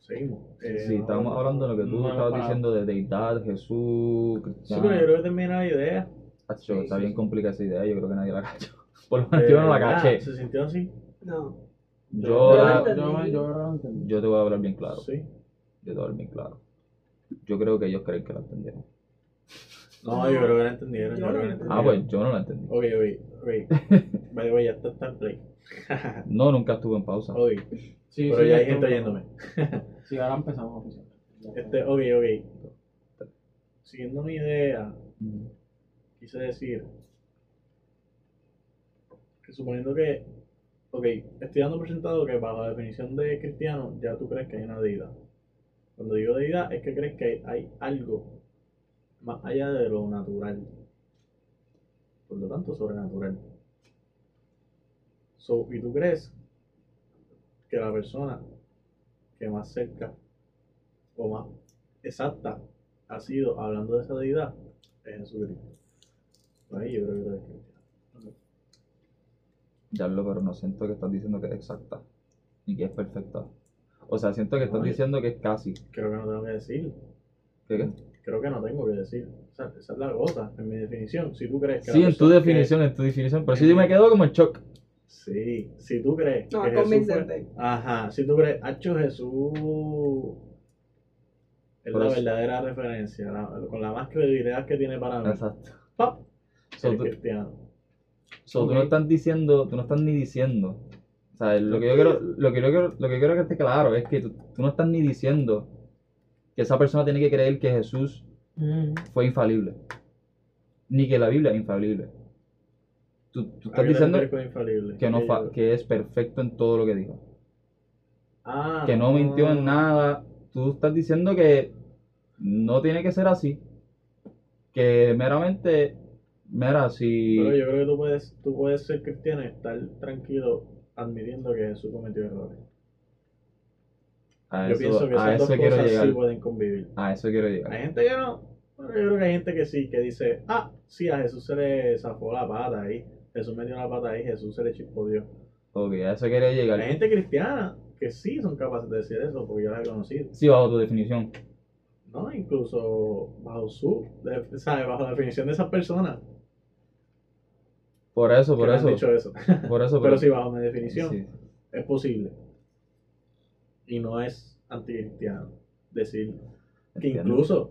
Seguimos. Eh, Sí, estábamos hablando de lo que tú no estabas diciendo de deidad, Jesús, Sí, cristiano. pero yo creo que termina la idea. Acho, Sí, está sí, bien sí. complicada esa idea, yo creo que nadie la cachó. Por lo menos yo no la caché. ¿Se sintió así? No. Yo, Yo la la- entendí. Yo, yo te voy a hablar bien claro. Sí. Yo te voy a hablar bien claro. Yo creo que ellos creen que la entendieron. No, yo creo que la entendieron. Yo Yo creo que la. Ah, pues yo no la entendí. Ok, ok, ok. Vale, vaya, ya está, en play. No, nunca estuve en pausa. Ok, Sí, pero sí, ya hay gente oyéndome. Sí, ahora empezamos. Ya. Este, ok, ok. Siguiendo mi idea, Mm. quise decir que suponiendo que, ok, estoy dando por sentado que bajo la definición de cristiano ya tú crees que hay una deidad. Cuando digo deidad es que crees que hay algo más allá de lo natural. Por lo tanto, sobrenatural. So, ¿Y tú crees que la persona que más cerca o más exacta ha sido hablando de esa deidad es Jesucristo? Ahí yo creo que tú eres cristiano. Ya lo, pero no siento que estás diciendo que es exacta. Ni que es perfecta. O sea, siento que estás diciendo que es casi. Creo que no tengo que decir. ¿Qué, qué? Creo que no tengo que decir. O sea, esa es la cosa, en mi definición. Si tú crees que. Sí, en tu que- definición, en tu definición. Pero sí me quedo como en shock. Sí, si tú crees No, que es Jesús convincente. fue- Ajá, si tú crees, Hacho Jesús es Por la eso- verdadera referencia, la- con la más credibilidad que tiene para mí. Exacto. ¡Pap! So, tú- cristiano. So, tú Ok. no estás diciendo, tú no estás ni diciendo. O sea, lo que yo quiero, lo que yo quiero, lo que quiero que esté claro es que tú, tú no estás ni diciendo que esa persona tiene que creer que Jesús Mm. fue infalible. Ni que la Biblia es infalible. Tú, tú ¿A estás diciendo que, no Que fa- yo- que es perfecto en todo lo que dijo. Ah, Que no mintió en nada. Tú estás diciendo que no tiene que ser así. Que meramente, mira, si... Pero yo creo que tú puedes, tú puedes ser cristiano y estar tranquilo admitiendo que Jesús cometió errores. A yo eso, pienso que a esas dos cosas llegar. sí pueden convivir. A eso quiero llegar. Hay gente que no. Bueno, yo creo que hay gente que sí, que dice, ah, sí, a Jesús se le zafó la pata ahí. Jesús metió la pata ahí, Jesús se le chispó Dios. Ok, a eso quería llegar. Hay gente cristiana que sí son capaces de decir eso, porque yo las he conocido. Sí, bajo tu definición. ¿No? Incluso bajo su, de- ¿sabes? Bajo la definición de esas personas Por eso, por eso. han dicho eso. Por eso, Pero sí, bajo mi definición, sí. es posible. Y no es anticristiano decir que incluso,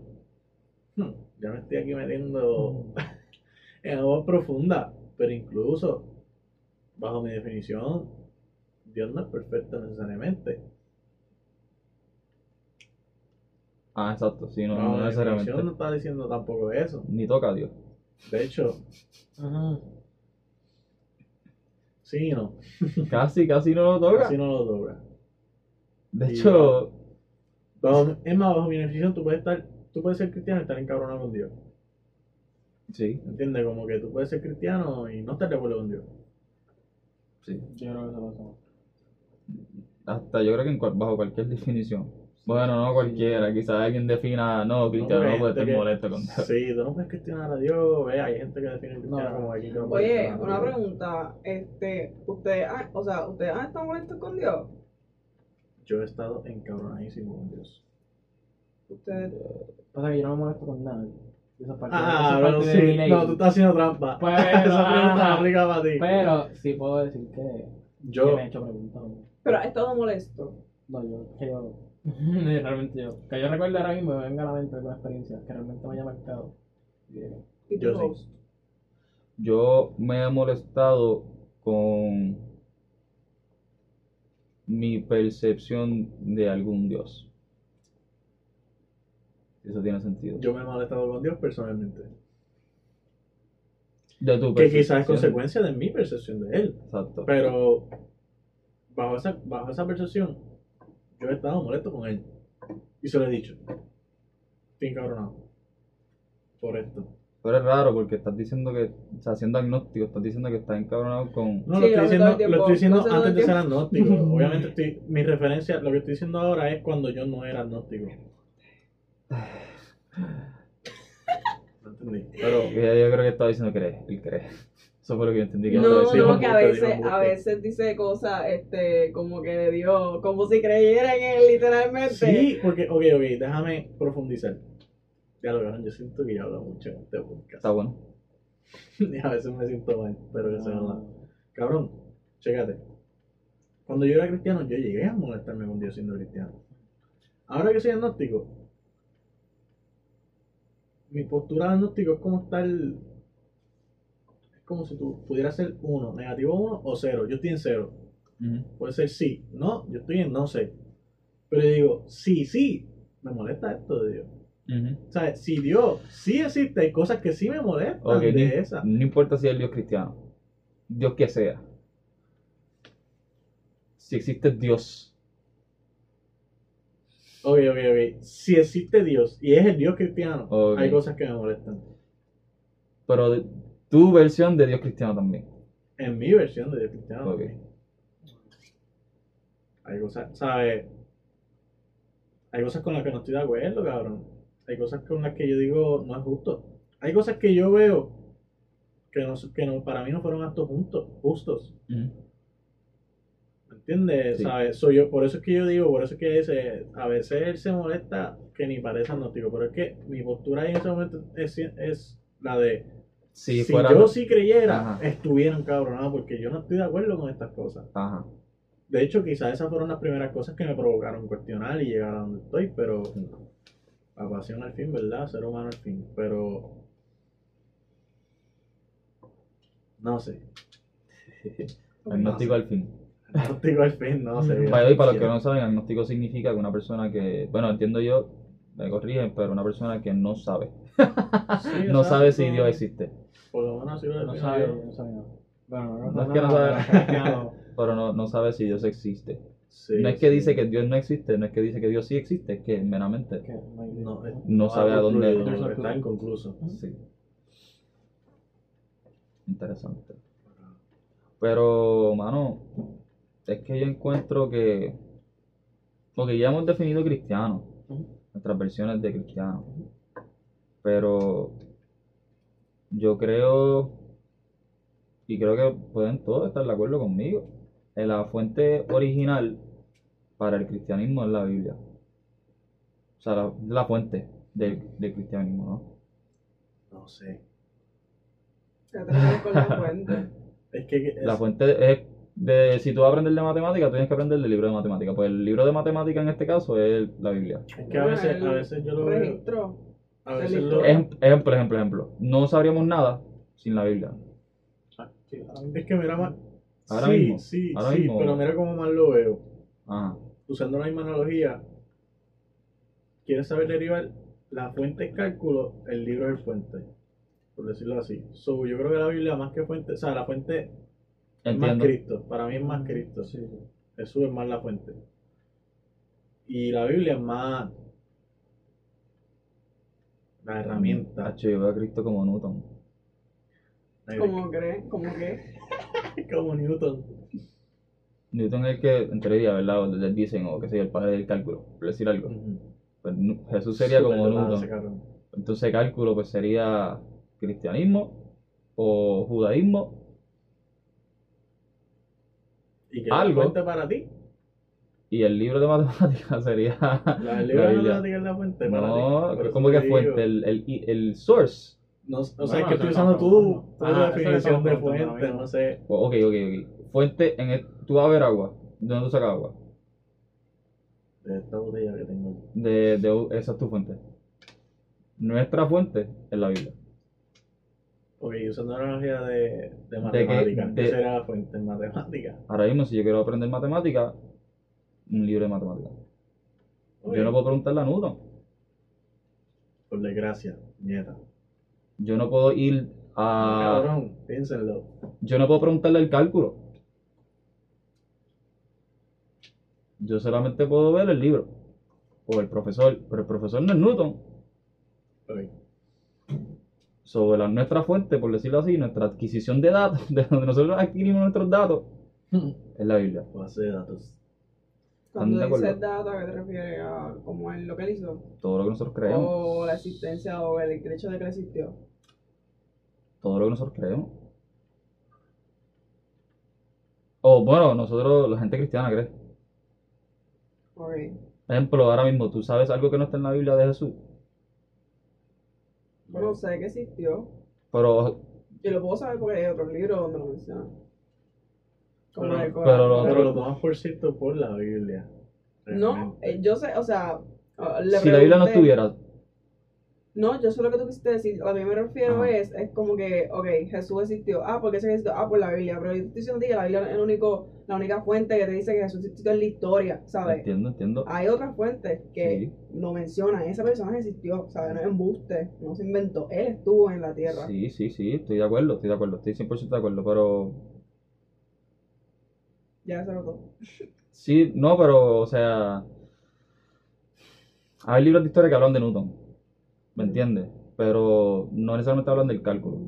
hmm, ya me estoy aquí metiendo en agua profunda, pero incluso, bajo mi definición, Dios no es perfecto necesariamente. Ah, exacto, sí, no, bajo no mi definición no necesariamente. está diciendo tampoco eso. Ni toca a Dios. De hecho, Ajá. sí no, Casi, casi no lo toca. así no lo logra. De Y- hecho, Bajo- es más, bajo mi definición, tú puedes estar, tú puedes ser cristiano y estar encabronado con Dios. Sí, ¿Entiendes? Como que tú puedes ser cristiano y no estar de acuerdo con Dios. sí. Yo creo que eso pasa. Hasta yo creo que en bajo cualquier definición. Bueno, no cualquiera, quizás alguien defina, no, cristiano No, puede estar que- molesto con Dios. Sí, tú no puedes cuestionar a Dios. Ve, hay gente que define cristiano No. como que puede Oye, una pregunta, este, ustedes, han- o sea, ustedes han estado molestos con Dios. Yo he estado encabronadísimo con Dios. Ustedes, Pasa que yo no me molesto con nadie. Esa parte, Ah, esa pero parte de sí. No, tú estás haciendo trampa. Pues, Esa pregunta ajá. aplica para ti. Pero sí puedo decir que, que Yo, me he hecho preguntas. pero has estado molesto. No, yo, que yo, realmente yo, que yo recuerdo ahora mismo, me venga a la mente alguna experiencia que realmente me haya marcado. Y Y Yo sí. Yo me he molestado con mi percepción de algún Dios. Eso tiene sentido. yo me he molestado con Dios personalmente. de tu Que quizás es consecuencia de mi percepción de Él. Exacto. Pero bajo esa, bajo esa percepción, yo he estado molesto con Él. Y se lo he dicho. Estoy encabronado. Por esto. Pero es raro porque estás diciendo que, o sea, siendo agnóstico, estás diciendo que estás encabronado con. No, Sí, lo, estoy diciendo, tiempo, lo estoy diciendo antes de ser agnóstico. Obviamente, estoy, mi referencia, lo que estoy diciendo ahora es cuando yo no era agnóstico. No entendí. Pero, Yo, yo creo que estaba diciendo que cree, él cree. Eso fue lo que yo entendí que No, dijo no, que a veces, a veces dice cosas, este, como que de Dios, como si creyera en él, literalmente. Sí, porque, ok, ok, déjame profundizar. Ya lo cabrón, yo siento que ya hablo mucho en este podcast. Está bueno. Y a veces me siento mal, pero que sea la... Cabrón, chécate. Cuando yo era cristiano, yo llegué a molestarme con Dios siendo cristiano. Ahora que soy agnóstico, mi postura de agnóstico es como estar. Es como si tú pudieras ser uno, negativo uno o cero. Yo estoy en cero. Ujú. Puede ser sí, no, yo estoy en no sé. Pero yo digo, sí, sí, me molesta esto de Dios. O sea, si Dios sí existe, hay cosas que sí me molestan de esa. no importa si es Dios cristiano. Dios que sea. Si existe Dios. Ok, ok, ok. Si existe Dios y es el Dios cristiano, hay cosas que me molestan. Pero de- tu versión de Dios cristiano también. En mi versión de Dios cristiano. Ok. Hay cosas, ¿sabes? Hay cosas con las que no estoy de acuerdo, cabrón. Hay cosas con las que yo digo, no es justo. Hay cosas que yo veo que, no, que no, para mí no fueron actos justos. justos. Ujú. ¿Me entiendes? Sí. ¿Sabes? Soy yo, por eso es que yo digo, por eso es que dice, a veces él se molesta que ni parece agnóstico, pero es que mi postura en ese momento es, es la de, Si si fuera. yo sí creyera, Ajá. estuvieran cabronados, porque yo no estoy de acuerdo con estas cosas. Ajá. De hecho, quizás esas fueron las primeras cosas que me provocaron cuestionar y llegar a donde estoy, pero pasión al fin, ¿verdad? Ser humano al fin, pero no sé. Agnóstico al fin. Agnóstico al fin, no sé. The way, para los que no saben, agnóstico significa que una persona que, bueno, entiendo yo, me corrigen, pero una persona que no sabe. Sí, No sabe si. Dios existe. Por lo menos lo No sabe, yo. no sabe. Bueno, no, No es que no sabe. Pero no, no sabe si Dios existe. Sí, no es que sí. dice que Dios no existe, no es que dice que Dios sí existe, es que meramente que no no, no sabe a dónde- concluido, Está inconcluso. Sí. Interesante. Pero, mano, es que yo encuentro que. Porque ya hemos definido cristiano, nuestras versiones de cristiano. Pero yo creo, y creo que pueden todos estar de acuerdo conmigo, en la fuente original para el cristianismo es la Biblia. O sea, la, la fuente del, del cristianismo, ¿no? No sé. ¿Qué te refieres con la fuente? Es que es- La fuente es de, si tú vas a aprender de matemática, tú tienes que aprender del libro de matemática. Pues el libro de matemática en este caso es la Biblia. es que a veces, a veces yo lo veo. Registro. A veces lo Ejem- Ejemplo, ejemplo, ejemplo. No sabríamos nada sin la Biblia. Es que mira más. Ahora sí, mismo, sí, ahora sí, mismo. pero mira cómo más lo veo. Ajá. Usando la misma analogía, quieres saber derivar, la fuente es cálculo, el libro es el fuente. Por decirlo así. So, yo creo que la Biblia más que fuente, o sea, la fuente es más Entiendo. Cristo. Para mí es más Cristo. Sí. Jesús es más la fuente. Y la Biblia es más la herramienta. Hacho, yo veo a Cristo como Newton. ¿Cómo crees? ¿Cómo que? como Newton. Newton es el que, en teoría, ¿verdad? Les dicen, o que sea, el padre del cálculo, por decir algo. Pues, Nu- Jesús sería como Newton. Entonces, cálculo, pues sería cristianismo o judaísmo. ¿Y qué Algo. es la fuente para ti? Y el libro de matemáticas sería La del libro de matemáticas es la fuente para ti. No, Por eso ¿cómo que fuente? El, el, el source. No, o sea, es que estoy usando tu, Ah, definición de fuente, no sé. O- Ok, ok, ok. Fuente, en el, tú vas a ver agua. ¿De dónde tú sacas agua? De esta botella que tengo aquí. De, de, esa es tu fuente. Nuestra fuente es la Biblia. Ok, usando la analogía de, de que- matemáticas. ¿Qué de- será la fuente en matemáticas? Ahora mismo, si yo quiero aprender matemática, un libro de matemática. Yo no puedo preguntarle a Newton. Por desgracia, nieta. Yo no puedo ir a. Cabrón, piénsenlo. Yo no puedo preguntarle el cálculo. Yo solamente puedo ver el libro. O el profesor. Pero el profesor no es Newton. Ok. Sobre la, nuestra fuente, por decirlo así, nuestra adquisición de datos, de donde nosotros adquirimos nuestros datos, es la Biblia. Base de datos. Cuando ¿Están de dices data, ¿a qué te refieres? ¿A como en lo que él hizo? Todo lo que nosotros creemos. ¿O la existencia o el, hecho de que él existió? Todo lo que nosotros creemos. O bueno, nosotros, la gente cristiana cree. Ok. Ejemplo, ahora mismo, ¿tú sabes algo que no está en la Biblia de Jesús? Bueno, sé que existió. Pero, Y lo puedo saber porque hay otros libros donde lo mencionan. Como Pero- el pero lo Pero lo tomas por cierto por la Biblia. No, realmente. eh, yo sé, o sea. le si la Biblia no estuviera, No, yo sé lo que tú quisiste decir. A lo que me refiero es, es como que, ok, Jesús existió. Ah, ¿por qué se existió? Ah, por la Biblia. Pero yo estoy diciendo que la Biblia es el único, la única fuente que te dice que Jesús existió en la historia, ¿sabes? entiendo, entiendo. Hay otras fuentes que Sí. lo mencionan. Ese personaje existió, ¿sabes? No es embuste, no se inventó. Él estuvo en la tierra. Sí, sí, sí, estoy de acuerdo, estoy de acuerdo, estoy 100% de acuerdo, pero Ya era todo. sí, no, pero, o sea, hay libros de historia que hablan de Newton, ¿me entiendes? Pero no necesariamente hablan del cálculo.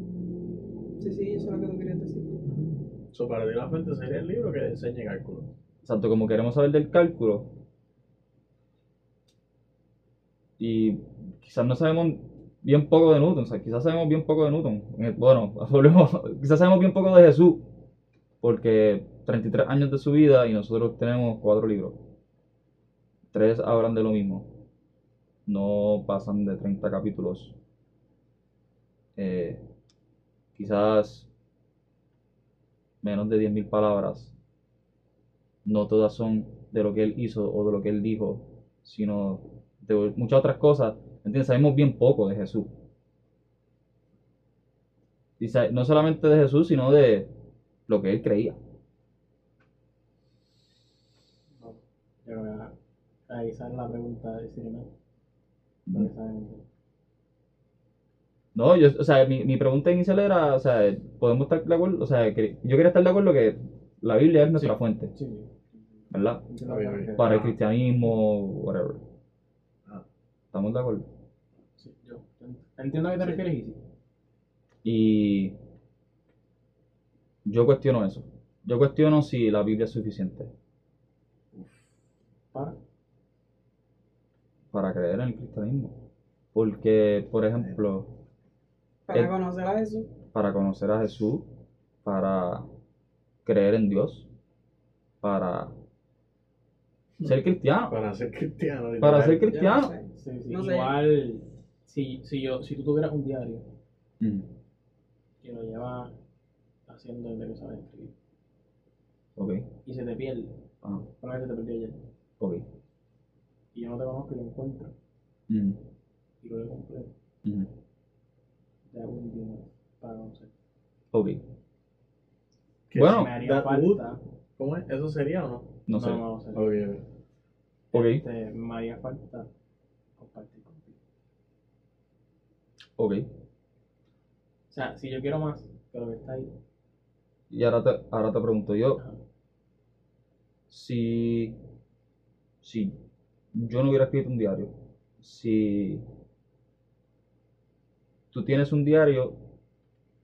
Sí, sí, eso es lo que tú querías decir. So, para ti la fuente sería el libro que enseña cálculo. Exacto, como queremos saber del cálculo, y quizás no sabemos bien poco de Newton, o sea, quizás sabemos bien poco de Newton. Eh, Bueno, volvemos, quizás sabemos bien poco de Jesús, porque 33 años de su vida y nosotros tenemos cuatro libros. Tres hablan de lo mismo. No pasan de 30 capítulos. Eh, quizás menos de 10.000 palabras. No todas son de lo que él hizo o de lo que él dijo, sino de muchas otras cosas. ¿Entiendes? Sabemos bien poco de Jesús. No solamente de Jesús, sino de lo que él creía. No, ahí sale la pregunta de si no. Yo, o sea, mi, mi pregunta inicial era, o sea, podemos estar de acuerdo, o sea, que yo quería estar de acuerdo que la Biblia es nuestra Sí. fuente, Sí, ¿verdad? Para el cristianismo, whatever. Ah. ¿Estamos de acuerdo? Sí, yo entiendo a qué te Sí. refieres. Y yo cuestiono eso. Yo cuestiono si la Biblia es suficiente Para. Para creer en el cristianismo. Porque, por ejemplo, Para El- conocer a Jesús. para conocer a Jesús, para creer en Dios, para ser cristiano, Para ser cristiano. para ser no cristiano. sé. Sí, sí. No sé. Igual, si, si, yo, si tú tuvieras un diario Mm, que lo llevas haciendo desde que sabes escribir Ok, y se te pierde, ah, por ejemplo, se te perdió ayer, ok. Y yo no te conozco y lo encuentro Mm, y lo leo completo, mm, te hago un día para conocer. ok. Que Bueno, me haría falta. would- ¿Cómo es? ¿Eso sería o no? No sé. No, no sé. Ok, ok. Ok, Este, me haría falta compartir contigo. ok. O sea, si yo quiero más que lo que está ahí, Y ahora te, ahora te pregunto yo, ajá, si, si yo no hubiera escrito un diario, si tú tienes un diario,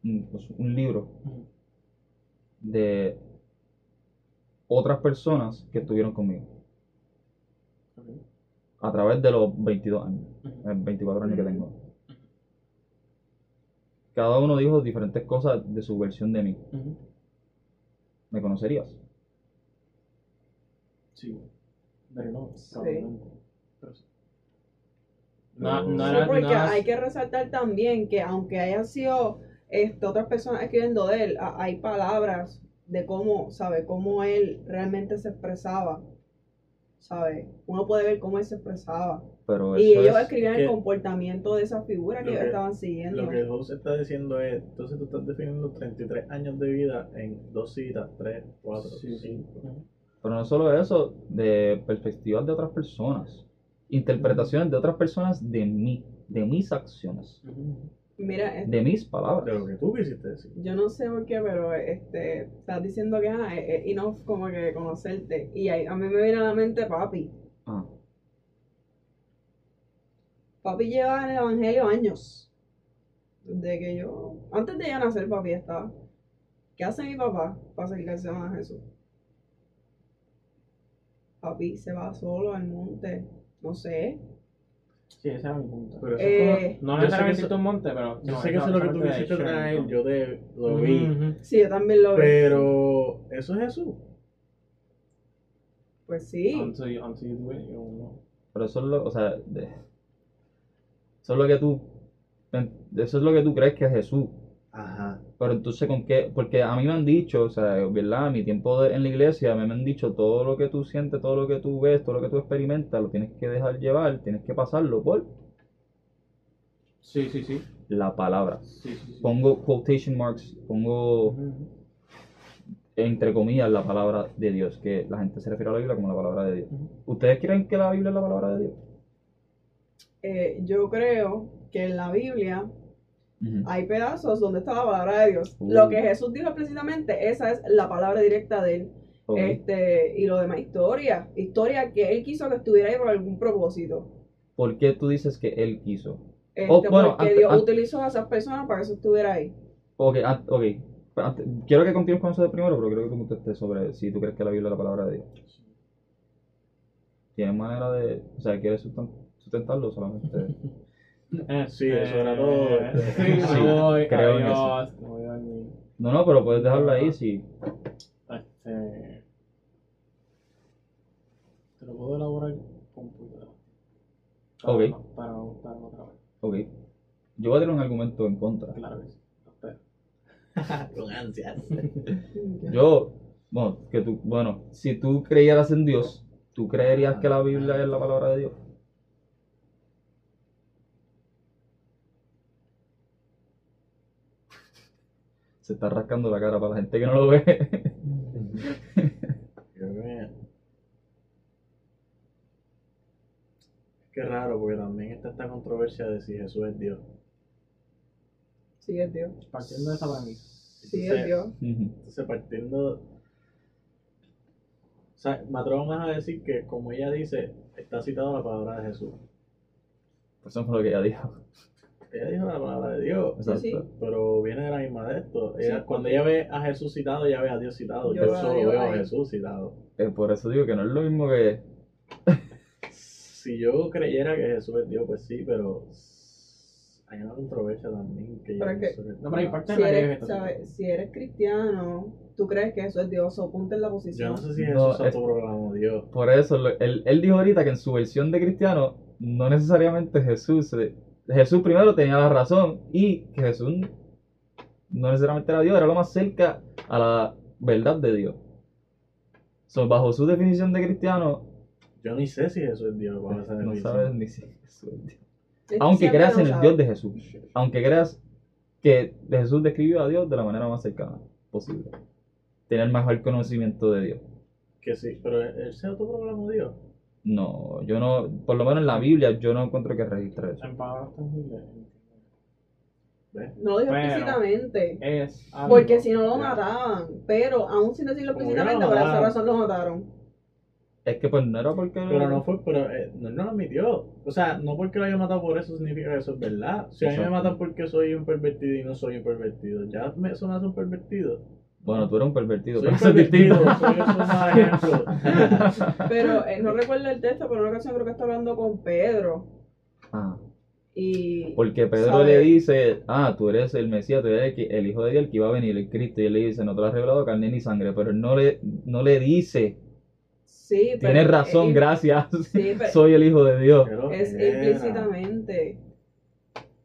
un, pues, un libro de otras personas que estuvieron conmigo. A través de los 22 años, ujú, eh, 24 años que tengo. Cada uno dijo diferentes cosas de su versión de mí. ¿Me conocerías? Sí, pero no, Sí. probablemente. Pero sí. No, no Sí, porque no hay que resaltar también que aunque hayan sido este, otras personas escribiendo de él, a- hay palabras de cómo, ¿sabe? Cómo él realmente se expresaba, ¿sabe? Uno puede ver cómo él se expresaba. Pero Y ellos es- escribían es el comportamiento de esa figura que lo ellos estaban siguiendo. Lo que José está diciendo es, entonces tú estás definiendo 33 años de vida en dos citas, tres, cuatro, Sí, sí. cinco. Ujú. Pero no solo eso, de perspectivas de otras personas, interpretaciones de otras personas de mí, de mis acciones. Mira, de mis De palabras. lo que tú quisiste decir. yo no sé por qué, pero este, estás diciendo que ah, es, es enough como que conocerte. Y ahí- a mí me viene a la mente papi. Ah, Papi lleva en el evangelio años. Desde que yo, antes de yo nacer, papi estaba. ¿Qué hace mi papá para acercarse más a Jesús? Papi se va solo al monte, no sé. Sí, ese era mi punto. Pero eso Eh, es como- no necesariamente existe un monte, pero. Yo no, sé que eso es lo que tú quisiste traer, yo te lo vi. Sí, yo también lo vi. Pero eso es Jesús. Pues sí. Until you, until you do it, you don't know. Pero eso es lo, o sea, de- eso es lo que tú, eso es lo que tú crees que es Jesús. Ajá. Pero entonces, ¿con qué? Porque a mí me han dicho, o sea, ¿verdad? A mi tiempo de- en la iglesia, a mí me han dicho todo lo que tú sientes, todo lo que tú ves, todo lo que tú experimentas, lo tienes que dejar llevar, tienes que pasarlo por Sí, sí, sí. la palabra. Sí, sí, sí. Pongo quotation marks, pongo entre comillas la palabra de Dios, que la gente se refiere a la Biblia como la palabra de Dios. ¿Ustedes creen que la Biblia es la palabra de Dios? Eh, yo creo que en la Biblia Hay pedazos donde está la palabra de Dios. Uh. Lo que Jesús dijo precisamente, esa es la palabra directa de él. Este, y lo demás, historia. Historia que él quiso que estuviera ahí por algún propósito. ¿Por qué tú dices que él quiso? Este, Oh, bueno, porque antes- Dios antes- utilizó a esas personas para que eso estuviera ahí. Ok, ok. Antes- quiero que continúes con eso de primero, pero creo que tú contestes sobre si tú crees que la Biblia es la palabra de Dios. ¿Tienes manera de, o sea, quieres susten- sustentarlo solamente? Sí, eso era todo. Sí, Sí, me voy, creo en dormir. No, no, pero puedes dejarlo ahí si. Este. Te lo puedo elaborar con computadora. Para Ok. Para no otra vez. Ok. Yo voy a tener un argumento en contra. Claro que sí. Con ansias. Yo, bueno, que tú, bueno, si tú creyeras en Dios, ¿tú creerías que la Biblia es la palabra de Dios? Se está rascando la cara para la gente que no lo ve. Creo que. Qué raro, porque también está esta controversia de si Jesús es Dios. Sí, es Dios. Partiendo de esa premisa. Sí, Entonces- es Dios. Entonces, partiendo. O sea, me atrevo más a decir que, como ella dice, está citada la palabra de Jesús. Por eso fue lo que ella dijo. Ella dijo la palabra de Dios, Exacto. sí. pero viene de la misma de esto. Ella- Sí. Cuando ella ve a Jesús citado, ella ve a Dios citado. Yo Yo, solo Dios veo a. Jesús citado. Eh, por eso digo que no es lo mismo que. Si yo creyera que Jesús es Dios, pues sí, pero hay una controversia también que yo Pero es que- No, pero hay parte Si eres, si eres cristiano, tú crees que eso es Dios, o ponte en la Yo posición. no sé si No, Jesús es- autoproclamó Dios. Por eso, él, él dijo ahorita que en su versión de cristiano, no necesariamente Jesús. Jesús primero tenía la razón y que Jesús no necesariamente era Dios, era lo más cerca a la verdad de Dios. So, bajo su definición de cristiano, Yo ni sé si Jesús es Dios. bajo esa no definición. sabes ni si Jesús es Dios. Es Aunque creas en el. Dios de Jesús, aunque creas que Jesús describió a Dios de la manera más cercana posible, tener mejor conocimiento de Dios. Que sí, pero él él se autoproclamó Dios. No, yo no, por lo menos en la Biblia, yo no encuentro que registre eso. En palabras tangibles. ¿Ves? No lo dijo Pero- explícitamente. Es algo Porque si no lo mataban. Pero aún sin decirlo explícitamente, por esa razón lo mataron. Es que pues no era porque... Pero no fue, pero eh, no, lo admitió. O sea, no porque lo haya matado por eso significa que eso es verdad. Si a mí me matan porque soy un pervertido y no soy un pervertido, ya me, eso me hace un pervertido. Bueno, tú eres un pervertido, Soy pero un eso es distinto. pervertido, soy eso. Pero eh, no recuerdo el texto, pero en una ocasión creo que está hablando con Pedro. Ah, Y. porque Pedro ¿Sabe? le dice, ah, tú eres el Mesías, tú eres el, Hijo de Dios, el que iba a venir, el Cristo. Y él le dice, no te lo has revelado carne ni sangre, pero él no le, no le dice, Sí, pero. tienes razón, es- gracias, Sí, pero soy el Hijo de Dios. Es implícitamente.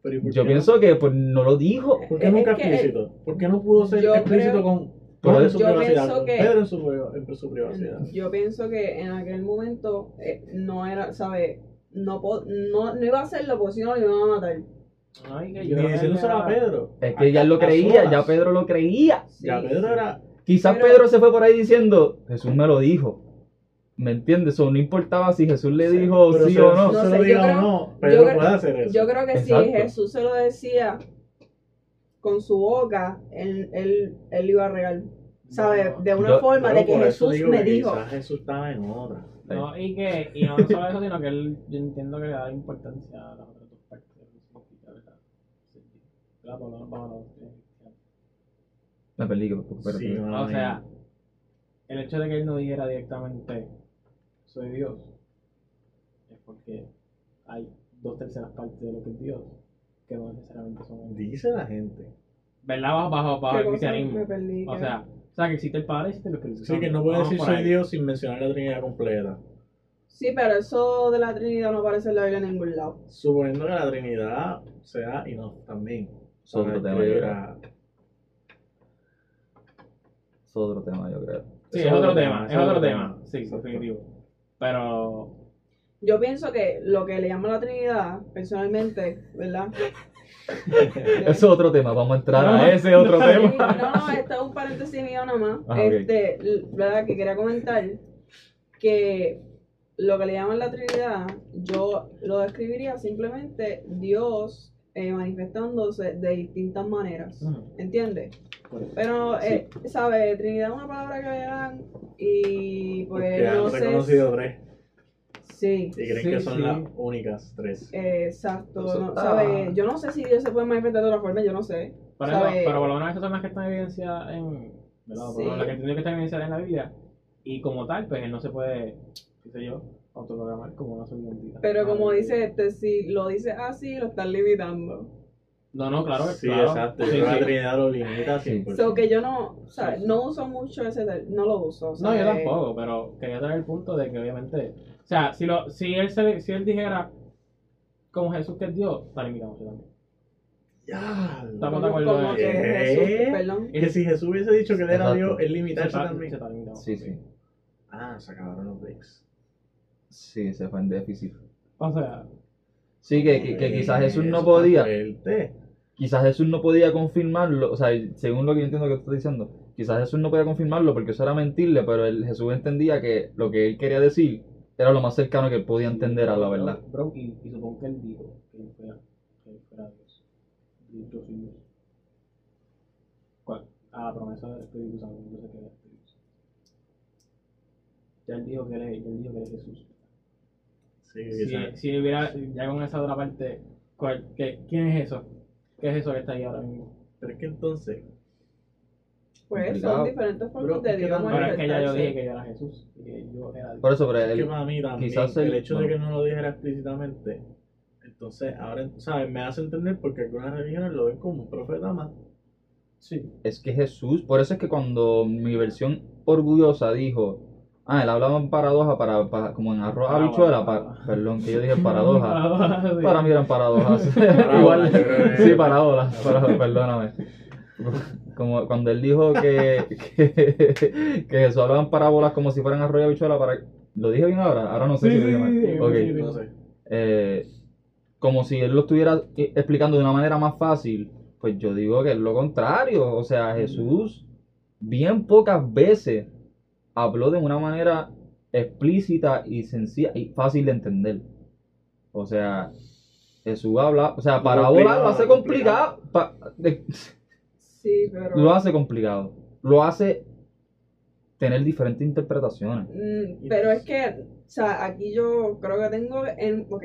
Pero ¿y Yo pienso que pues no lo dijo. no- ¿Por qué es nunca que- explícito? ¿Por qué no pudo ser explícito creo- con en su Yo privacidad? con que- Pedro en su, priva- en su privacidad. Yo pienso que en aquel momento eh, no era, ¿sabes? No, po- no, no iba a hacerlo porque si no lo iban a matar. Ay, que yo creo que diciéndoselo a era- Pedro. Es que ya lo creía, ya Pedro lo creía. Ya Sí. Pedro era. Quizás Pero- Pedro se fue por ahí diciendo, Jesús me lo dijo. ¿Me entiendes? O no importaba si Jesús le Sí, dijo pero sí se- o no. No se sé, lo yo diga creo- o no, yo Pedro creo- puede hacer eso. Yo creo que Exacto. si Jesús se lo decía con su boca, él, él, él iba a regar. ¿Sabes? No. De una Yo- forma Pero de que Jesús digo me que dijo. Quizás Jesús estaba en otra. No, y que, y no solo eso, sino que él, yo entiendo que le da importancia a las otras dos partes. Sí, la perdí, que- espérate. Sí, no, O sea, el hecho de que él no dijera directamente soy Dios es porque hay dos terceras partes de lo que es Dios, que no necesariamente son ellos. Dice la gente. ¿Verdad? Bajo, bajo, bajo ¿Qué el cristianismo. O sea, o sea, que existe el Padre y existe el Espíritu Sí, que no puede Vamos decir soy ahí. Dios sin mencionar la Trinidad completa. Sí, pero eso de la Trinidad no aparece en la Biblia en ningún lado. Suponiendo que la Trinidad sea y no también. Es otro tema, yo creo. Es otro tema, yo creo. Sí, es otro tema, es otro tema. tema. Sí, definitivo. Pero. Yo pienso que lo que le llama la Trinidad, personalmente, ¿verdad? Es otro tema, vamos a entrar No, a ese otro no, tema. no, no, esto es un paréntesis mío nada más. Ah, este, ¿verdad? Que quería comentar que lo que le llaman la Trinidad, yo lo describiría simplemente Dios eh, manifestándose de distintas maneras. Ujú. ¿Entiendes? Pues, Pero, eh, ¿sabes? Trinidad es una palabra que le dan y pues Porque no han sé. reconocido tres. Sí. Y creen Sí, que son sí. las únicas tres. Exacto, Eso no, está- ¿sabe? Yo no sé si Dios se puede manifestar de otra forma, yo no sé. Pero, pero por lo menos estas son las que están evidenciadas en. ¿verdad? Por lo menos Sí. las que entiendo que están evidenciadas en la Biblia. Y como tal, pues él no se puede, qué sé yo, autoprogramar como una sola identidad. Pero como Ah, dice este, si lo dice así, lo están limitando. No, no, claro, Sí, claro. exacto. Sí, la sí. Trinidad lo limita Sí. 100%. So que yo no, o sea, no uso mucho ese, no lo uso. o sea, No, yo tampoco, pero quería traer el punto de que obviamente, o sea, si lo, si él se, si él dijera como Jesús que es Dios, está limitado también. Ya. Estamos como- de acuerdo como que. Jesús, perdón. Que si Jesús hubiese dicho que él era Exacto. Dios, él Se limitarse también. se está limitado. Sí, sí. Ah, se acabaron los breaks. Sí, se fue en déficit. O sea, Sí, que, que, que quizás Jesús no podía. quizás Jesús no podía confirmarlo, o sea, según lo que yo entiendo que tú estás diciendo, quizás Jesús no podía confirmarlo porque eso era mentirle, pero él, Jesús entendía que lo que él quería decir era lo más cercano que él podía entender a la verdad. Bro, y, y supongo que él dijo que él fuera, que él fuera Dios. Y Yo soy Dios. ¿Cuál? A la promesa del Espíritu Santo, yo sé que el Espíritu Santo. Ya él dijo que él es, él dijo que él es Jesús. Sí, Si, si hubiera, ya con esa otra parte, ¿cuál- qué- ¿quién es eso? ¿Qué es eso que está ahí ahora mismo? Pero es que entonces, Pues son diferentes formas de Dios Ahora es que ya yo dije que yo era Jesús y que yo era Dios. Por eso, pero es que él, para mí también, quizás el hecho de que no lo dijera explícitamente, entonces ahora, ¿sabes? Me hace entender porque algunas religiones lo ven como un profeta más. Sí. es que Jesús, por eso es que cuando mi versión orgullosa dijo, ah, él hablaba en paradoja para, para- como en arroz Parábola, habichuela, parábola. pa- perdón, que yo dije paradoja. Paradoja, sí. Para mí eran paradojas. Igual, que- sí, parábolas, para- perdóname. Como cuando él dijo que, que, que Jesús hablaba en parábolas como si fueran arroz y habichuela para... ¿Lo dije bien ahora? Ahora no sé Sí, si lo dije mal. sí, sí, Ok. sí, sí. No sé. Eh, como si él lo estuviera eh, explicando de una manera más fácil, pues yo digo que es lo contrario. O sea, Jesús bien pocas veces habló de una manera explícita y sencilla y fácil de entender. O sea, Jesús habla, o sea, Lo parábola lo hace complicado, pa- Sí, pero. lo hace complicado, lo hace tener diferentes interpretaciones. Mm, pero es que, o sea, aquí yo creo que tengo. En, ok,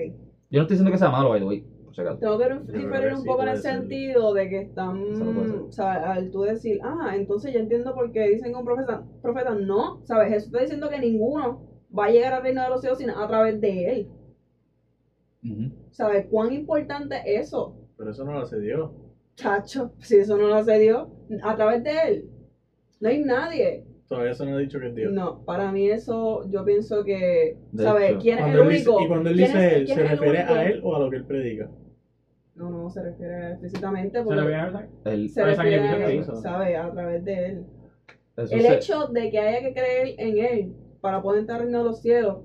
Yo no estoy diciendo que sea malo, by the way, por si acaso. tengo que diferir un poco en el sentido de que están. O sea, al tú decir, ah, entonces yo entiendo por qué dicen que un profeta. Profeta, no, ¿sabes? Jesús está diciendo que ninguno va a llegar al reino de los cielos sino a través de él. ¿Sabes? ¿Cuán importante es eso? Pero eso no lo hace Dios. Chacho, si eso no lo hace Dios, a través de él. No hay nadie. Todavía eso no ha dicho que es Dios. No, para mí eso, yo pienso que, ¿sabes? ¿Quién es el él dice- único? y cuando él ¿Quién dice es- él, ¿se refiere a él o a lo que él predica? No, no, se refiere explícitamente ¿Se porque voy a? El- se Por el refiere, sacrificio que hizo. ¿sabes? A través de él. eso El se- hecho de que haya que creer en él para poder entrar de los cielos,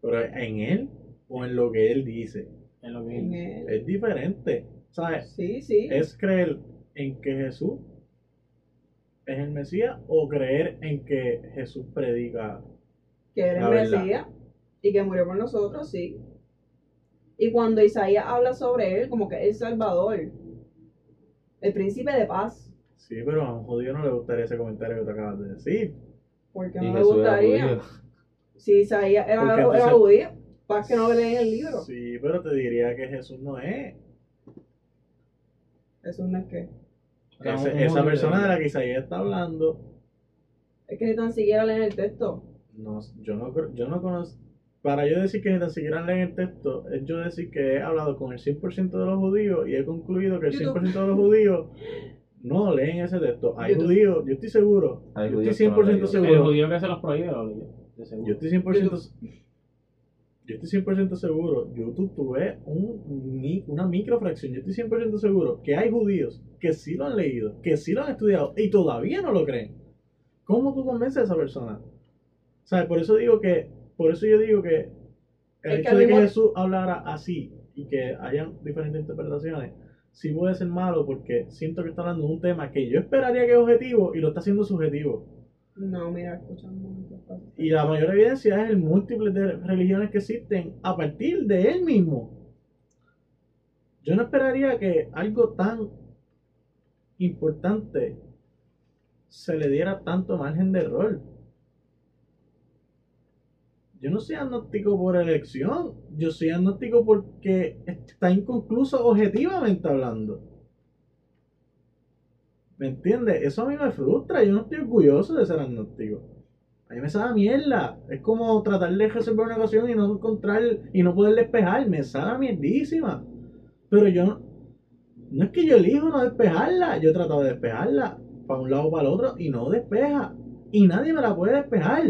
Pero en él o en lo que él dice. En lo que en él- él. Es diferente. ¿Sabes? Sí, sí. Es creer en que Jesús es el Mesías o creer en que Jesús predica. que eres La verdad. Mesías y que murió por nosotros, sí. Y cuando Isaías habla sobre él, como que es Salvador, el príncipe de paz, Sí, pero a un judío no le gustaría ese comentario que te acabas de decir. porque y no le Jesús era gustaría. Si Isaías era, era entonces- judío, para que no leen el libro. Sí, pero te diría que Jesús no es. Eso no es que. Ese- un- esa persona de- la que Isaías está hablando, Es que ni tan siquiera leen el texto. no, yo, no, yo no conozco. para yo decir que ni tan siquiera leen el texto, es yo decir que he hablado con el 100% de los judíos y he concluido que el YouTube. 100% de los judíos no leen ese texto. Hay YouTube. judíos, yo estoy seguro, Hay yo estoy que no lo 100% leen. El seguro. judío que se los prohíbe lo leyó, de seguro. Yo estoy 100%, yo estoy 100% seguro, YouTube tuve un, una microfracción, yo estoy 100% seguro que hay judíos que sí lo han leído, que sí lo han estudiado y todavía no lo creen. ¿Cómo tú convences a esa persona? ¿Sabes? Por eso digo que, por eso yo digo que el que hecho de que Jesús hablara así y que hayan diferentes interpretaciones, sí puede ser malo porque siento que está hablando de un tema que yo esperaría que es objetivo y lo está haciendo subjetivo. No, mira, escuchando. Y la mayor evidencia es el múltiple de religiones que existen a partir de él mismo. Yo no esperaría que algo tan importante se le diera tanto margen de error. Yo no soy agnóstico por elección, yo soy agnóstico porque está inconcluso objetivamente hablando. ¿Me entiendes? Eso a mí me frustra, yo no estoy orgulloso de ser agnóstico. A mí me sabe mierda. Es como tratar de resolver una ecuación y no encontrar y no poder despejar. Me sabe mierdísima. Pero yo no. No es que yo elijo no despejarla. Yo he tratado de despejarla para un lado o para el otro y no despeja. Y nadie me la puede despejar.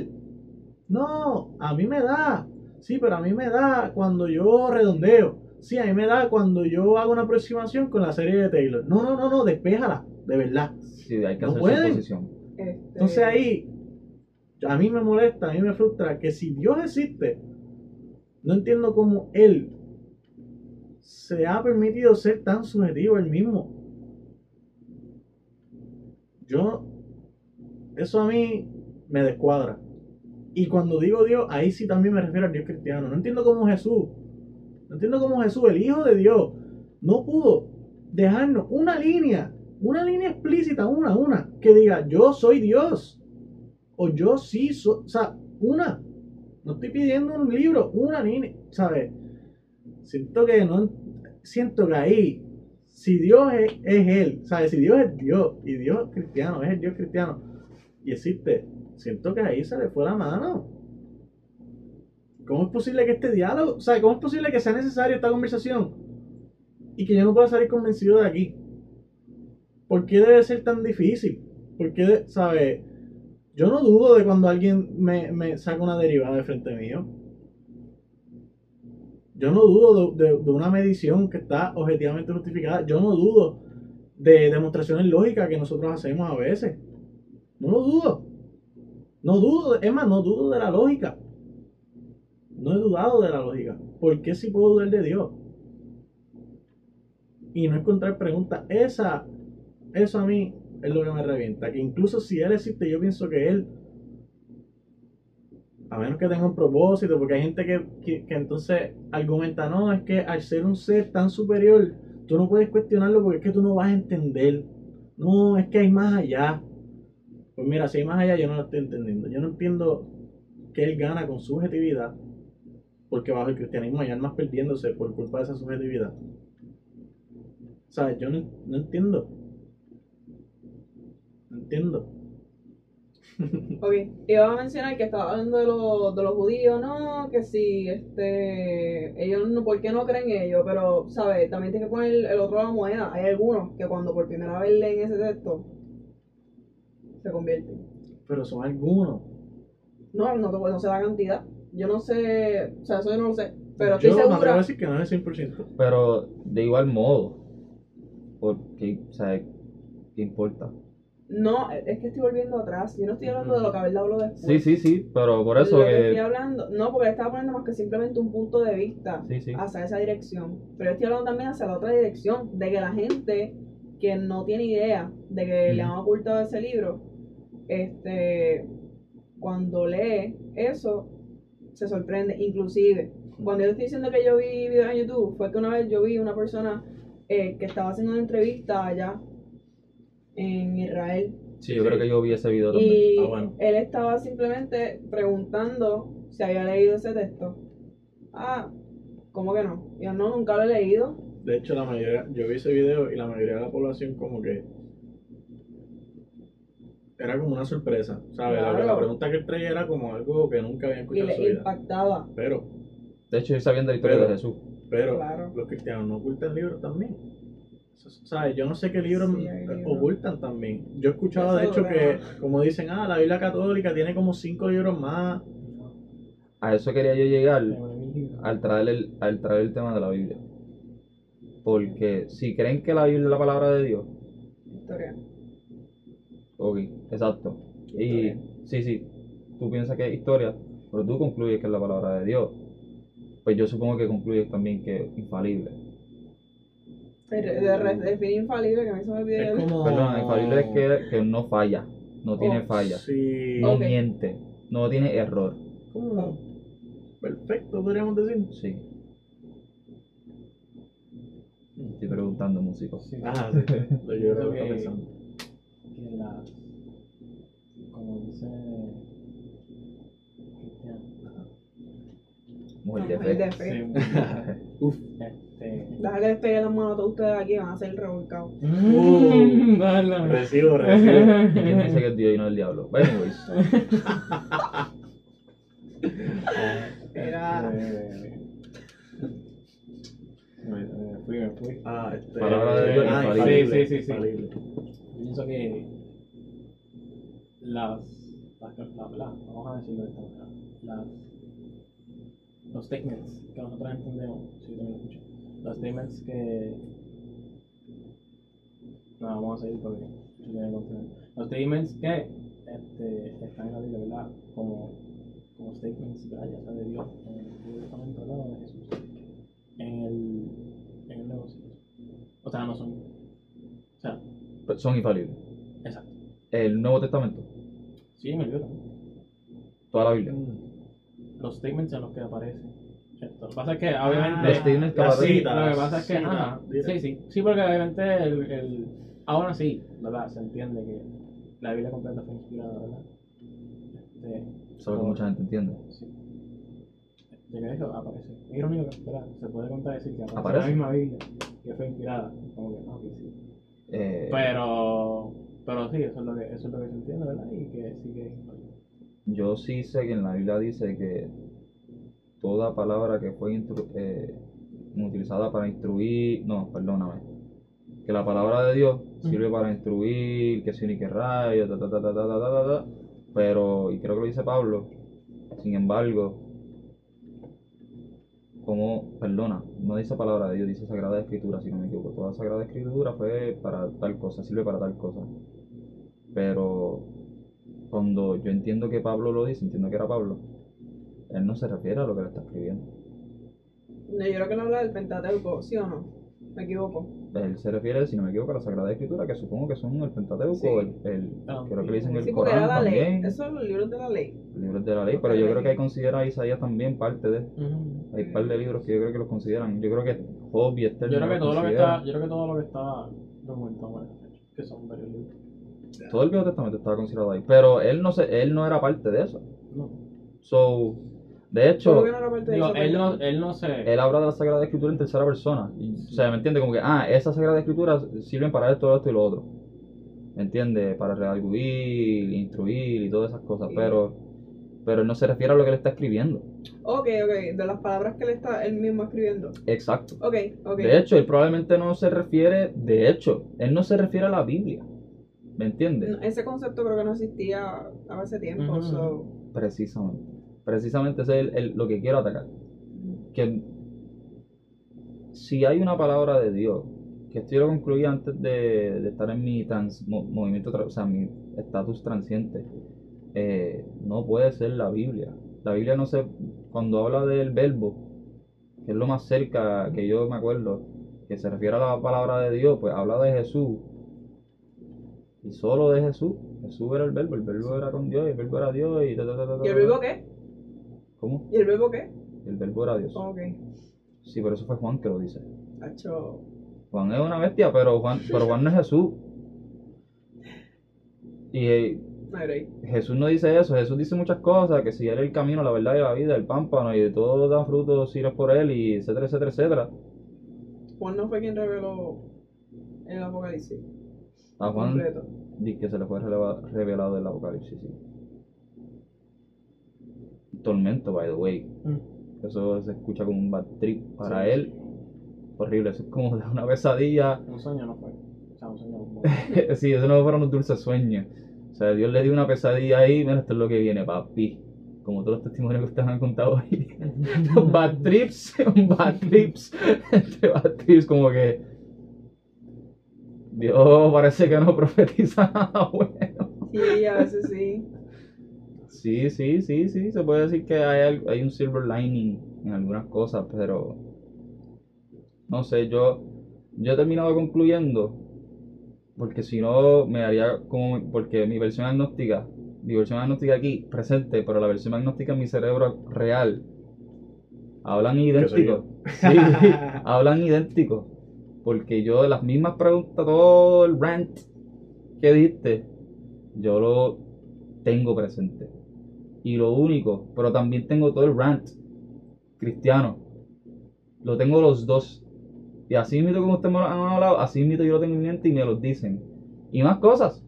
No, a mí me da. Sí, pero a mí me da cuando yo redondeo. Sí, a mí me da cuando yo hago una aproximación con la serie de Taylor. No, no, no, no, despéjala. De verdad. Sí, hay que No hacer pueden. posición. Este, Entonces ahí, a mí me molesta, a mí me frustra que si Dios existe, no entiendo cómo Él se ha permitido ser tan subjetivo él mismo. Yo, eso a mí me descuadra. Y cuando digo Dios, ahí sí también me refiero al Dios cristiano. No entiendo cómo Jesús, no entiendo cómo Jesús, el Hijo de Dios, no pudo dejarnos una línea, una línea explícita, una, una, que diga, yo soy Dios. O yo sí soy, o sea, una. No estoy pidiendo un libro, una línea, ¿sabes? Siento que no, siento que ahí, si Dios es, es Él, ¿sabes? Si Dios es Dios y Dios es cristiano, es el Dios cristiano y existe, siento que ahí se le fue la mano. ¿Cómo es posible que este diálogo, ¿sabes? ¿Cómo es posible que sea necesario esta conversación y que yo no pueda salir convencido de aquí? ¿Por qué debe ser tan difícil? ¿Por qué, ¿sabes? Yo no dudo de cuando alguien me, me saca una derivada de frente mío. Yo no dudo de, de- de una medición que está objetivamente justificada. Yo no dudo de demostraciones lógicas que nosotros hacemos a veces. No lo dudo. No dudo, es más, no dudo de la lógica. No he dudado de la lógica. ¿Por qué si puedo dudar de Dios? Y no encontrar preguntas. Esa, eso a mí es lo que me revienta. Que incluso si Él existe, yo pienso que Él, a menos que tenga un propósito, porque hay gente que, que, entonces argumenta, no, es que al ser un ser tan superior, tú no puedes cuestionarlo porque es que tú no vas a entender. No, es que hay más allá. Pues mira, si hay más allá, yo no lo estoy entendiendo. Yo no entiendo que Él gana con subjetividad, porque bajo el cristianismo hay almas perdiéndose por culpa de esa subjetividad. Sea, yo no entiendo. No entiendo. Ok, iba a mencionar que estaba hablando de, los de los judíos, no, que si, este, ellos no, ¿por qué no creen ellos? Pero, ¿sabes? También tienes que poner el otro lado de la moneda. Hay algunos que cuando por primera vez leen ese texto, se convierten. Pero son algunos. No, no, te- no sé la cantidad. Yo no sé, o sea, eso yo no lo sé. Pero estoy yo me atrevo a segura. decir que no es el 100%. Pero de igual modo, porque, o sea, ¿qué importa? No, es que estoy volviendo atrás. Yo no estoy hablando de lo que Abel habló después. Sí, sí, sí, pero por eso Lo que estoy hablando, no, porque estaba poniendo más que simplemente un punto de vista Sí, sí. hacia esa dirección. Pero estoy hablando también hacia la otra dirección, de que la gente que no tiene idea de que le han ocultado ese libro, este, cuando lee eso, se sorprende. Inclusive, cuando yo estoy diciendo que yo vi videos en YouTube, fue que una vez yo vi una persona eh, que estaba haciendo una entrevista allá en Israel Sí, yo creo que yo vi ese video también. y Ah, bueno. él estaba simplemente preguntando si había leído ese texto. Ah, ¿cómo que no? Yo no, nunca lo he leído. De hecho, la mayoría, yo vi ese video y la mayoría de la población como que era como una sorpresa, ¿sabes? La- pregunta que él traía era como algo que nunca había Y escuchado su le vida. impactaba. Pero, De hecho, ellos sabían de la historia Pero- de Jesús. pero, Claro. los cristianos no ocultan libros también. ¿Sabes? Yo no sé qué libros Sí, ocultan también. Yo he escuchado, de hecho, que, como dicen, ah, la Biblia católica tiene como cinco libros más. A eso quería yo llegar al traer el, al traer el tema de la Biblia. Porque si creen que la Biblia es la palabra de Dios, Historia. ok, exacto. Y sí, sí, tú piensas que es historia, pero tú concluyes que es la palabra de Dios. Pues yo supongo que concluyes también que es infalible. Pero definir infalible, que a mí se me olvidó. Es el- como. Perdón, infalible es que, que no falla, no tiene Oh, falla, Sí. no Ok. miente, no tiene error. Como perfecto, podríamos decir. Sí. Estoy preguntando, músico. Sí. Ah, sí. Lo yo creo que pensando. que las como dice Cristian Mujer de Mujer fe. de fe. muy. Uf. Este Deja que les pegue las manos a todos ustedes aquí, van a ser revolcados. Dale. Recibo, recibo. ¿Y quién dice que es Dios y no el diablo? Anyways, Era. Eh, me, me fui, me fui. Ah, este. Palabra de Dios, ah, Sí, sí, sí, sí. Yo pienso que las, las, la- la- vamos a decirlo de esta manera, las, los statements que nosotros entendemos, si también lo escucho, los statements que, no, vamos a seguir porque yo tengo que continuar. los statements que este, están en la Biblia, ¿verdad? Como, como statements, sea de Dios, en el Antiguo Testamento, ¿verdad? O de Jesús, en el, en el Nuevo Testamento. O sea, no son, o sea, son infalibles. exacto. El Nuevo Testamento, Sí, en el también. toda la Biblia. Los statements en los que aparece. Lo que pasa es que, obviamente. Sí, lo que pasa es que. citas, ajá, sí, sí. Sí, porque obviamente el, el. Aún así, ¿verdad? Se entiende que la Biblia completa fue inspirada, ¿verdad? Este, Eso es lo que mucha gente entiende. Sí. De que eso aparece. Es irónico que, ¿verdad? Se puede contar decir que aparece, ¿Aparece? la misma Biblia que fue inspirada. Como que, no, que sí. Eh, Pero. Pero sí, eso es lo que, eso es lo que se entiende, ¿verdad? Y que sí que es infalible. yo sí sé que en la Biblia dice que toda palabra que fue eh, utilizada para instruir, no, perdóname, que la palabra de Dios sirve para instruir, que sí ni que rayo, ta, ta, ta, ta, ta, ta, ta, ta, ta, pero, y creo que lo dice Pablo, sin embargo, como, perdona, no dice palabra de Dios, dice Sagrada Escritura, si no me equivoco, toda Sagrada Escritura fue para tal cosa, sirve para tal cosa, pero cuando yo entiendo que Pablo lo dice, entiendo que era Pablo, él no se refiere a lo que le está escribiendo. No, yo creo que él habla del Pentateuco, ¿sí o no? Me equivoco. Él se refiere, si no me equivoco, a la Sagrada Escritura, que supongo que son el Pentateuco, Sí. el, el- Ah, creo que le dicen el Sí, porque era Corán la ley. también, Esos son los libros de la ley. libros de la ley, pero yo creo que ahí considera a Isaías también parte de, hay un par de libros que yo creo que los consideran, yo creo que Job y Esther Yo no creo que todo lo que está, yo creo que todo lo que está documentado que son varios libros. todo el Viejo Testamento estaba considerado ahí, pero él no se, él no era parte de eso, No. so, de hecho, ¿Cómo que no era parte de Digo, él no, él no se. él habla de la Sagrada Escritura en tercera persona. Y, O sea, ¿me entiende? Como que, ah, esas Sagradas Escrituras sirven para esto, esto y lo otro. ¿Me entiende? Para redarguir, instruir y todas esas cosas. Sí. Pero, pero él no se refiere a lo que él está escribiendo. Ok, ok, de las palabras que él está él mismo escribiendo. Exacto. Ok, ok. De hecho, él probablemente no se refiere, de hecho, él no se refiere a la Biblia. ¿Me entiende? No, ese concepto creo que no existía a ese tiempo. So, Precisamente. Precisamente ese es el- el- lo que quiero atacar. Que si hay una palabra de Dios, que esto yo lo concluí antes de, de estar en mi trans- mo- movimiento, o sea, mi estatus transiente, eh, no puede ser la Biblia. La Biblia no se, cuando habla del verbo, que es lo más cerca que yo me acuerdo, que se refiere a la palabra de Dios, pues habla de Jesús. Y solo de Jesús. Jesús era el verbo, el verbo era con Dios, y el verbo era Dios, y ta, ¿Y el verbo qué? ¿Cómo? ¿Y el verbo qué? El verbo era Dios. Ok. Sí, pero eso fue Juan que lo dice. Hacho. Juan es una bestia, pero Juan, pero Juan no es Jesús. Y eh. Jesús no dice eso, Jesús dice muchas cosas, que si él es el camino, la verdad y la vida, el pámpano, y de todo da frutos si eres por él, y etcétera, etcétera, etcétera. Juan no fue quien reveló el apocalipsis. A Juan, completo. Que se le fue revelado el Apocalipsis, sí. Tormento, by the way. Mm. Eso se escucha como un bad trip para Sí. él. Horrible, eso es como de una pesadilla. Un sueño no fue. O sea, un sueño no sí, eso no fueron unos dulces sueños. O sea, Dios le dio una pesadilla ahí, mira, esto es lo que viene, papi. Como todos los testimonios que ustedes han contado hoy. bad trips, bad trips. Este bad trips, como que. Dios parece que no profetiza nada bueno. Sí, a veces sí. Sí, sí, sí, sí. Se puede decir que hay, un silver lining en algunas cosas, pero. No sé, yo. Yo he terminado concluyendo. Porque si no, me haría como. Porque mi versión agnóstica. Mi versión agnóstica aquí, presente, pero la versión agnóstica en mi cerebro real. Hablan soy idénticos. Sí, hablan idénticos. Porque yo, las mismas preguntas, todo el rant que diste, yo lo tengo presente. Y lo único, pero también tengo todo el rant cristiano. Lo tengo los dos. Y así mismo como ustedes me lo han hablado, así mismo yo lo tengo en mente y me los dicen. Y más cosas.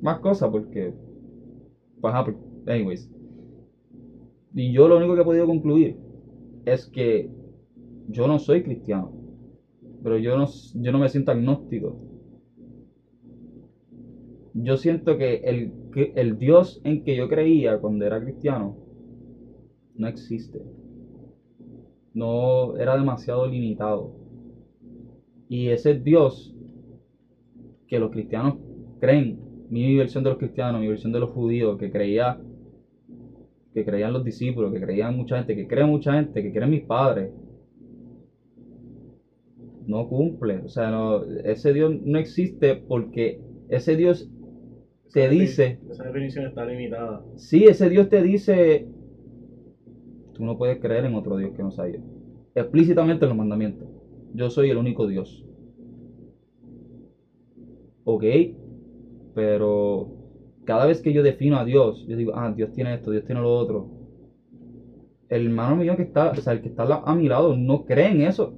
Más cosas porque... pues, ajá, pues, anyways. Y yo lo único que he podido concluir es que yo no soy cristiano. Pero yo no, yo no me siento agnóstico. Yo siento que el, el Dios en que yo creía cuando era cristiano no existe. No era demasiado limitado. Y ese Dios que los cristianos creen, mi versión de los cristianos, mi versión de los judíos, que creía, que creían los discípulos, que creían mucha gente, que cree mucha gente, que creen mis padres, no cumple. O sea, no, ese Dios no existe porque ese Dios te dice, Esa definición está limitada. sí, ese Dios te dice, tú no puedes creer en otro Dios que no sea yo. Explícitamente en los mandamientos. Yo soy el único Dios. Ok, pero cada vez que yo defino a Dios, yo digo, ah, Dios tiene esto, Dios tiene lo otro. El hermano mío que está, o sea, el que está a mi lado, no cree en eso.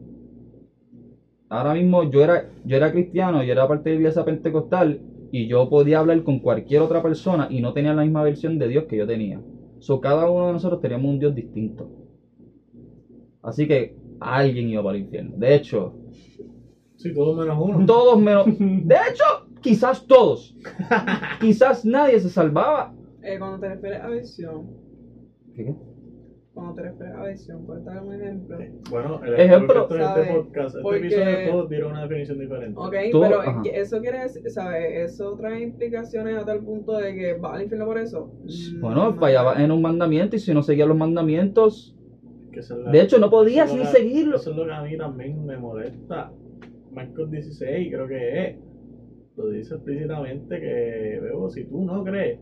Ahora mismo yo era, yo era cristiano, yo era parte de la iglesia pentecostal y yo podía hablar con cualquier otra persona y no tenía la misma versión de Dios que yo tenía. So, cada uno de nosotros teníamos un Dios distinto. Así que alguien iba para el infierno. De hecho, Sí, todo menos uno. todos menos. De hecho, quizás todos. Quizás nadie se salvaba. Eh, cuando te refieres a visión, ¿Qué, qué? Cuando te refieres a visión, ¿puedes dar un ejemplo? Bueno, el Ejemplo, ejemplo de este ¿sabe? podcast, este Porque- episodio todos dieron una definición diferente. Ok, Todo- pero ajá. eso quiere decir, ¿sabes? Eso trae implicaciones a tal punto de que vas al infierno por eso. Mm, Bueno, no. fallaba en un mandamiento y si no seguía los mandamientos, Que la- de hecho no podías eso ni es lo que- seguirlos. Eso es lo que a mí también me molesta. Marcos 16, creo que es. Lo dice explícitamente que, veo, si tú no crees,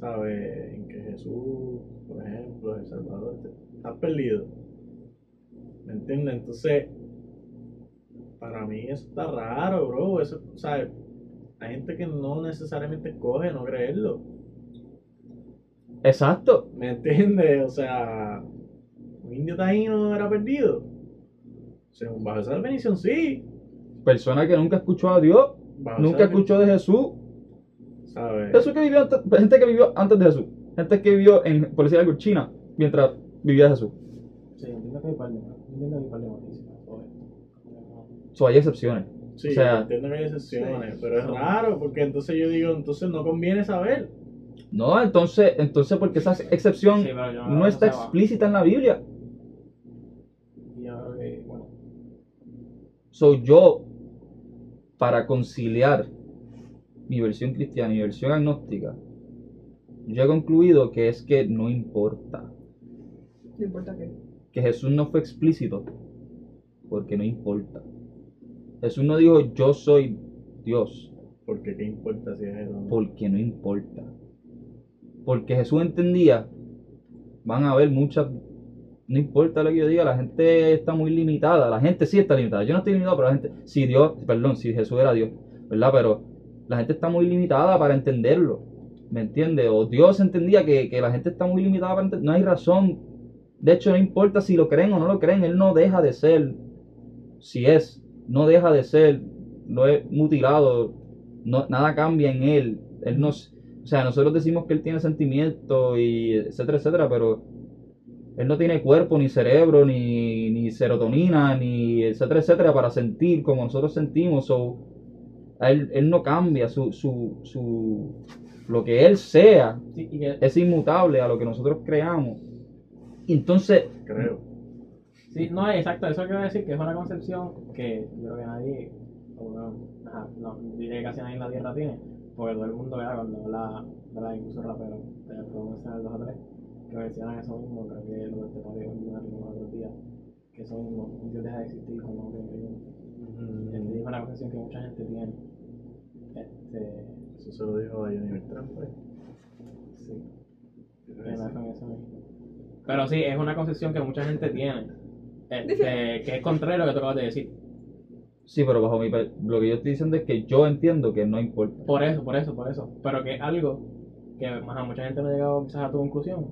¿sabes? Jesús, por ejemplo, el Salvador, estás perdido. ¿Me entiendes? Entonces, para mí eso está raro, bro. Eso, ¿sabes? Hay gente que no necesariamente escoge no creerlo. Exacto. ¿Me entiendes? O sea, un indio taíno era perdido. Según bajo esa definición, sí. Persona que nunca escuchó a Dios, Bajo nunca escuchó de Jesús. Jesús que vivió antes, gente que vivió antes de Jesús. Gente que vivió en, por decir algo, China, mientras vivía Jesús. Sí, entiendo que hay par de entiendo que hay de. So, hay excepciones. Sí, o sea- entiendo que hay excepciones, Sí. pero es raro porque entonces yo digo, entonces no conviene saber. No, entonces, entonces porque esa excepción Sí, no está explícita en la Biblia. Y yo creo que, bueno, So, yo, para conciliar mi versión cristiana y mi versión agnóstica, yo he concluido que es que no importa. No importa qué. Que Jesús no fue explícito, porque no importa. Jesús no dijo yo soy Dios, Porque qué importa si es eso. o no? porque no importa. Porque Jesús entendía, van a haber muchas, no importa lo que yo diga, la gente está muy limitada, la gente sí está limitada, yo no estoy limitado, pero la gente, si Dios, perdón, si Jesús era Dios, ¿verdad? Pero la gente está muy limitada para entenderlo, ¿me entiendes? O Dios entendía que, que la gente está muy limitada no hay razón, de hecho no importa si lo creen o no lo creen, Él no deja de ser, si es, no deja de ser, no es mutilado, no, nada cambia en él. Él nos, o sea, nosotros decimos que él tiene sentimientos y etcétera, etcétera, pero él no tiene cuerpo, ni cerebro, ni, ni serotonina, ni etcétera, etcétera, para sentir como nosotros sentimos. o él, él no cambia, su, su, su, lo que él sea Sí, y que, es inmutable a lo que nosotros creamos. Entonces, Creo. sí, no, exacto, eso quiero decir que es una concepción que yo creo que nadie, o bueno, ajá, no, diría que casi nadie en la Tierra tiene, porque todo el mundo, ¿verdad? cuando habla, ¿verdad? incluso raperos, eh, puedo mencionar dos o tres, que mencionan eso mismo, creo que lo que te parece los otros días, que eso mismo, Dios deja de existir cuando no creyente. Es una concepción que mucha gente tiene. Este, Eso se lo dijo a Johnny Beltrán, pues. sí. Pero sí, es una concepción que mucha gente tiene. Este, que es contrario a lo que tú acabas de decir. sí, pero bajo mi lo que yo estoy diciendo es que yo entiendo que no importa. Por eso, por eso, por eso. Pero que es algo que más a mucha gente no ha llegado quizás a tu conclusión.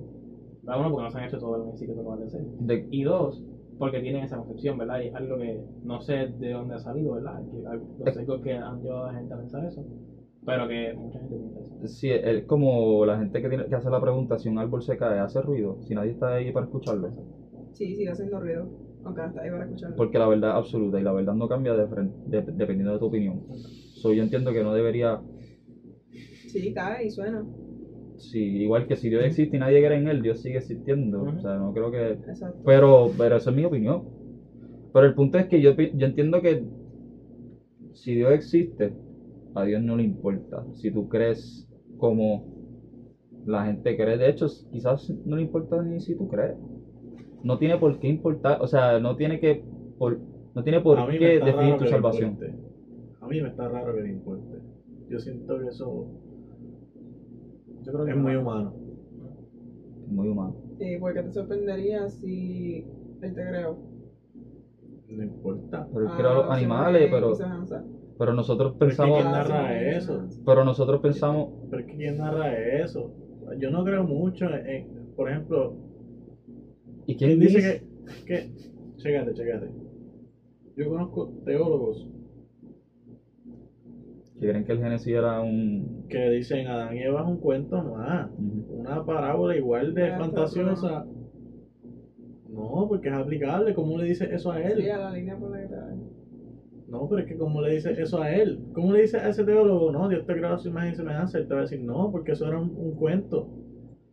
¿verdad? Uno, porque no se han hecho todo el análisis que tú acabas de hacer. De, Y dos, porque tienen esa concepción, ¿verdad? Y es algo que no sé de dónde ha salido, ¿verdad? Que los secos que han llevado a la gente a pensar eso. Pero que mucha gente piensa eso. sí, es como la gente que, tiene, que hace la pregunta si un árbol se cae, hace ruido, si nadie está ahí para escucharlo. Sí, sigue haciendo ruido. Aunque no está ahí para escucharlo. Porque la verdad es absoluta y la verdad no cambia de dependiendo de tu opinión. So, yo entiendo que no debería, Sí, cae y suena. sí, igual que si Dios existe y nadie cree en él, Dios sigue existiendo. O sea, no creo que Exacto. Pero, pero esa es mi opinión. Pero el punto es que yo, yo entiendo que si Dios existe, a Dios no le importa. Si tú crees como la gente cree, de hecho, quizás no le importa ni si tú crees. No tiene por qué importar, o sea, no tiene que por, no tiene por qué definir tu salvación. A mí me está raro que le importe. Yo siento que eso Yo creo que es muy humano. Muy humano. ¿Y por qué te sorprendería si él te creó? No importa. Pero él Ah, creó a los animales, pero. Pero nosotros Pero pensamos, ¿quién narra eso? pero nosotros pensamos, Pero es que ¿quién narra eso? Yo no creo mucho en, en- por ejemplo, ¿y quién ¿quién dice dice que, que, chécate, chécate. Yo conozco teólogos que creen que el Génesis era un que dicen Adán y Eva es un cuento más, una parábola igual de Ah, fantasiosa. No, porque es aplicable. ¿Cómo le dice eso a él? Sí, a la línea por la. No, pero es que ¿cómo le dice eso a él? ¿Cómo le dice a ese teólogo? No, Dios te creó su imagen y semejanza. Él te va a decir, no, porque eso era un, un cuento.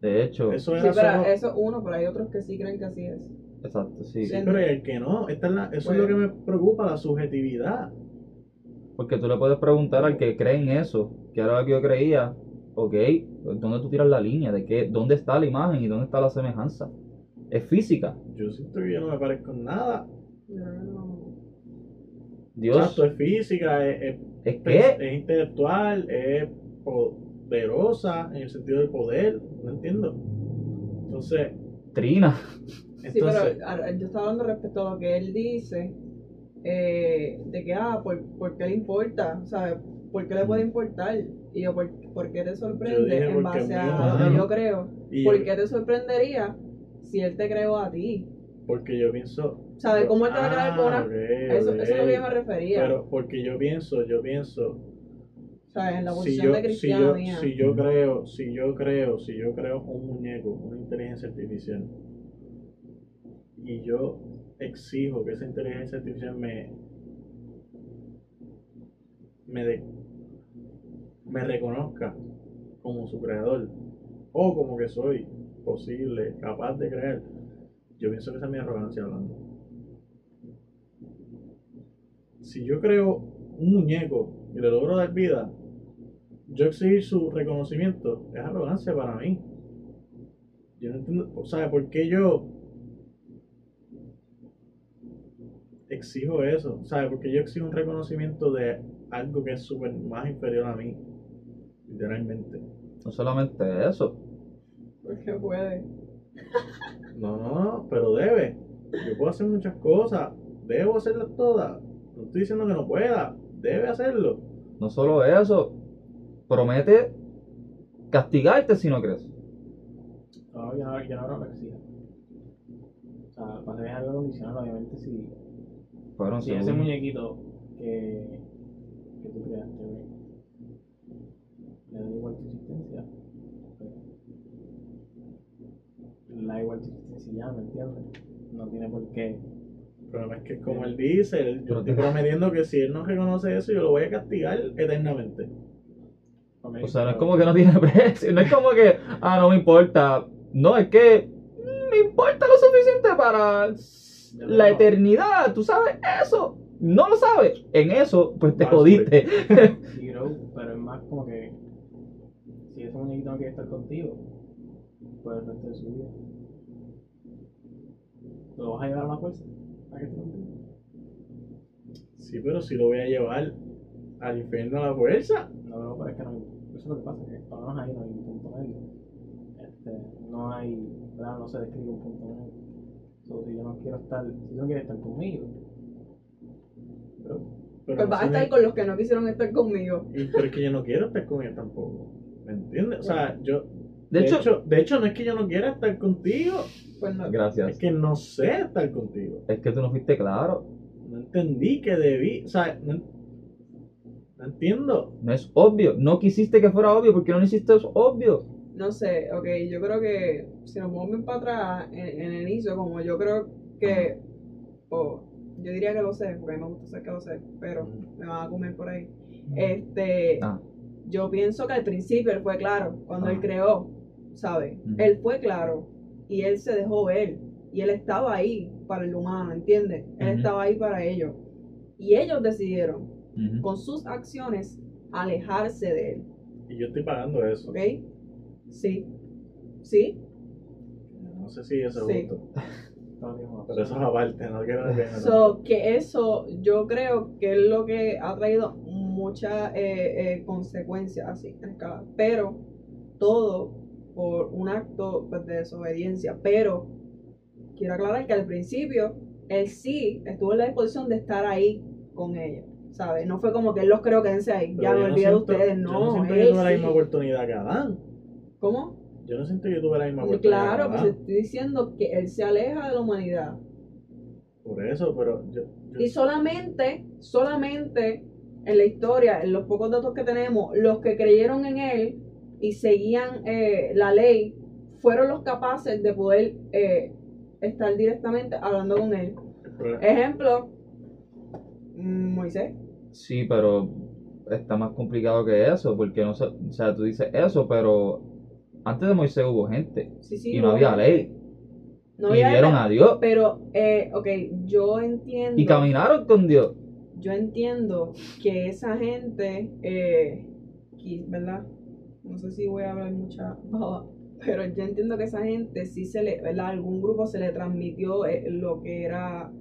De hecho, Eso Sí, era pero solo... eso uno, pero hay otros que sí creen que así es. exacto, sí. Sí, pero el que no, esta es la- eso es lo que me preocupa, la subjetividad. Porque tú le puedes preguntar al que cree en eso, que era lo que yo creía, ok, ¿dónde tú tiras la línea? ¿De qué? ¿Dónde está la imagen y dónde está la semejanza? Es física. Yo siento que yo no me parezco en nada. No. Dios Exacto, es física, es, es, es es- que es intelectual, es poderosa en el sentido del poder. No entiendo. Entonces, Trina. Sí, pero yo estaba hablando respecto a lo que él dice, eh, de que, ah, ¿por, por qué le importa? ¿Sabes? ¿Por qué le puede importar? Y yo, ¿por, por qué te sorprende dije en base a lo que yo creo? ¿Por yo- qué te sorprendería si él te creó a ti? porque yo pienso. ¿Sabes? ¿Cómo él te va a con una... Ah, Eso, eso es lo que yo me refería. Pero porque yo pienso, yo pienso, ¿Sabes? En la si yo, de si cristiano yo, mía. si yo creo, si yo creo, si yo creo un muñeco, una inteligencia artificial, y yo exijo que esa inteligencia artificial me me, de- me reconozca como su creador o como que soy posible, capaz de crear, yo pienso que esa es mi arrogancia hablando. Si yo creo un muñeco y le logro dar vida, yo exigir su reconocimiento es arrogancia para mí. Yo no entiendo, o sea, ¿por qué yo exijo eso? ¿Sabes? Porque yo exijo un reconocimiento de algo que es súper más inferior a mí, literalmente. No solamente eso. Porque puede. No, no, no, pero debe. Yo puedo hacer muchas cosas, debo hacerlas todas. No estoy diciendo que no pueda, debe hacerlo. No solo eso. Promete castigarte si no crees. No, yo no, yo no creo que exija. O sea, para ser algo condicional, obviamente, si, Fueron si ese muñequito que, que tú creaste, le da igual tu existencia, pues, le da igual tu existencia ya, ¿me entiendes? No tiene por qué. Pero no es que como él dice, él- yo estoy prometiendo que si él no reconoce eso, yo lo voy a castigar eternamente. O sea, no es como que no tiene precio, no es como que, ah, no me importa. No, es que me importa lo suficiente para la eternidad, tú sabes eso. No lo sabes. En eso, pues te Vas, jodiste. Sí, pero es más como que si ese muñequito no quiere estar contigo, por el resto de su vida, ¿lo vas a llevar a la fuerza? Sí, pero si lo voy a llevar al infierno a la fuerza. No, bro, pero es que no hay, eso es lo que pasa, que por lo menos ahí no hay un punto medio. Este, no hay, ¿verdad? No se describe un punto medio. So, si yo no quiero estar, si no quieres estar conmigo, Pero Pues no vas a estar me- con los que no quisieron estar conmigo. y- pero es que yo no quiero estar con él tampoco. ¿Me entiendes? O sea, yo. De hecho, de hecho, no es que yo no quiera estar contigo, Pues no. gracias. es que no sé estar contigo. Es que tú no fuiste claro. No entendí que debí. O sea, no, no entiendo. No es obvio. No quisiste que fuera obvio porque no lo hiciste es obvio. No sé, ok, yo creo que si nos vamos bien para atrás en, en el inicio, como yo creo que, o yo diría que lo sé, porque a mí me gusta ser que lo sé, pero me van a comer por ahí. Este, Ah. yo pienso que al principio él fue claro, cuando él creó, ¿sabes? Él fue claro y él se dejó ver y él estaba ahí para el humano, ¿entiendes? Él estaba ahí para ellos. Y ellos decidieron, con sus acciones, alejarse de él, Y yo estoy pagando eso. ¿ok? Sí. ¿Sí? No sé si eso es Sí. Pero eso es aparte, no quiero me So, que eso yo creo que es lo que ha traído muchas eh, eh, consecuencias así en escala. Pero todo por un acto pues, de desobediencia. Pero quiero aclarar que al principio él sí estuvo en la disposición de estar ahí con ellos. ¿Sabes? No fue como que él los creo quédense ahí. Pero ya me no olvidé de ustedes. Yo no No, siento que tuve la misma sí. oportunidad que Adán. ¿Cómo? Yo no siento que tuve la misma oportunidad Claro, que pues estoy diciendo que él se aleja de la humanidad. Por eso, pero yo. yo- Y solamente, solamente en la historia, en los pocos datos que tenemos, los que creyeron en él y seguían eh, la ley, fueron los capaces de poder eh, estar directamente hablando con él. Ejemplo, Moisés. Sí, pero está más complicado que eso, porque no sé, o sea, tú dices eso, pero antes de Moisés hubo gente Sí, sí, y no había ley No y había vieron ley, a Dios Pero, eh, ok, yo entiendo. y caminaron con Dios. yo entiendo que esa gente, eh, ¿verdad? No sé si voy a hablar mucha baba, pero yo entiendo que esa gente sí se le, ¿verdad? A algún grupo se le transmitió eh, lo que era,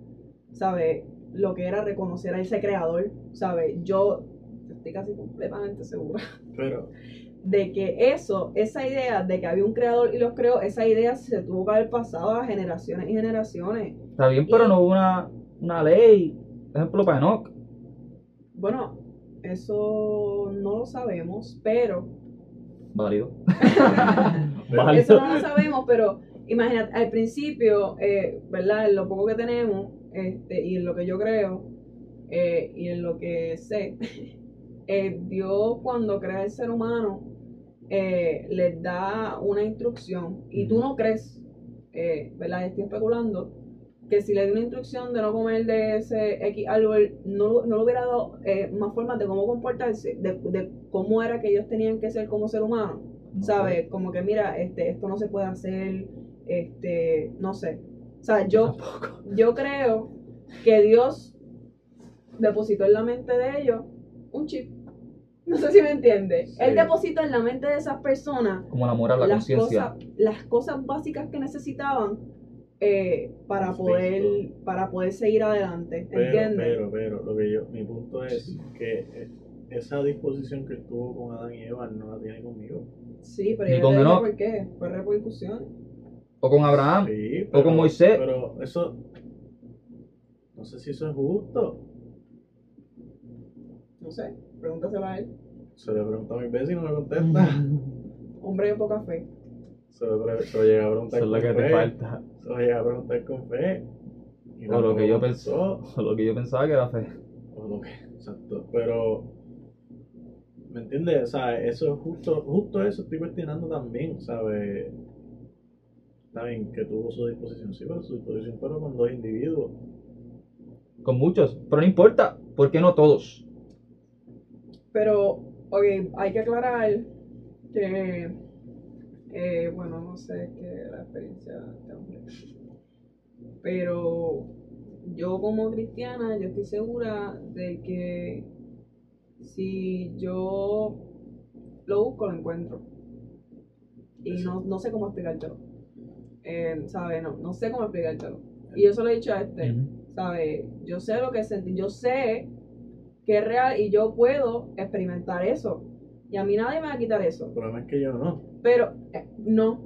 ¿sabes? Lo que era reconocer a ese creador, ¿sabes? Yo estoy casi completamente segura Pero, de que eso, esa idea de que había un creador y los creó, esa idea se tuvo que haber pasado a generaciones y generaciones. Está bien, pero Y- no hubo una, una ley. Ejemplo para Enoch. Bueno, eso no lo sabemos, pero Válido. Eso no lo sabemos, pero imagínate, al principio, eh, ¿verdad? En lo poco que tenemos, este, y en lo que yo creo, eh, y en lo que sé, eh, Dios cuando crea el ser humano, les da una instrucción, y tú no crees, ¿verdad? Estoy especulando, que si le dio una instrucción de no comer de ese X árbol, no, no le hubiera dado eh, más formas de cómo comportarse, de, de cómo era que ellos tenían que ser como ser humano. ¿sabes? Como que mira, este, esto no se puede hacer, este, no sé. O sea, yo, yo creo que Dios depositó en la mente de ellos un chip. No sé si me entiende. Sí. Él depositó en la mente de esas personas Como la moral, la las cosas, las cosas básicas que necesitaban eh, para poder, para poder seguir adelante. pero, ¿Entiendes? pero, pero, lo que yo, mi punto es que eh, esa disposición que tuvo con Adán y Eva no la tiene conmigo. sí, pero Ni yo con Enoch. por qué. Por repercusiones. O con Abraham. Sí, O con Moisés. Pero eso, no sé si eso es justo. No sé, pregúntaselo a él. Se le pregunta a mi vez y no me contesta. Hombre de poca fe. Se lo, pre- se lo llega a preguntar Eso es lo que te falta. Lo llega a preguntar con fe. Y O lo que yo pensó. O lo que yo pensaba que era fe. O lo que, exacto. Pero ¿Me entiendes? O sea, eso es justo, justo eso estoy cuestionando también, ¿sabes? Está bien que tuvo su disposición, sí, pero su disposición fueron con dos individuos. Con muchos, pero no importa, ¿por qué no todos? Pero, ok, hay que aclarar que, eh, bueno, no sé qué la experiencia de este hombre. Pero yo como cristiana, yo estoy segura de que si yo lo busco, lo encuentro. Y no, no sé cómo explicártelo. Eh, ¿Sabes? No, no sé cómo explicártelo. Y yo se lo he dicho a este. ¿sabes? Yo sé lo que sentí, yo sé que es real y yo puedo experimentar eso. Y a mí nadie me va a quitar eso. El problema es que yo no. Pero eh, no.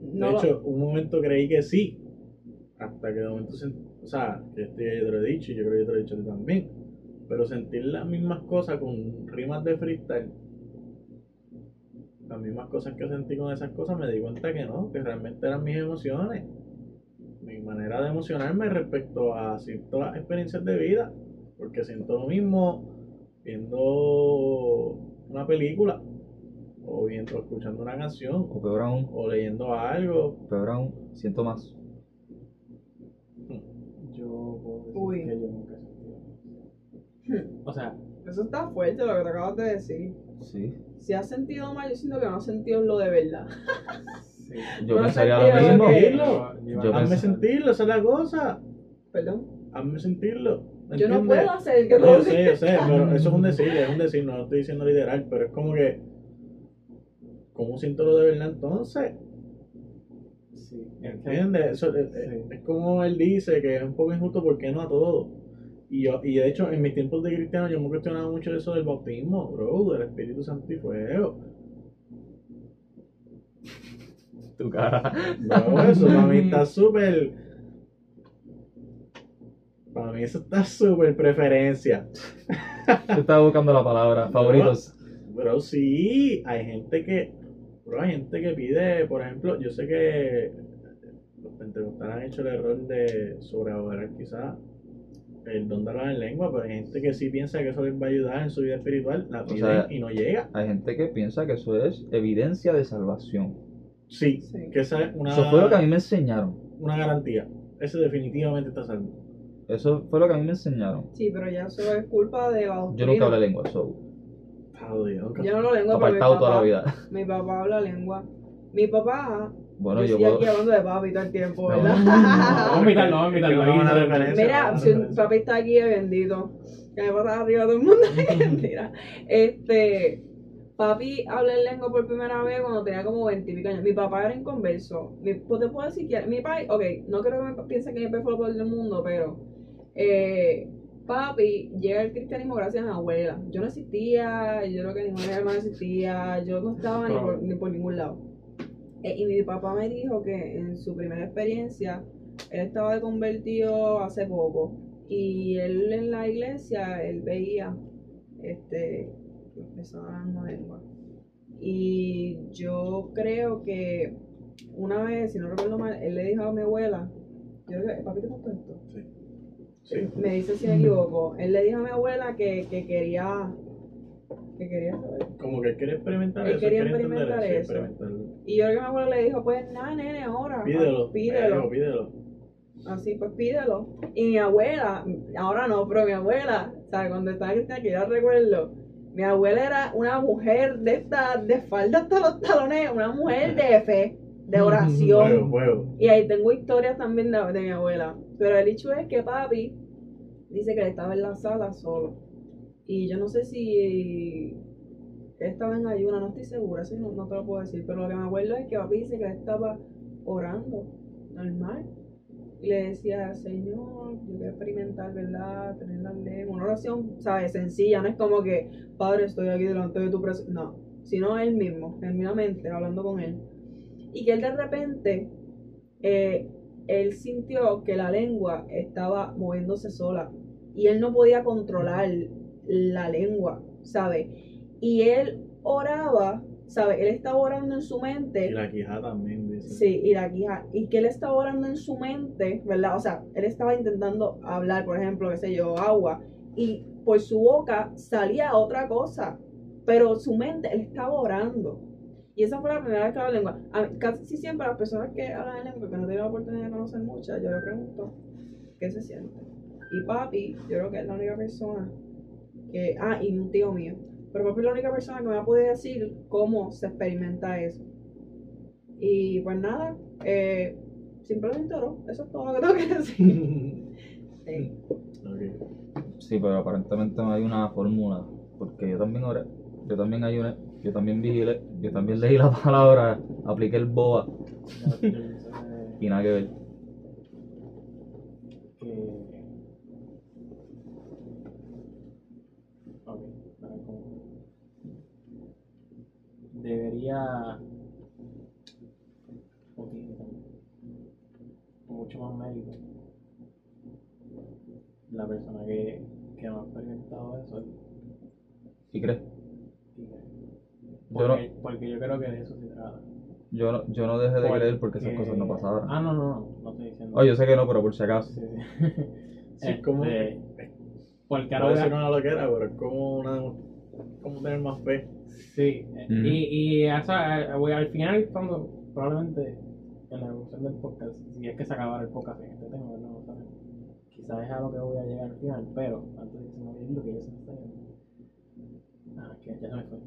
no de lo- hecho, un momento creí que sí. Hasta que de momento, o sea, que este yo te lo he dicho y yo creo que yo te lo he dicho también. Pero sentir las mismas cosas con rimas de freestyle, las mismas cosas que sentí con esas cosas, me di cuenta que no, que realmente eran mis emociones. Mi manera de emocionarme respecto a ciertas experiencias de vida. Porque siento lo mismo viendo una película, o viendo, escuchando una canción, O peor aún, o leyendo algo. peor aún, siento más. Yo puedo decir Uy. que yo nunca he sentido. O sea, Eso está fuerte lo que te acabas de decir. Sí. Si has sentido mal, yo siento que no has sentido lo de verdad. sí. Yo No pensaría sentí lo mismo. Sentirlo. Yo Hazme sentirlo, esa es la cosa. Perdón. Hazme sentirlo. ¿me Yo no puedo hacer que No, lo yo sé, yo sé, pero eso es un decir, es un decir, no lo estoy diciendo literal, pero es como que. ¿Cómo siento lo de verdad entonces? Sí. ¿Entiendes? Eso, es, es- Sí. es como él dice que es un poco injusto, ¿por qué no a todo? Y, yo, y de hecho, en mis tiempos de cristiano, yo me cuestionaba mucho eso del bautismo, bro, del Espíritu Santo y Fuego. Tu cara. Bro, eso para mí está súper. Para mí eso está súper preferencia. Yo estaba buscando la palabra. Favoritos. Pero sí, hay gente que. Bro, hay gente que pide, por ejemplo, yo sé que los pentecostales han hecho el error de sobreadorar quizás el don de hablar en lengua, pero hay gente que sí piensa que eso les va a ayudar en su vida espiritual, la piden sea, y no llega. Hay gente que piensa que eso es evidencia de salvación. Sí, Sí. que esa es una, Eso fue lo que a mí me enseñaron. una garantía. Ese definitivamente está salvo. Eso fue lo que a mí me enseñaron. Sí, pero ya eso es culpa de la Yo nunca hablé lengua, so, Yo no lo lengua, pero mi apartado toda la papá, vida. mi papá habla lengua. Mi papá, Bueno, yo yo estoy puedo. aquí hablando de papi todo el tiempo, No. ¿verdad? Vamos a invitarlo, vamos a Qué invitarlo. buena ahí. referencia. Mira, si referencia. papi está aquí, es bendito. Que me pasa arriba todo el mundo. Mentira. Este, papi habla en lengua por primera vez cuando tenía como 20 y pico años. Mi papá era inconverso. Mi, pues te puedo decir que mi papi, ok, no creo que me piense que fue lo peor del mundo, pero eh, papi llega al cristianismo gracias a mi abuela. Yo no existía, yo creo que ninguna hermana existía, yo no estaba ni por, ni por ningún lado. Eh, y mi papá me dijo que en su primera experiencia él estaba de convertido hace poco y él en la iglesia él veía este personas hablando lengua y yo creo que una vez si no recuerdo mal él le dijo a mi abuela yo creo que papi te contó esto Sí. Me dice si me equivoco él le dijo a mi abuela que, que quería que quería saber Como que él quiere experimentar Él eso. quería experimentar eso. y yo creo que mi abuela le dijo pues nada nene ahora Pídelo. pídelo pídelo. Así, pues pídelo. Y mi abuela, ahora no, pero mi abuela, ¿sabes? Cuando estaba cristiana, que yo recuerdo, mi abuela era una mujer de esta, de falda hasta los talones, una mujer de fe, de oración. fuego. Y ahí tengo historias también de, de mi abuela. Pero el hecho es que papi dice que él estaba en la sala solo. Y yo no sé si él estaba en ayuna, no estoy segura, eso no, no te lo puedo decir. Pero lo que me acuerdo es que papi dice que él estaba orando, normal. Y le decía, Señor, yo quiero experimentar, ¿verdad? Tener la lengua. Una oración, ¿sabes? Sencilla, no es como que, Padre, estoy aquí delante de tu presencia. No, sino él mismo, genuinamente, hablando con él. Y que él de repente, eh, él sintió que la lengua estaba moviéndose sola. Y él no podía controlar la lengua, ¿sabes? Y él oraba, ¿sabes? Él estaba orando en su mente. Y la quijada también, dice. Sí, y la quija. Y que él estaba orando en su mente, ¿verdad? O sea, él estaba intentando hablar, por ejemplo, qué sé yo, agua. Y por su boca salía otra cosa. pero su mente, él estaba orando. Y esa fue la primera vez que hablaba lengua. A- casi siempre las personas que hablan en lengua, que no tienen la oportunidad de conocer muchas, yo le pregunto qué se siente. Y papi, yo creo que es la única persona que. Ah, y un tío mío. Pero papi es la única persona que me poder decir cómo se experimenta eso. Y pues nada, eh, simplemente oró. Eso es todo lo que tengo que decir. Sí. Sí, pero aparentemente no hay una fórmula, porque yo también oré, yo también ayuné, yo también vigilé, yo también leí la palabra, apliqué el BOA y nada que ver. debería mucho más mérito la persona que, que no ha experimentado eso ¿Y crees? Y que- Yo no, porque, porque yo creo que de eso se trata yo no, yo no dejé de creer porque esas cosas no pasaban. ah no no no no estoy diciendo Oh, yo sé que no, pero por si acaso. Sí, sí. Sí, es como- Este, porque ahora Puede voy a- ser una loquera, pero es como una. como tener más fe. Sí, eh, y, y esa, eh, voy al final, cuando probablemente en la evolución del podcast, si es que se acabara el podcast en este tema, no lo. Quizás es a lo que voy a llegar al final, pero antes de que se me olvide lo que ya se me está yendo. Ah, que ya se me fue.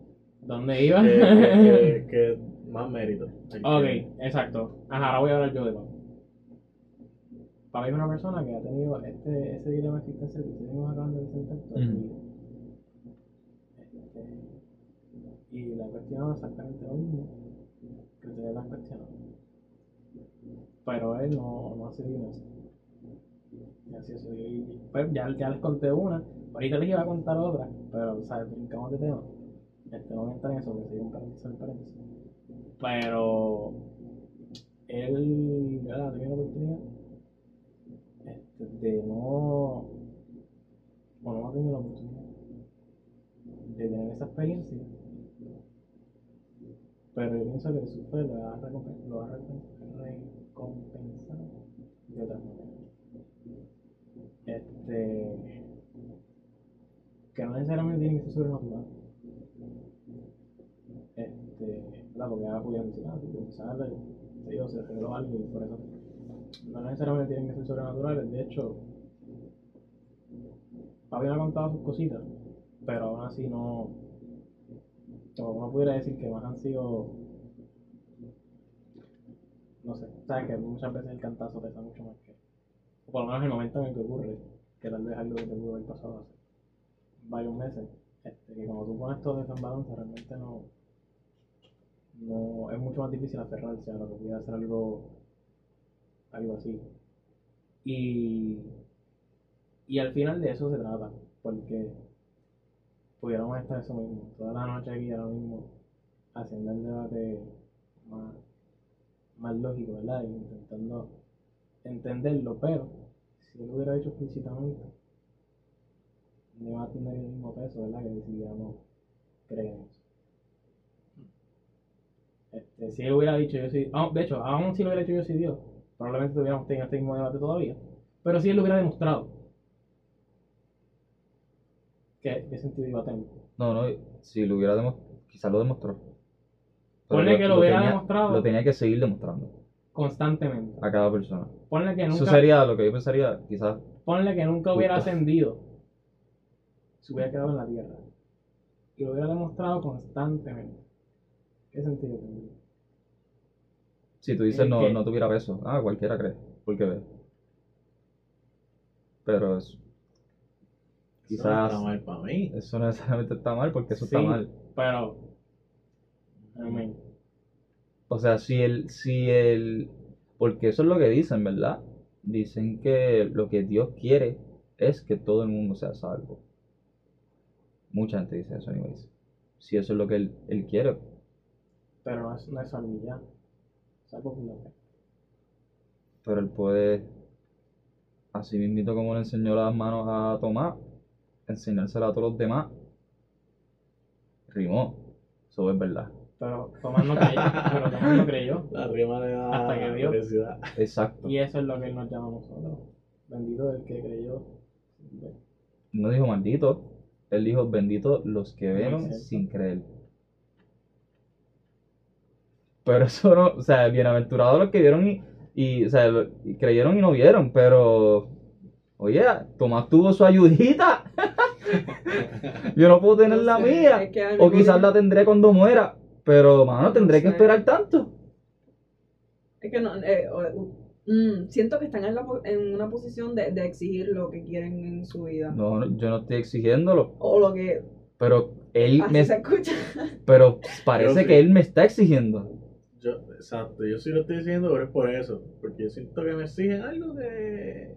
¿Dónde iba? Que, que, que- que más mérito. Ok, exacto. Ajá, ahora voy a hablar yo de Pablo. Pablo es una persona que ha tenido este, ese dilema existencial que ustedes acaban de presentar toda su vida. Este, y le han cuestionado exactamente lo mismo que ustedes le han cuestionado. Pero él no, no ha sido así. Y así es. Y pues ya, ya les conté una. Ahorita les iba a contar otra, pero, ¿sabes? Brincamos de tema. Este, no voy a entrar en eso porque sería un paréntesis paréntesis. Pero él, ¿verdad? Tenía la oportunidad este, de no, o no ha tenido la oportunidad de tener esa experiencia. Pero yo pienso que su fe lo va a recompensar de otra manera. Este, que no necesariamente tiene que ser sobrenatural. Este, decir, ah, sí, pues, quizás le- Dios se reveló algo y por eso. No necesariamente tienen que ser sobrenaturales, de hecho, Papi me ha contado sus cositas, pero aún así no. Como uno pudiera decir que más han sido. No sé, sabes que muchas veces el cantazo pesa mucho más que. O por lo menos el momento en el que ocurre, que tal vez algo que te pudo haber pasado hace varios meses. Este, que cuando tú pones todo eso en balance, realmente no. No, es mucho más difícil aferrarse a que pudiera ser algo. algo así. Y. Y al final de eso se trata, porque pudiéramos estar eso mismo, toda la noche aquí ahora mismo, haciendo el debate más, más lógico, ¿verdad? Intentando entenderlo, pero si él lo hubiera hecho explícitamente, no iba a tener el mismo peso, ¿verdad? Que eso. Este, si él hubiera dicho yo soy, ah, de hecho, aún si lo hubiera dicho yo soy Dios, probablemente tuviéramos tenido este mismo debate todavía. Pero si él lo hubiera demostrado, ¿qué, qué sentido iba a tener? No, no, si lo hubiera demostrado, quizás lo demostró. Ponle que lo hubiera tenía- demostrado. Lo tenía que seguir demostrando Constantemente. a cada persona. Ponle que Eso nunca, sería lo que yo pensaría, quizás. ponle que nunca hubiera Justo. ascendido. Se hubiera quedado en la tierra. Y lo hubiera demostrado constantemente. ¿Qué sentido tendría? Si tú dices Es no, no tuviera peso, ah, cualquiera cree, porque ve. Pero eso, Eso no quizás está mal para mí. eso no necesariamente está mal, porque eso Sí. está mal. Pero. Mean, O sea, si el, si el, porque eso es lo que dicen, ¿verdad? Dicen que lo que Dios quiere es que todo el mundo sea salvo. Mucha gente dice eso, anyways. Si eso es lo que él, él quiere, pero no es, no es ya. Salvo por la fe. pero él puede, así mismito como le enseñó las manos a Tomás, enseñársela a todos los demás. Rimó. Eso es verdad. Pero Tomás no creyó. pero Tomás no creyó. La rima le da Hasta que curiosidad. Exacto. Y eso es lo que él nos llama a nosotros. Bendito el que creyó. No dijo maldito. Él dijo, bendito los que cierto. sin creer. Pero eso no, o sea, bienaventurados los que vieron y, y, o sea, lo- y creyeron y no vieron, pero, oye, Tomás tuvo su ayudita. Yo no puedo tener No la sé, mía. es que al O quizás la tendré cuando muera. Pero, mano, tendré No que sé. esperar tanto. Es que no, eh, o- mm, siento que están en, la po- en una posición de, de exigir lo que quieren en su vida. No, no, yo no estoy exigiéndolo. O lo que Pero él así me, se escucha. pero parece que él me está exigiendo. Yo, exacto, yo sí lo estoy diciendo, pero es por eso. Porque yo siento que me exigen algo que.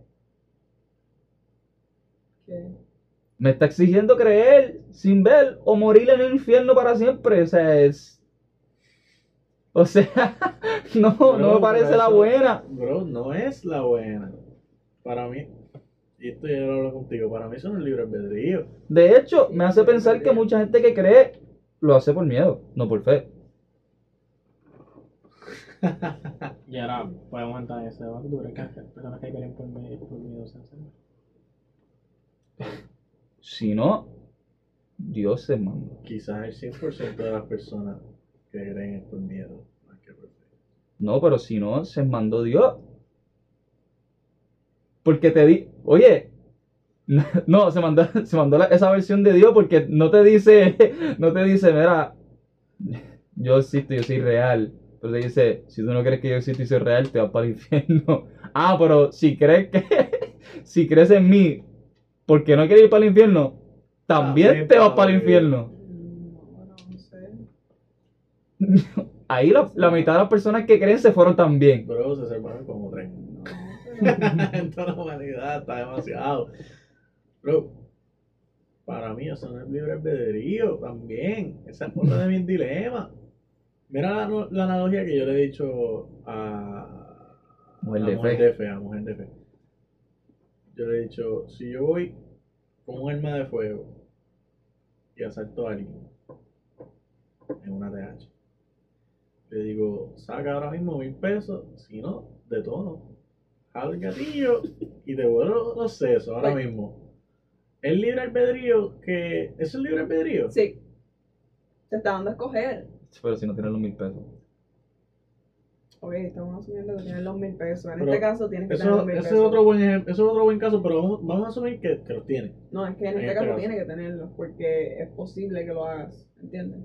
Que- Me está exigiendo creer sin ver o morir en el infierno para siempre. O sea, es. O sea, no, no me parece la eso- buena. Bro, no es la buena. Para mí, y esto ya lo hablo contigo, para mí eso no es libre albedrío. De hecho, me hace pensar que mucha gente que cree lo hace por miedo, no por fe. Y ahora podemos entrar en ese debate. ¿Tú crees que hay personas que creen por miedo, por miedo se hacen? Si no, Dios se manda. Quizás el 100% de las personas que creen es por miedo. No, pero si no, se mandó Dios. Porque te di, oye, no, se mandó, se mandó la- esa versión de Dios porque no te dice, no te dice, mira, yo existo, yo soy real. Pero te dice, si tú no crees que yo existo y soy real, te vas para el infierno. Ah, pero si crees que, si crees en mí, porque no quieres ir para el infierno, también También te vas para el infierno. Mm, No, bueno, no sé. Ahí la, la mitad de las personas que creen se fueron también. Bro, se separan como tres. No, pero- en toda la humanidad está demasiado. Bro, para mí eso no es libre albedrío también. Esa es otra de mis dilemas. Mira la, la analogía que yo le he dicho a, Mujer a de mujer fe. de fe, a mujer de fe. Yo le he dicho, si yo voy con un arma de fuego y asalto a alguien en una TH, le digo, saca ahora mismo mil pesos, si no, detono. Jalo el gatillo y te vuelvo los sesos ahora mismo. ¿Es libre albedrío que... ¿Eso es libre albedrío? Sí. Te está dando a escoger. Pero si no tienes los mil pesos. Ok, estamos asumiendo que tienes los mil pesos. En Pero este caso tienes que tener los mil ese es pesos. otro buen ejem- eso es otro buen caso, pero vamos, vamos a asumir que, que los tiene. No, es que en, En este este caso caso. tienes que tenerlos porque es posible que lo hagas. ¿Entiendes?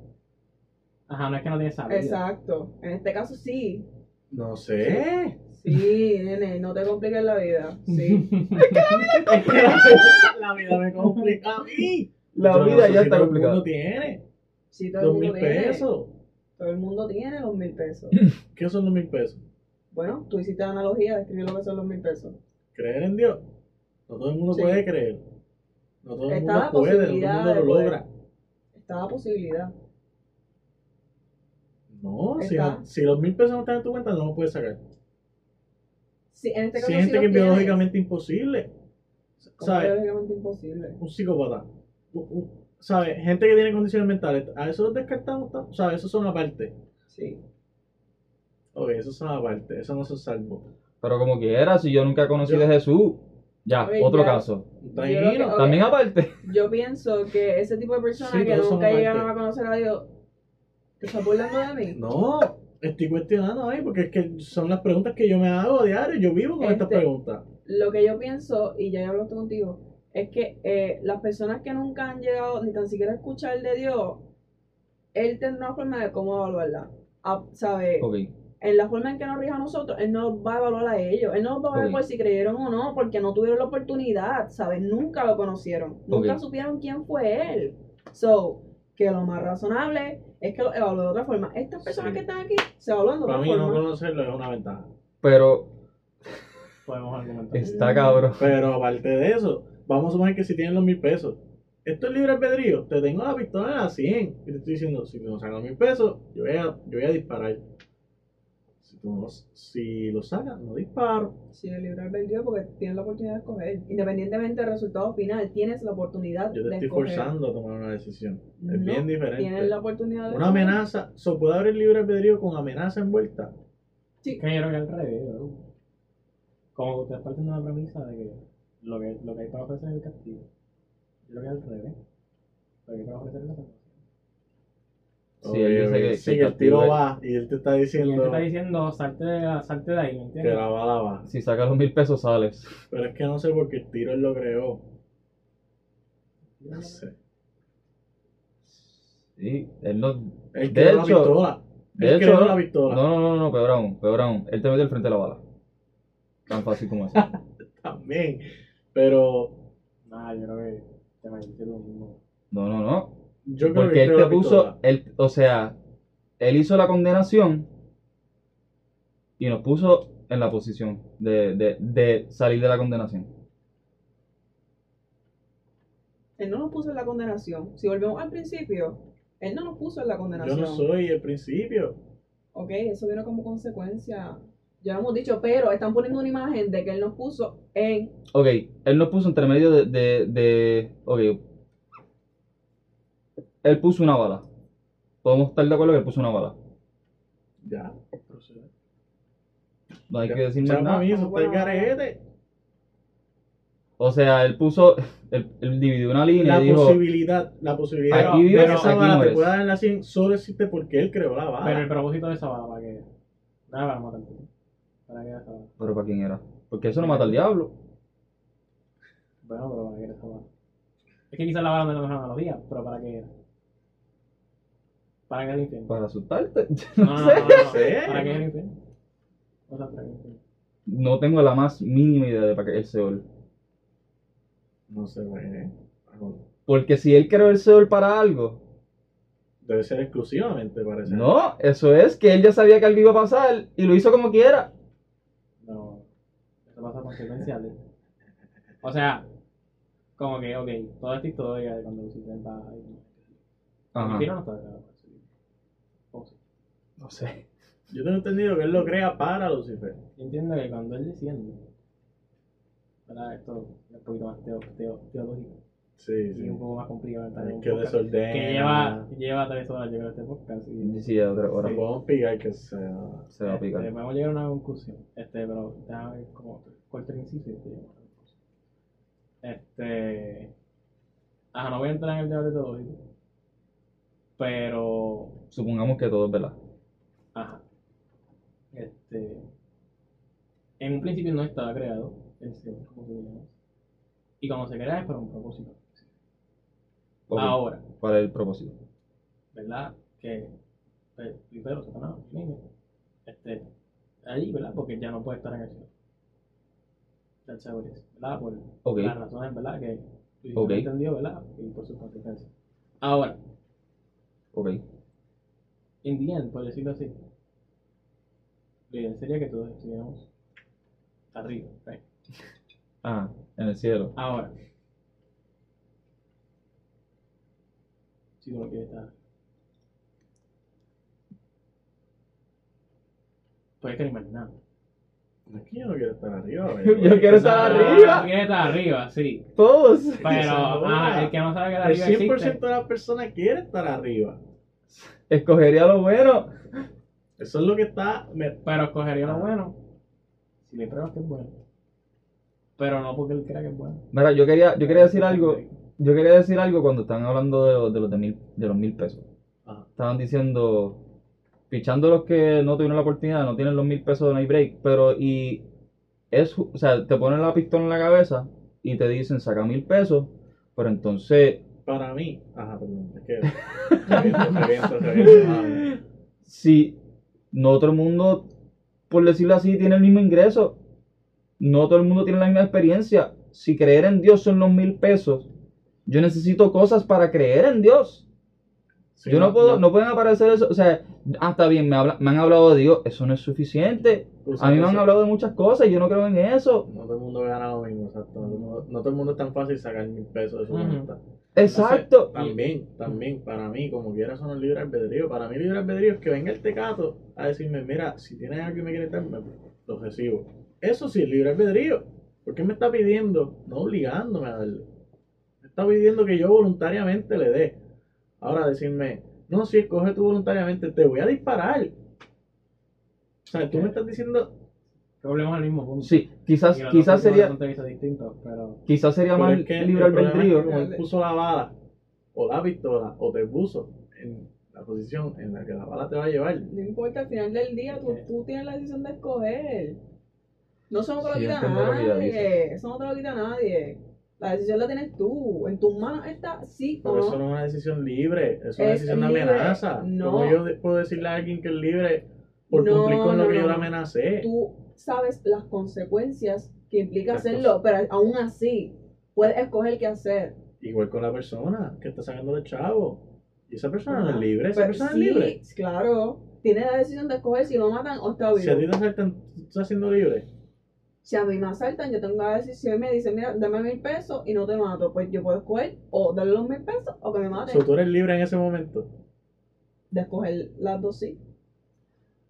Ajá, no es que no tiene salida. Exacto. En este caso sí. No sé. Sí, nene, no te compliques la vida. Sí. la vida me complica a mí. La Yo no vida sé ya si está complicada. mundo tiene Sí, todo el dos mundo mil tiene. pesos. Todo el mundo tiene los mil pesos. ¿Qué son los mil pesos? Bueno, tú hiciste la analogía de escribir lo que son los mil pesos. Creer en Dios. No todo el mundo Sí. puede creer. No todo el mundo puede, no todo el mundo lo logra. Está la posibilidad. No, si, no- si los mil pesos no están en tu cuenta, no los puedes sacar. Sí, en este caso Si hay gente que es biológicamente imposible. ¿Sabes? biológicamente imposible. Un psicópata. ¿Sabes? Gente que tiene condiciones mentales. A eso los descartamos. tam- ¿Sabes? Esos son aparte. Sí. Ok, esos son aparte. Esos no son salvos. Pero como quiera, si yo nunca he conocido Yo- a Jesús. Ya, otro ya. caso. Tranquilo. Ok. También aparte. Yo pienso que ese tipo de personas Sí, que nunca llegaron a conocer a Dios, ¿te estás burlando de mí? No, estoy cuestionando ahí porque es que son las preguntas que yo me hago a diario. Yo vivo con estas Este- preguntas. Lo que yo pienso, y ya hablaste contigo, es que eh, las personas que nunca han llegado ni tan siquiera a escuchar de Dios, Él tendrá una forma de cómo evaluarla. A- ¿Sabe? Ok. En la forma en que nos rija a nosotros, Él no va a evaluar a ellos. Él no los va a ver por si creyeron o no, porque no tuvieron la oportunidad, ¿sabes? Nunca lo conocieron. Nunca supieron quién fue Él. So, que lo más razonable es que lo evalúe de otra forma. Estas personas Sí. que están aquí se evalúan de Para otra mí no forma. conocerlo es una ventaja. Pero Podemos argumentar. está cabrón. Pero aparte de eso, vamos a suponer que si tienen los mil pesos. Esto es libre albedrío. Te tengo la pistola en la 100. Y te estoy diciendo, si tú no sacas los mil pesos, yo voy a, yo voy a disparar. Si, tú no, si lo sacas, no disparo. Sí, el libre albedrío porque tienes la oportunidad de escoger. Independientemente del resultado final, tienes la oportunidad Yo te de estoy escoger. forzando a tomar una decisión. Es No, bien diferente. Tienes la oportunidad de Una escoger. amenaza, ¿so puede haber libre albedrío con amenaza envuelta? Sí. Que yo creo que al revés, bro. Como que ustedes parten de la premisa de que lo que, lo que hay para ofrecer es el castigo. Yo creo que al revés. Pero yo quiero ofrecer la salvación. Sí, él dice que- sí, que que el tiro va y él te está Y él diciendo te está diciendo, salte de, salte de ahí, ¿me que entiendes? la bala va. Si sacas los mil pesos, sales. Pero es que no sé por qué el tiro él lo creó. No sé. Sí, él no. Él De creó la hecho- pistola. de Él hecho, creó la pistola. No, no, no, no, peor aún, peor aún. Él te mete al frente de la bala. Tan fácil como eso. También. Pero Nah, yo creo que te metiste tú mismo. No, no, no. yo creo Porque que él te puso, él, o sea, él hizo la condenación y nos puso en la posición de, de, de salir de la condenación. Él no nos puso en la condenación. Si volvemos al principio, él no nos puso en la Yo condenación. no soy el principio. Ok, eso vino como consecuencia. Ya lo hemos dicho, pero están poniendo una imagen de que él nos puso en. Ok, él nos puso entre medio de, de, de- ok. Él puso una bala. Podemos estar de acuerdo que él puso una bala. Ya. procede. No hay Ya, que decir más nada. mí, eso está el garete. O sea, él puso, él, él dividió una línea La y dijo, posibilidad, la posibilidad Aquí de vives, que esa aquí bala te pueda dar en la 100 solo existe porque él creó la bala. Pero el propósito de esa bala, ¿para qué? Nada, para matarte. ¿Para qué era pero ¿para quién era? Porque eso no mata al diablo. Bueno, pero ¿para qué era esa? Es que quizás la bala no es la mejor analogía, pero ¿para qué era? ¿Para qué es el infierno? Para asustarte. No, no, no, no, no. sé. ¿Para qué es el infierno? O sea, ¿para qué es el infierno? No tengo la más mínima idea de para qué es el Seol. No sé, güey. Porque si él creó el Seol para algo, Debe ser exclusivamente, parece. no, eso es que él ya sabía que algo iba a pasar y lo hizo como quiera. Eso pasa consecuenciales. O sea, como que, ok, toda esta historia de cuando Lucifer va ahí. Ajá. no está creado para eso. ¿Cómo se- No sé. Yo tengo entendido que él lo crea para Lucifer. Yo entiendo que cuando él desciende, ¿verdad? Esto es un poquito más teo, teo- teológico Sí, y sí. un poco más complicado. que podcast desordena. que lleva, lleva tres horas, yo creo, este podcast. Y, Sí, otra hora. Ahora podemos picar que sea. Se va a este, picar. podemos llegar a una conclusión. Este, pero déjame ver como corto el inciso a. Este. Ajá, no voy a entrar en el debate teológico. Pero. Supongamos que todo es verdad. Ajá. Este. En un principio no estaba creado el como se llama. Y cuando se crea es para un propósito. Ok, Ahora, ¿Cuál es el propósito? ¿verdad? Que pues, Lucifer, Satanás, este, allí, ¿verdad? Porque ya no puede estar en el cielo. That's how it is, ¿verdad? Por las razones, ¿verdad? Que Lucifer Ok. entendió, ¿verdad? Y por sus consecuencias. Ahora, Ok. in the end, por decirlo así, lo ideal sería que todos estuviéramos arriba, right? Ah, en el cielo. Ahora, si tú no quieres estar, puedes querer más nada. Es que yo no quiero estar arriba, güey. Yo quiero estar arriba. Tú quieres estar arriba, sí. Todos. Pero, ajá, el que no sabe que El arriba 100% existe. de las personas quiere estar arriba. Escogería lo bueno. Eso es lo que está. me- Pero escogería lo Ah. bueno si le pruebas que es bueno. Pero no porque él crea que es bueno. Mira, yo quería, yo quería decir algo. Yo quería decir algo cuando estaban hablando de, los- de los de mil, de los mil pesos. Ajá. Estaban diciendo, fichando los que no tuvieron la oportunidad, no tienen los mil pesos de no hay break, pero y es, o sea, te ponen la pistola en la cabeza y te dicen saca mil pesos, pero entonces Para mí. Ajá, perdón. Es que. Si no todo el mundo, por decirlo así, tiene el mismo ingreso, no todo el mundo tiene la misma experiencia. Si creer en Dios son los mil pesos, yo necesito cosas para creer en Dios. sí, yo no puedo, no pueden aparecer eso, o sea, ah, está bien, me, habla- me han hablado de Dios, eso no es suficiente. Pues, A mí me han hablado de muchas cosas y yo no creo en eso. No todo el mundo gana lo mismo, exacto. No, no todo el mundo es tan fácil sacar mil pesos de su cuenta. Exacto. También, también, para mí, como quiera, eso no es libre albedrío. Para mí, libre albedrío es que venga el tecato a decirme, mira, si tienes algo que me quieres dar, me- lo recibo. Eso sí es libre albedrío. Porque me está pidiendo, no obligándome a darle. Está pidiendo que yo voluntariamente le dé. Ahora decirme, no, si escoge tú voluntariamente, te voy a disparar. O sea, tú me estás diciendo, Que volvemos al mismo punto. Sí, quizás, quizás sería, distintos, pero quizás sería pero más es que libre albedrío. como él puso la bala, o la pistola o te puso en la posición en la que la bala te va a llevar. No importa, al final del día tú, tú tienes la decisión de escoger. No eso no te lo quita nadie. Eso no te lo quita nadie. La decisión la tienes tú. En tus manos está sí o Pero eso no. no es una decisión libre, eso es una decisión de amenaza. no. ¿Cómo yo de- puedo decirle a alguien que es libre por No, cumplir con lo no, que yo no, le no. amenacé? Tú sabes las consecuencias que implica hacerlo, pero aún así puedes escoger qué hacer. Igual con la persona que está sacando el chavo. Y esa persona no es libre, esa Pero persona sí, es libre. claro. Tiene la decisión de escoger si lo matan o está vivo. Si a ti te asaltan, ¿tú estás siendo libre. Si a mí me asaltan, yo tengo la decisión y me dicen, mira, dame mil pesos y no te mato. Pues yo puedo escoger o darle los mil pesos o que me maten. So, tú eres libre en ese momento. De escoger las dos sí.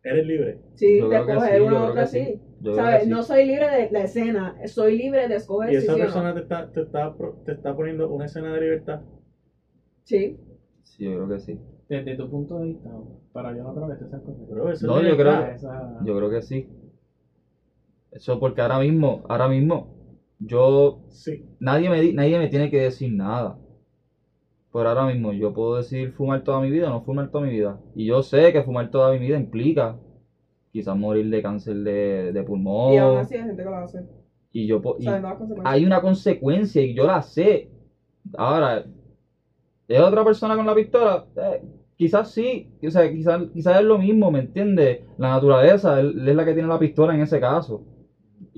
Eres libre. Sí, Yo de escoger sí, una u otra sí. ¿Sabes? sí. No soy libre de la escena, soy libre de escoger Y esa si sí o persona no. te, está, te, está, te está poniendo una escena de libertad. Sí. Sí, yo creo que sí. Desde tu punto de vista, pero yo no creo que esté esas cosas. Bro, eso No, yo creo- Esa- Yo creo que sí. Eso porque ahora mismo, ahora mismo, yo Sí. nadie me, di- nadie me tiene que decir nada. Pero ahora mismo yo puedo decidir fumar toda mi vida o no fumar toda mi vida. Y yo sé que fumar toda mi vida implica quizás morir de cáncer de, de pulmón. Y aún así hay gente que lo hace. y yo po- y hay una consecuencia y yo la sé. Ahora, ¿es otra persona con la pistola? Eh, quizás sí, o sea, quizás, quizás es lo mismo, ¿me entiendes? La naturaleza es la que tiene la pistola en ese caso.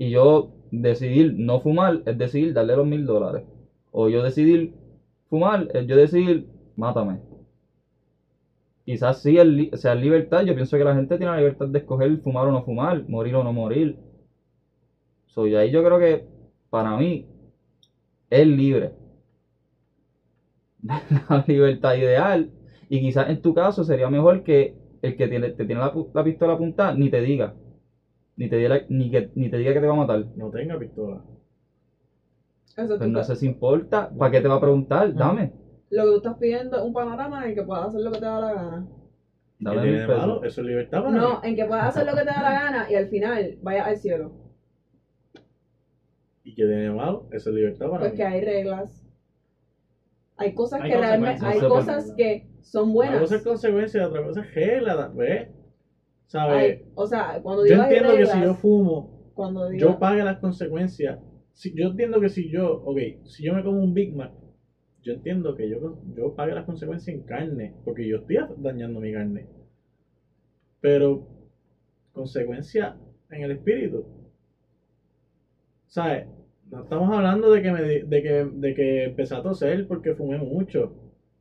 Y yo decidir no fumar es decidir darle los mil dólares. O yo decidir fumar es yo decidir mátame. Quizás sí es li- sea libertad. Yo pienso que la gente tiene la libertad de escoger fumar o no fumar, morir o no morir. So, y ahí yo creo que para mí es libre. La libertad ideal. Y quizás en tu caso sería mejor que el que tiene, te tiene la, la pistola apuntada ni te diga. Ni te, diga, ni, que, ni te diga que te va a matar. No tenga pistola. Eso Pues no sé si importa. ¿Para qué te va a preguntar? Dame. Lo que tú estás pidiendo es un panorama en el que puedas hacer lo que te da la gana. ¿Qué Dame tiene mil de pesos. malo? Eso es libertad para No, mí. en que puedas hacer lo que te da la gana y al final vayas al cielo. ¿Y qué tiene de malo? Eso es libertad para Pues mí. que hay reglas. Hay cosas Hay que realmente, hay cosas que son Una buenas. cosa es consecuencia, otra cosa es regla, ¿ves? ¿Sabes? Hay- o sea, cuando Yo entiendo que si yo fumo, cuando yo pague las consecuencias. Si, yo entiendo que si yo, ok, si yo me como un Big Mac, yo entiendo que yo, yo pague las consecuencias en carne, porque yo estoy dañando mi carne. Pero, consecuencia en el espíritu. ¿Sabes? No estamos hablando de que, me, di- de que, de que empecé a toser porque fumé mucho.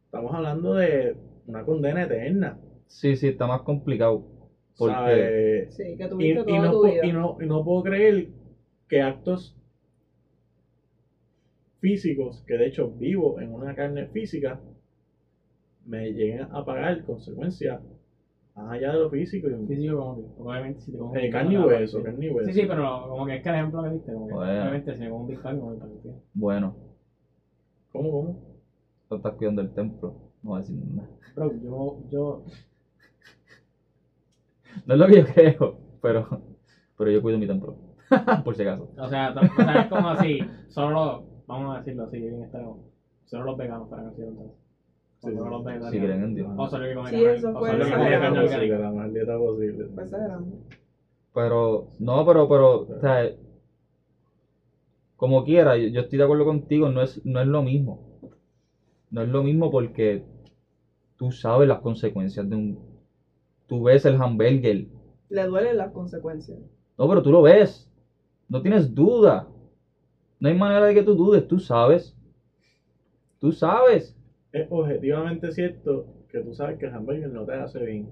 Estamos hablando de una condena eterna. Sí, sí, está más complicado. Porque ¿sabes? sí, que y, tuviste y toda no, tu po- vida. y, no, y no puedo creer que actos físicos, que de hecho vivo en una carne física, me lleguen a pagar consecuencias más allá de lo físico. y- Físico como que, obviamente si te comes eh, un carne y hueso, sí. carne y hueso. Sí, sí, pero como que es que el ejemplo que diste, como que obviamente si me como un Big bueno, ¿Cómo, cómo? tú estás cuidando el templo. No voy a decir nada. Bro, yo, yo, No es lo que yo creo, pero, pero yo cuido mi templo. Por si acaso. o sea, o es como así, solo, vamos a decirlo así, bien extremo, solo los veganos para que entonces. O Sí, solo los. Si creen en Dios. O solo que comen Sí, eso o fue solo que la mejor carne dieta posible, exagerando. Pero, no, pero, pero, o sea, como quiera, yo, yo estoy de acuerdo contigo, no es, no es lo mismo. No es lo mismo porque tú sabes las consecuencias de un... Tú ves el hamburger. Le duelen las consecuencias. No, pero tú lo ves. No tienes duda. No hay manera de que tú dudes, tú sabes. Tú sabes. Es objetivamente cierto que tú sabes que el hamburger no te hace bien.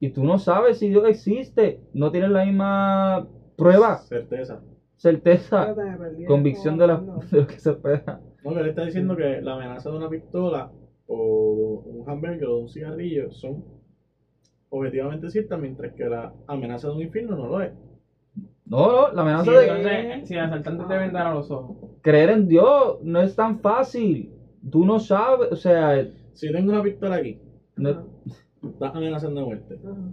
Y tú no sabes si Dios existe. No tienes la misma prueba, Certeza. certeza, convicción de, la, de lo que se espera. No, que él está diciendo que la amenaza de una pistola o de un hamburger o de un cigarrillo son objetivamente ciertas, mientras que la amenaza de un infierno no lo es. No, no, la amenaza Sí, de entonces, si el asaltante te vendara los ojos, creer en Dios no es tan fácil. Tú no sabes, o sea, Si yo tengo una pistola aquí, no- estás amenazando de muerte. ajá.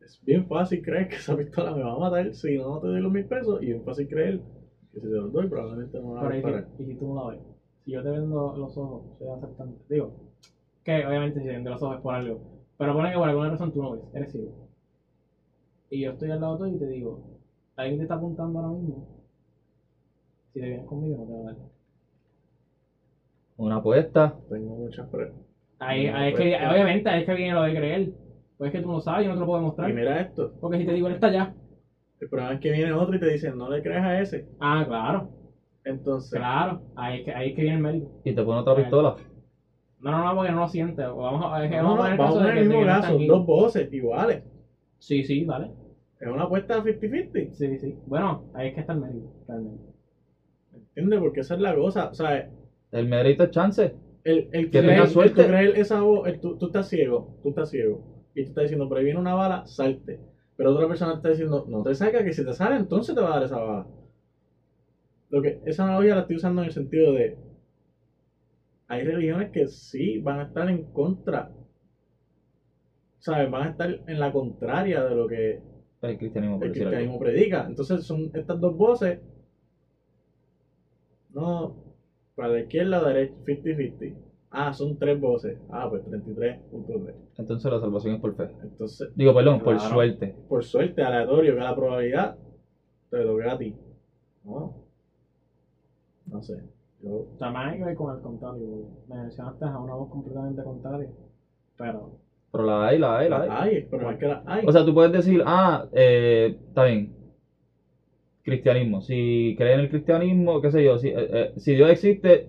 Es bien fácil creer que esa pistola me va a matar si no te doy los mil pesos y es fácil creer que si te los doy probablemente no me va a pero ¿y si, y si tú no la ves? si yo te vendo los ojos, soy aceptante. Digo, que obviamente si te vendo los ojos es por algo. Pero pone que por alguna razón tú no ves, eres ciego. Y yo estoy al lado tuyo y te digo, alguien te está apuntando ahora mismo. Si te vienes conmigo, no te va a dar. Una apuesta. Tengo muchas pruebas. Ahí, ahí es que, obviamente, ahí es que viene lo de creer. Pues es que tú no sabes, yo no te lo puedo Y demostrar. mira esto. Porque si te digo, él está allá. El problema es que viene otro y te dice, no le creas a ese. Ah, claro, Entonces, claro. Ahí es que, ahí es que viene el médico. Y te pone otra pistola. No, no, no, porque no lo siente. Vamos a, no, vamos no, a poner el vamos caso a de poner que el de mismo caso, dos voces iguales. Sí, sí, vale. Es una apuesta 50-50. Sí, sí. Bueno, ahí es que está el médico, realmente. ¿Entiendes? Porque esa es la cosa. O sea, El mérito es chance. el, el Que tenga el suerte. tú creer esa voz, el tú, tú estás ciego, tú estás ciego. Y tú estás diciendo, pero ahí viene una bala, salte. Pero otra persona te está diciendo, no te saca, que si te sale, entonces te va a dar esa bala. Lo que, esa analogía la estoy usando en el sentido de, hay religiones que sí van a estar en contra, ¿sabes? Van a estar en la contraria de lo que El cristianismo, el predica. Entonces son estas dos voces, no, para la izquierda derecha, 50-50. Ah, son tres voces. Ah, pues 33.3. Entonces la salvación es por fe. Entonces, Digo, perdón, por suerte. por suerte, aleatorio, que la probabilidad te toca a ti. No, no sé. Yo, más hay que ver con el contrario. Me mencionaste a una voz completamente contraria. Pero, Pero la hay, la hay, la hay. la hay, pero es que la hay. O sea, tú puedes decir, ah, eh, está bien. Cristianismo. Si crees en el cristianismo, qué sé yo, si, eh, eh, si Dios existe,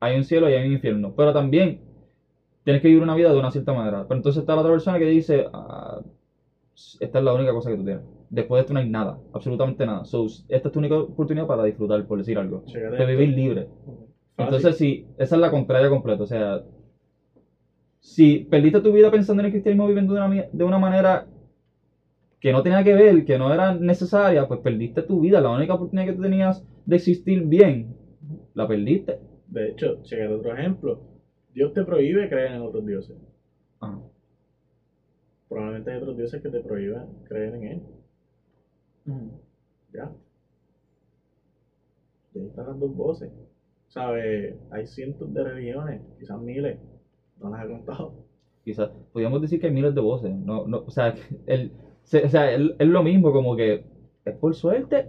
hay un cielo y hay un infierno. Pero también tienes que vivir una vida de una cierta manera. Pero entonces está la otra persona que dice, ah, esta es la única cosa que tú tienes. Después de esto no hay nada, absolutamente nada. So, esta es tu única oportunidad para disfrutar, por decir algo. De vivir libre. Fácil. Entonces, si esa es la contraria completa, o sea, si perdiste tu vida pensando en el cristianismo viviendo de una, de una manera que no tenía que ver, que no era necesaria, pues perdiste tu vida. La única oportunidad que tú tenías de existir bien, la perdiste. De hecho, chécate otro ejemplo. Dios te prohíbe creer en otros dioses. Ajá. Probablemente hay otros dioses que te prohíben creer en él. Ya. Y ahí están las dos voces. ¿Sabes? Hay cientos de religiones, quizás miles. No las he contado. Quizás, podríamos decir que hay miles de voces. No, no, o sea, el, se- o sea, el- es lo mismo, como que es por suerte.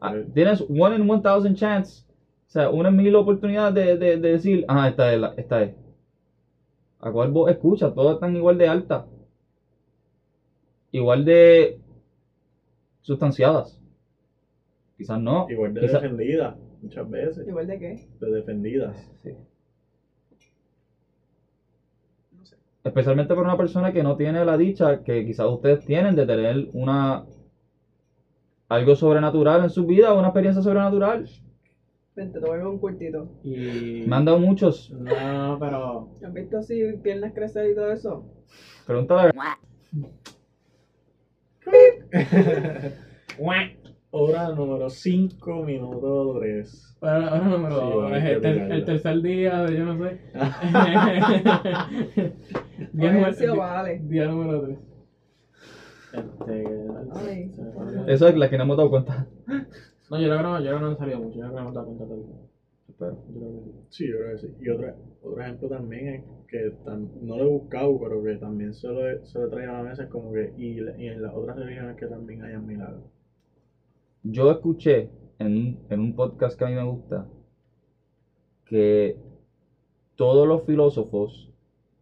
Ah, tienes one in one thousand chance. O sea, una en mil oportunidades de, de, de decir, ah, esta es, la, esta es. ¿A cuál voz escucha? Todas están igual de altas. Igual de sustanciadas. Quizás no. Igual de quizás- defendidas, muchas veces. ¿Igual de qué? De defendidas. Sí. No sé. Especialmente para una persona que no tiene la dicha que quizás ustedes tienen de tener una algo sobrenatural en su vida, una experiencia sobrenatural. Vente, te voy a un cultito. Y. Me han dado muchos. No, pero. ¿Has visto así piernas crecer y todo eso? Pregúntale. Hora número 5, minuto 3. Ahora, ahora número Sí, dos, bueno, es hay que el, ter- el tercer día de yo no sé. día, número, sí, vale. día número 3. Este. Ay. Eso es la que no hemos dado cuenta. No, yo creo que no, yo creo que no han salido mucho. Yo creo que no hemos dado cuenta todavía. Espero. Yo creo que sí. Sí, yo creo que sí. Y otro, otro ejemplo también es que tam- no lo he buscado, pero que también se lo, he- se lo he traído a la mesa, es como que, y, en las otras religiones que también hayan milagros. Yo escuché en un, en un podcast que a mí me gusta que todos los filósofos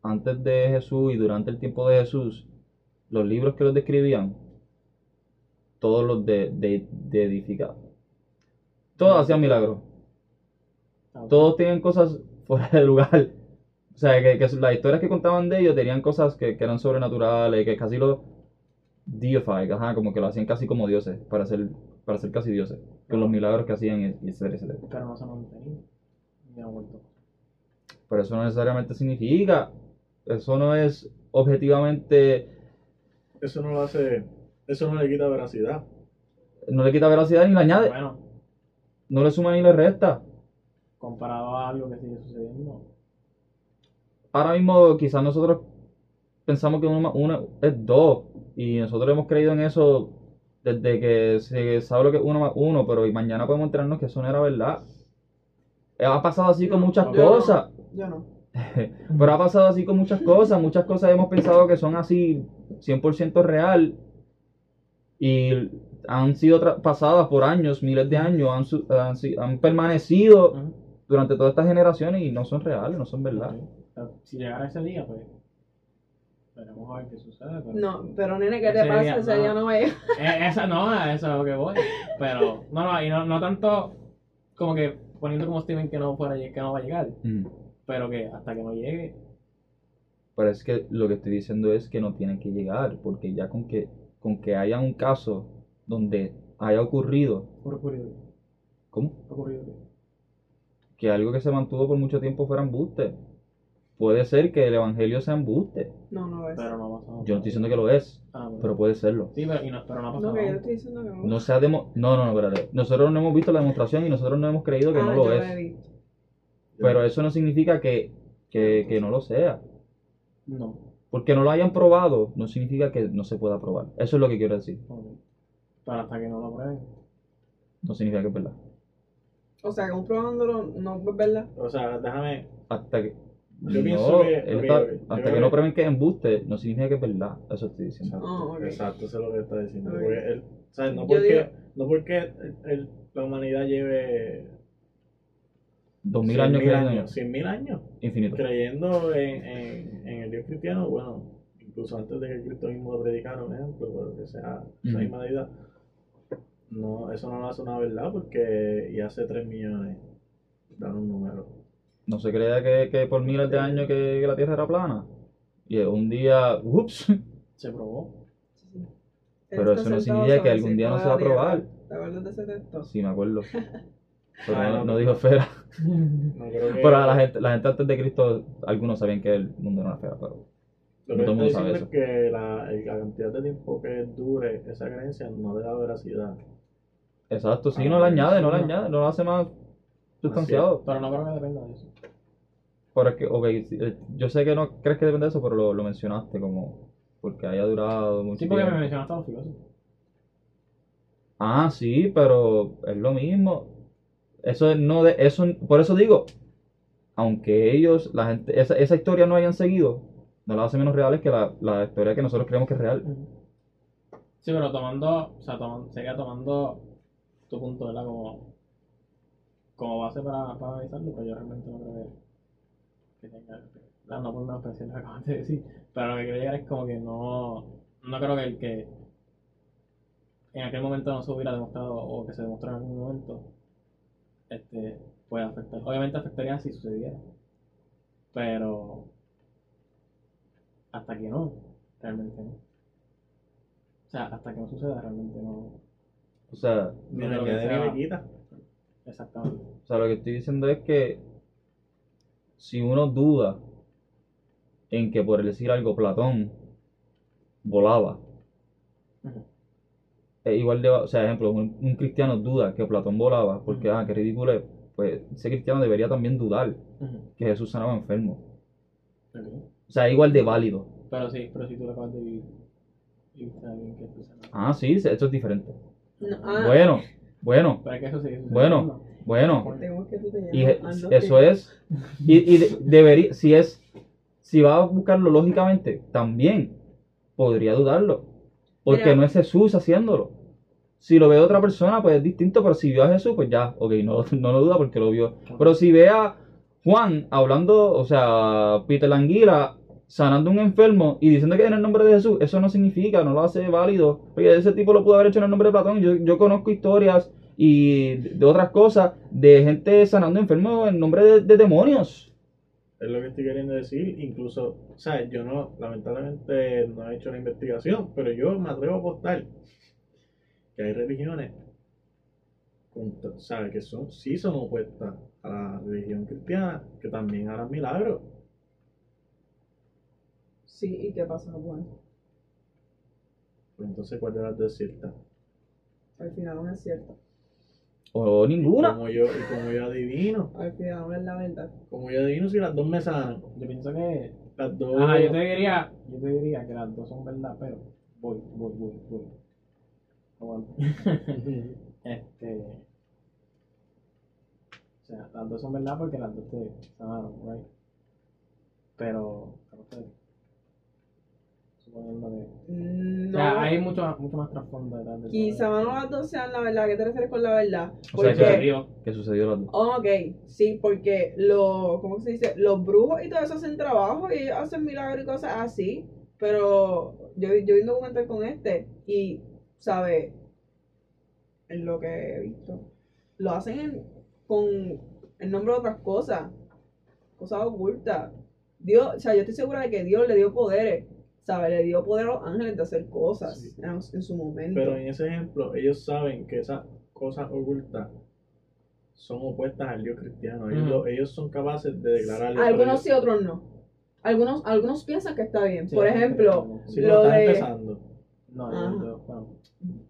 antes de Jesús y durante el tiempo de Jesús, los libros que los describían, todos los de, de, de. Todos hacían milagros. Ah. Todos tienen cosas fuera de lugar. O sea, que, que las historias que contaban de ellos tenían cosas que, que eran sobrenaturales, que casi lo deified, ajá, como que lo hacían casi como dioses, para ser, para ser casi dioses, con los milagros que hacían y, y etcétera, etcétera. Pero no se han mantenido. Ni han vuelto. Pero eso no necesariamente significa, eso no es objetivamente, Eso no lo hace, eso no le quita veracidad. no le quita veracidad ni le añade, Bueno, no le suma ni le resta. Comparado a algo que sigue sucediendo. Ahora mismo quizás nosotros pensamos que uno más uno es dos y nosotros hemos creído en eso desde que se sabe lo que es uno más uno, pero y mañana podemos enterarnos que eso no era verdad. ha pasado así con muchas Yo no. cosas. Yo no. Pero ha pasado así con muchas cosas. Muchas cosas hemos pensado que son así 100% real. Y han sido pasadas por años, miles de años. Han, su- han, si- han permanecido. Durante todas estas generaciones y no son reales, no son verdad. Pero Si llegara ese día, pues. Veremos a ver qué sucede. Pero... No, pero nene, ¿qué te pasa? día, Ese no. día no. Eh, esa no, a eso es lo que voy. Pero, no, no, y no, no tanto como que poniendo como Steven que no fuera que no va a llegar, Mm. pero que hasta que no llegue, Pero es que lo que estoy diciendo es que no tienen que llegar, porque ya con que, con que haya un caso donde haya ocurrido, ha ocurrido, ¿cómo? ha ocurrido. Que algo que se mantuvo por mucho tiempo fuera embuste. Puede ser que el evangelio sea embuste. No, no es. Pero no ha pasado. Yo no estoy diciendo que lo es, Ah, bueno. pero puede serlo. Sí, pero, y no, pero no ha pasado. No, que yo estoy diciendo que no. No se ha demo- No, no, no, espérate. Nosotros no hemos visto la demostración y nosotros no hemos creído que ah, no yo lo he es. visto. Pero eso no significa que, que, que no lo sea. No. Porque no lo hayan probado, no significa que no se pueda probar. Eso es lo que quiero decir. Pero hasta que no lo prueben. No significa que es verdad. O sea, comprobándolo no es verdad. O sea, déjame. Hasta que. Yo no, pienso que- él está- hasta creo que no que- prueben que es embuste, no significa que es verdad. Eso estoy diciendo. Exacto, Ah, ok. exacto, eso es lo que está diciendo. No porque, digo- no porque el- el- la humanidad lleve Dos mil 100.000 años creyendo en años, 100.000 años infinito. creyendo en, en, en el Dios cristiano, bueno, incluso antes de que el cristianismo lo predicara, un ejemplo, que sea esa Ujú. misma deidad, no, eso no lo hace una verdad porque y hace 3 millones, dan un número. No se creía que, que por miles de años que, que la Tierra era plana. Y un día, ups, Se probó. Pero eso no significa que algún día no se va a probar. ¿Te acuerdas de ese texto? sí me acuerdo. Pero Ay, no, no, no no. dijo esfera. No creo que, Pero la gente, la gente antes de Cristo, algunos sabían que el mundo era una esfera, pero lo no que todo el mundo sabe diciendo es que la, la cantidad de tiempo que dure esa creencia no le da veracidad. Exacto, sí, Ah, no le añade, no le sí, no. añade, no lo hace más sustanciado. Pero no creo que dependa de eso. Pero es que, ok, sí, eh, yo sé que no crees que depende de eso, pero lo, lo mencionaste como porque haya durado mucho Sí, porque me tiempo. mencionaste a los filósofos. Ah, sí, pero es lo mismo. Eso es no de eso, por eso digo, aunque ellos, la gente, esa, esa historia no hayan seguido, no la hace menos reales que la, la historia que nosotros creemos que es real. Sí, pero tomando, o sea, toman- sería tomando tu punto, ¿verdad? Como, como base para, para analizarlo, pero yo realmente no creo que, que tenga, ¿verdad? no por una expresión que acabas de decir, pero lo que quiero llegar es como que no, no creo que el que en aquel momento no se hubiera demostrado o que se demostró en algún momento, este, puede afectar. Obviamente afectaría si sucediera, pero hasta que no, realmente no. O sea, hasta que no suceda, realmente no. O sea, Ni No le creo que añade ni sea- le quita. Exactamente. o sea, lo que estoy diciendo es que si uno duda en que por decir algo Platón volaba, es igual de, o sea, ejemplo, un, un cristiano duda que Platón volaba, porque, ah, qué ridículo es, pues ese cristiano debería también dudar que Jesús sanaba enfermo. O sea, es igual de válido. Pero sí, pero si tú lo acabas de vivir y que tú sabes. Ah, sí, esto es diferente. No, ah, Bueno, bueno, que eso. Bueno. bueno. Y eso es, y, y de- debería, si es, si va a buscarlo lógicamente, también podría dudarlo. Porque no es Jesús haciéndolo. Si lo ve otra persona, pues es distinto, pero si vio a Jesús, pues ya, ok, no, no lo duda porque lo vio. Pero si ve a Juan hablando, o sea, Peter Languila sanando un enfermo y diciendo que en el nombre de Jesús, eso no significa, no lo hace válido. Porque ese tipo lo pudo haber hecho en el nombre de Platón. Yo, yo conozco historias y de otras cosas de gente sanando enfermos en nombre de, de demonios. Es lo que estoy queriendo decir. Incluso, sea, yo no, lamentablemente no he hecho la investigación, pero yo me atrevo a apostar que hay religiones contra- o sea, que son, sí son opuestas a la religión cristiana, que también harán milagros. Sí, ¿y qué pasa eso? Pues entonces, ¿cuál de las dos es cierta? Al final no es cierto. O ninguna. Como yo, y como yo adivino, Al final no es la verdad. como yo adivino si las dos me sanan, Yo pienso que. las dos... Ajá, yo te diría. Yo te diría que las dos son verdad, pero. Voy, voy, voy, voy. Este. O sea, las dos son verdad porque las dos te sanaron, right? Pero, pero suponiendo que... No, O sea, hay mucho, mucho más trasfondo detrás de quizá no las dos sean la verdad. ¿Qué te refieres con la verdad? O sea, Que dio. Que sucedió las dos. oh, ok, sí, porque lo, ¿cómo se dice? Los brujos y todo eso hacen trabajo y ellos hacen milagros y cosas así. Pero yo, yo vi un documental con este y, ¿sabes? En lo que he visto, lo hacen en- con el nombre de otras cosas, cosas ocultas. Dios, o sea, yo estoy segura de que Dios le dio poderes, ¿sabes? Le dio poder a los ángeles de hacer cosas Sí. en, en su momento. Pero en ese ejemplo, ellos saben que esas cosas ocultas son opuestas al Dios cristiano. Ellos, Ujú. lo- ellos son capaces de declararlo. Algunos sí, otros no. Algunos, algunos piensan que está bien. Sí, Por ejemplo, no- Si lo de- empezando. No, yo, yo, bueno,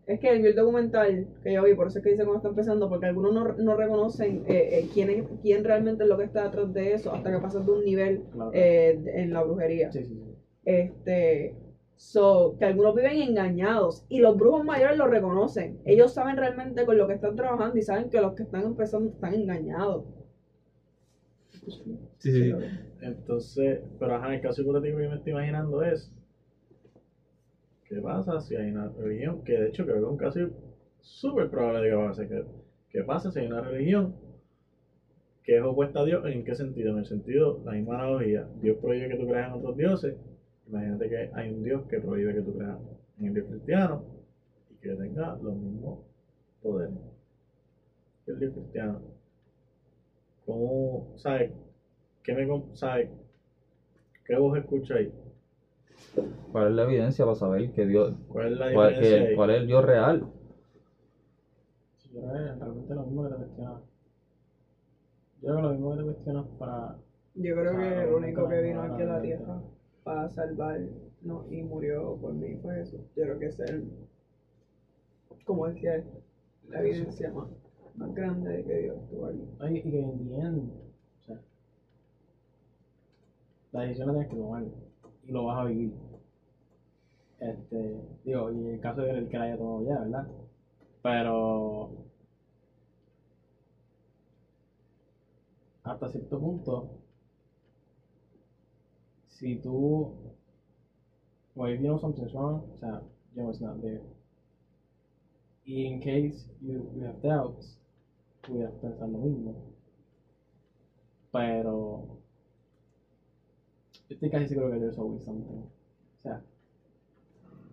es que vi el documental que yo vi, por eso es que dice cómo está empezando, porque algunos no, no reconocen eh, eh, quién, es- quién realmente es lo que está detrás de eso hasta que pasan de un nivel claro. eh, en la brujería. sí, sí, sí. Este, so, que algunos viven engañados y los brujos mayores lo reconocen. Ellos saben realmente con lo que están trabajando y saben que los que están empezando están engañados. Sí, sí. Entonces, pero ajá, el caso hipotético que yo me estoy imaginando es. ¿Qué pasa si hay una religión? Que de hecho creo que es un caso súper probable de que pase. ¿Qué, ¿Qué pasa si hay una religión que es opuesta a Dios? ¿En qué sentido? En el sentido, la misma analogía. Dios prohíbe que tú creas en otros dioses. Imagínate que hay un Dios que prohíbe que tú creas en el Dios cristiano y que tenga los mismos poderes que el Dios cristiano. ¿Cómo, sabes? ¿Qué me, sabes? ¿Qué voz escucho ahí? ¿Cuál es la evidencia para saber que Dios, ¿Cuál es la cuál, que- cuál es el Dios real? Sí, Yo creo que realmente lo mismo que te cuestionas. Yo creo que lo mismo que te cuestionas para. Yo creo que el único que vino no, aquí a la tierra para salvar no, y murió por mí fue Jesús. Yo creo que es el, como decía la evidencia más, más grande de que Dios estuvo aquí. Ay, y que en the end, o sea, la decisión la tienes que tomar y lo vas a vivir. Este, digo, y en el caso de el que la haya tomado ya, ¿verdad? Pero hasta cierto punto, si tú, well, if you know something's wrong, o sea, it's not there. Y in case you, you have doubts, pudieras pensar lo mismo. Pero yo estoy casi seguro que there's always something. O sea,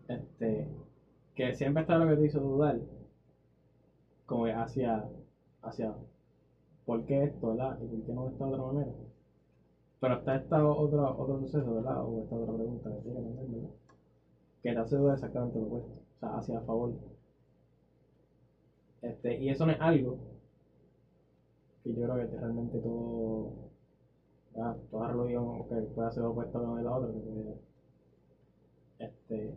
este, que siempre está lo que te hizo dudar, como hacia, hacia, ¿por qué esto, verdad? ¿Y por qué no de esta otra manera? Pero está esta otra, otro suceso, ¿verdad? O esta otra pregunta que tiene ¿verdad? Que te hace exactamente lo opuesto, o sea, hacia favor. Este, y eso no es algo que yo creo que realmente todo, ¿verdad? toda religión que pueda ser opuesta a una de la otra, este,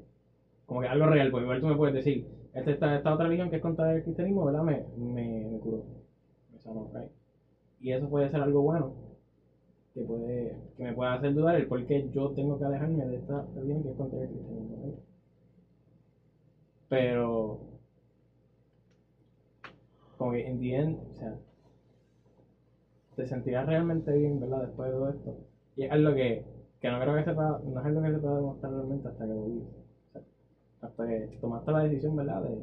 como que algo real, porque igual tú me puedes decir, esta, esta, otra religión que es contra el cristianismo, ¿verdad? Me, me, me curó, me sanó, right? Y eso puede ser algo bueno, que puede, que me pueda hacer dudar el por qué yo tengo que alejarme de esta religión que es contra el cristianismo, right? Pero, como que en the o sea, te sentirás realmente bien, ¿verdad? Después de todo esto. Y es algo que, que no creo que se pueda, no es algo que se pueda demostrar realmente hasta que lo vives. O sea, hasta que tomaste la decisión, ¿verdad? De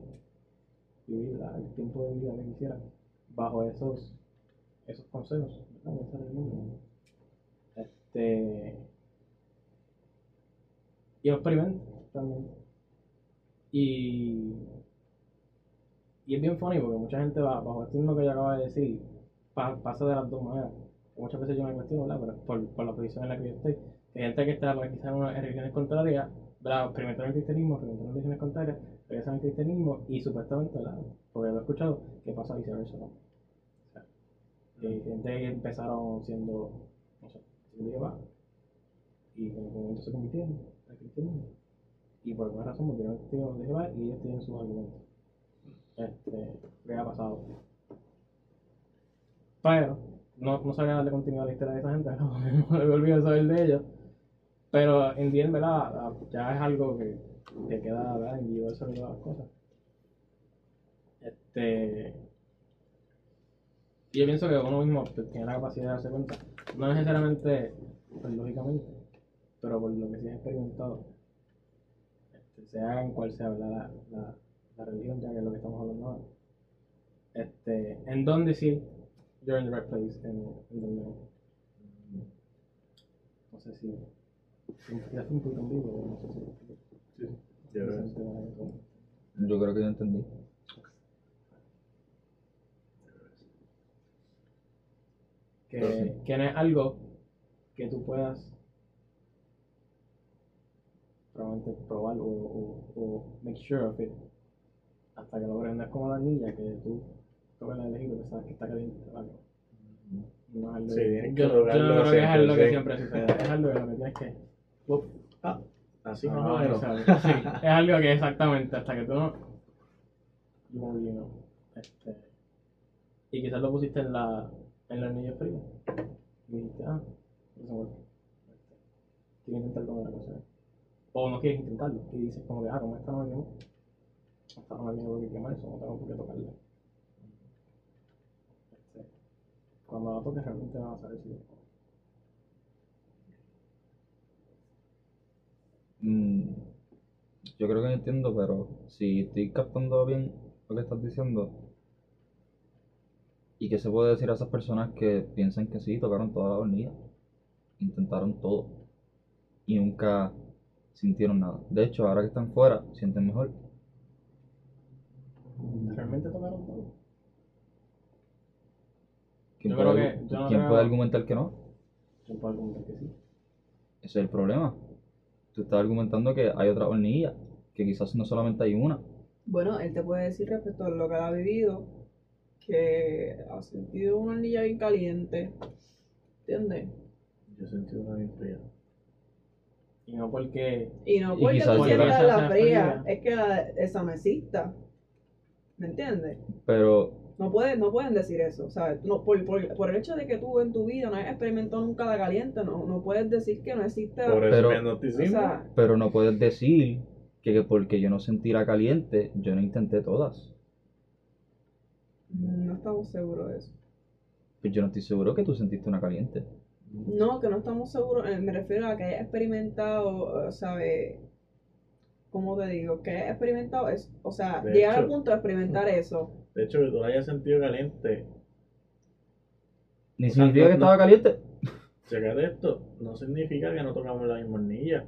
vivir la- el tiempo de vida que quisieras bajo esos, esos consejos, ¿verdad? Este, y experimento también. Y, y es bien funny porque mucha gente va, bajo esto mismo que yo acabo de decir, pa- pasa de las dos maneras. Muchas veces yo me cuestiono, ¿verdad? Pero por, por la posición en la que yo estoy. Hay gente que está pues, quizás en, una- en religiones contrarias, ¿verdad? Experimentaron el cristianismo, experimentaron religiones contrarias, regresan al cristianismo y supuestamente, ¿verdad? Porque lo he escuchado, que pasa viceversa, ¿no? O sea, hay gente que empezaron siendo, siendo Jehová, y en algún momento se convirtieron al cristianismo. Y por alguna razón volvieron testigos de Jehová y ellos tienen sus argumentos. Este, ¿qué ha pasado? Pero, no, no sabía darle continuidad a la historia de esa gente, ¿no? me he olvidado saber de ellos. Pero en bien, ¿verdad? Ya es algo que, que queda, ¿verdad? Individual sobre todas las cosas. Este. Yo pienso que uno mismo tiene la capacidad de darse cuenta, no necesariamente pues, lógicamente, pero por lo que se ha experimentado, este, sea en cual sea. La, la, la religión, ya que es lo que estamos hablando ahora, este, en dónde sí, you're in the right place, en, en donde no. No sé si, ya fue un poquito en vivo, no sé si. Yo creo que sí. si- Yo creo que yo entendí. Que, que no es algo que tú puedas probablemente probar o, o, o make sure of it hasta que lo prendas como la niña que tú tocas el elegido que sabes que está caliente ¿vale? no es algo Sí, que yo, yo tocarlo no creo que es algo que siempre, sucede es algo que lo que tienes que ah, así más o menos. exacto. Sí, es algo que exactamente hasta que tú no you know. Este, y quizás lo pusiste en la en la anillo frío y dijiste ah eso bueno Este, quiero intentar con otra cosa o no quieres intentarlo y dices como que ah como esta no me esta no me tiene por qué quemar eso no tengo por qué tocarla. Este, cuando la toques realmente vas a saber si Mm, yo creo que no entiendo, pero si estoy captando bien lo que estás diciendo, ¿y qué se puede decir a esas personas que piensan que sí, tocaron toda la hornilla, intentaron todo y nunca sintieron nada? De hecho, ahora que están fuera, sienten mejor. realmente tocaron todo ¿Quién, Yo puede, creo argu- que- yo no quién creo- puede argumentar que no? argumentar sí Ese es el problema. Tú estás argumentando que hay otra hornilla, que quizás no solamente hay una. Bueno, él te puede decir respecto a lo que ha vivido, que ha sentido una hornilla bien caliente. ¿Entiendes? Yo sentí una bien fría. y no porque Y no Y porque quizás tú sientas la fría, fría. es que la, esa no exista. ¿Me entiendes? Pero No, puede, no pueden decir eso, ¿sabes? No, por, por, por el hecho de que tú en tu vida no hayas experimentado nunca la caliente, no, no puedes decir que no existe la... Por eso Pero- o sea, Pero no puedes decir que, que porque yo no sentí la caliente, yo no intenté todas. No estamos seguros de eso. Pues yo no estoy seguro que tú sentiste una caliente. No, que no estamos seguros, eh, me refiero a que hayas experimentado, eh, ¿sabes? ¿Cómo te digo? Que hayas experimentado eso, o sea, De llegar al punto de experimentar eso. De hecho, que tú la hayas sentido caliente, Ni significa que no- estaba caliente. checar esto, no significa que no tocamos la misma hornilla.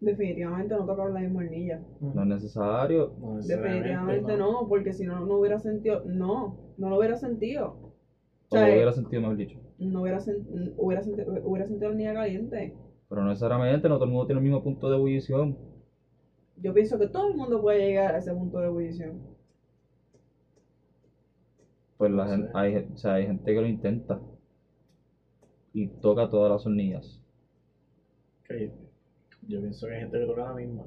Definitivamente no tocaba la misma hornilla. No es necesario. No Definitivamente no, porque si no, no hubiera sentido, no, no lo hubiera sentido. O sea, lo hubiera sentido, mejor dicho. No hubiera, sen- hubiera, sentido, hubiera sentido la hornilla caliente. Pero no necesariamente, no todo el mundo tiene el mismo punto de ebullición. Yo pienso que todo el mundo puede llegar a ese punto de ebullición. Pues la gente, hay, o sea, hay gente que lo intenta y toca todas las hornillas. Ok, Yo pienso que hay gente que toca la misma.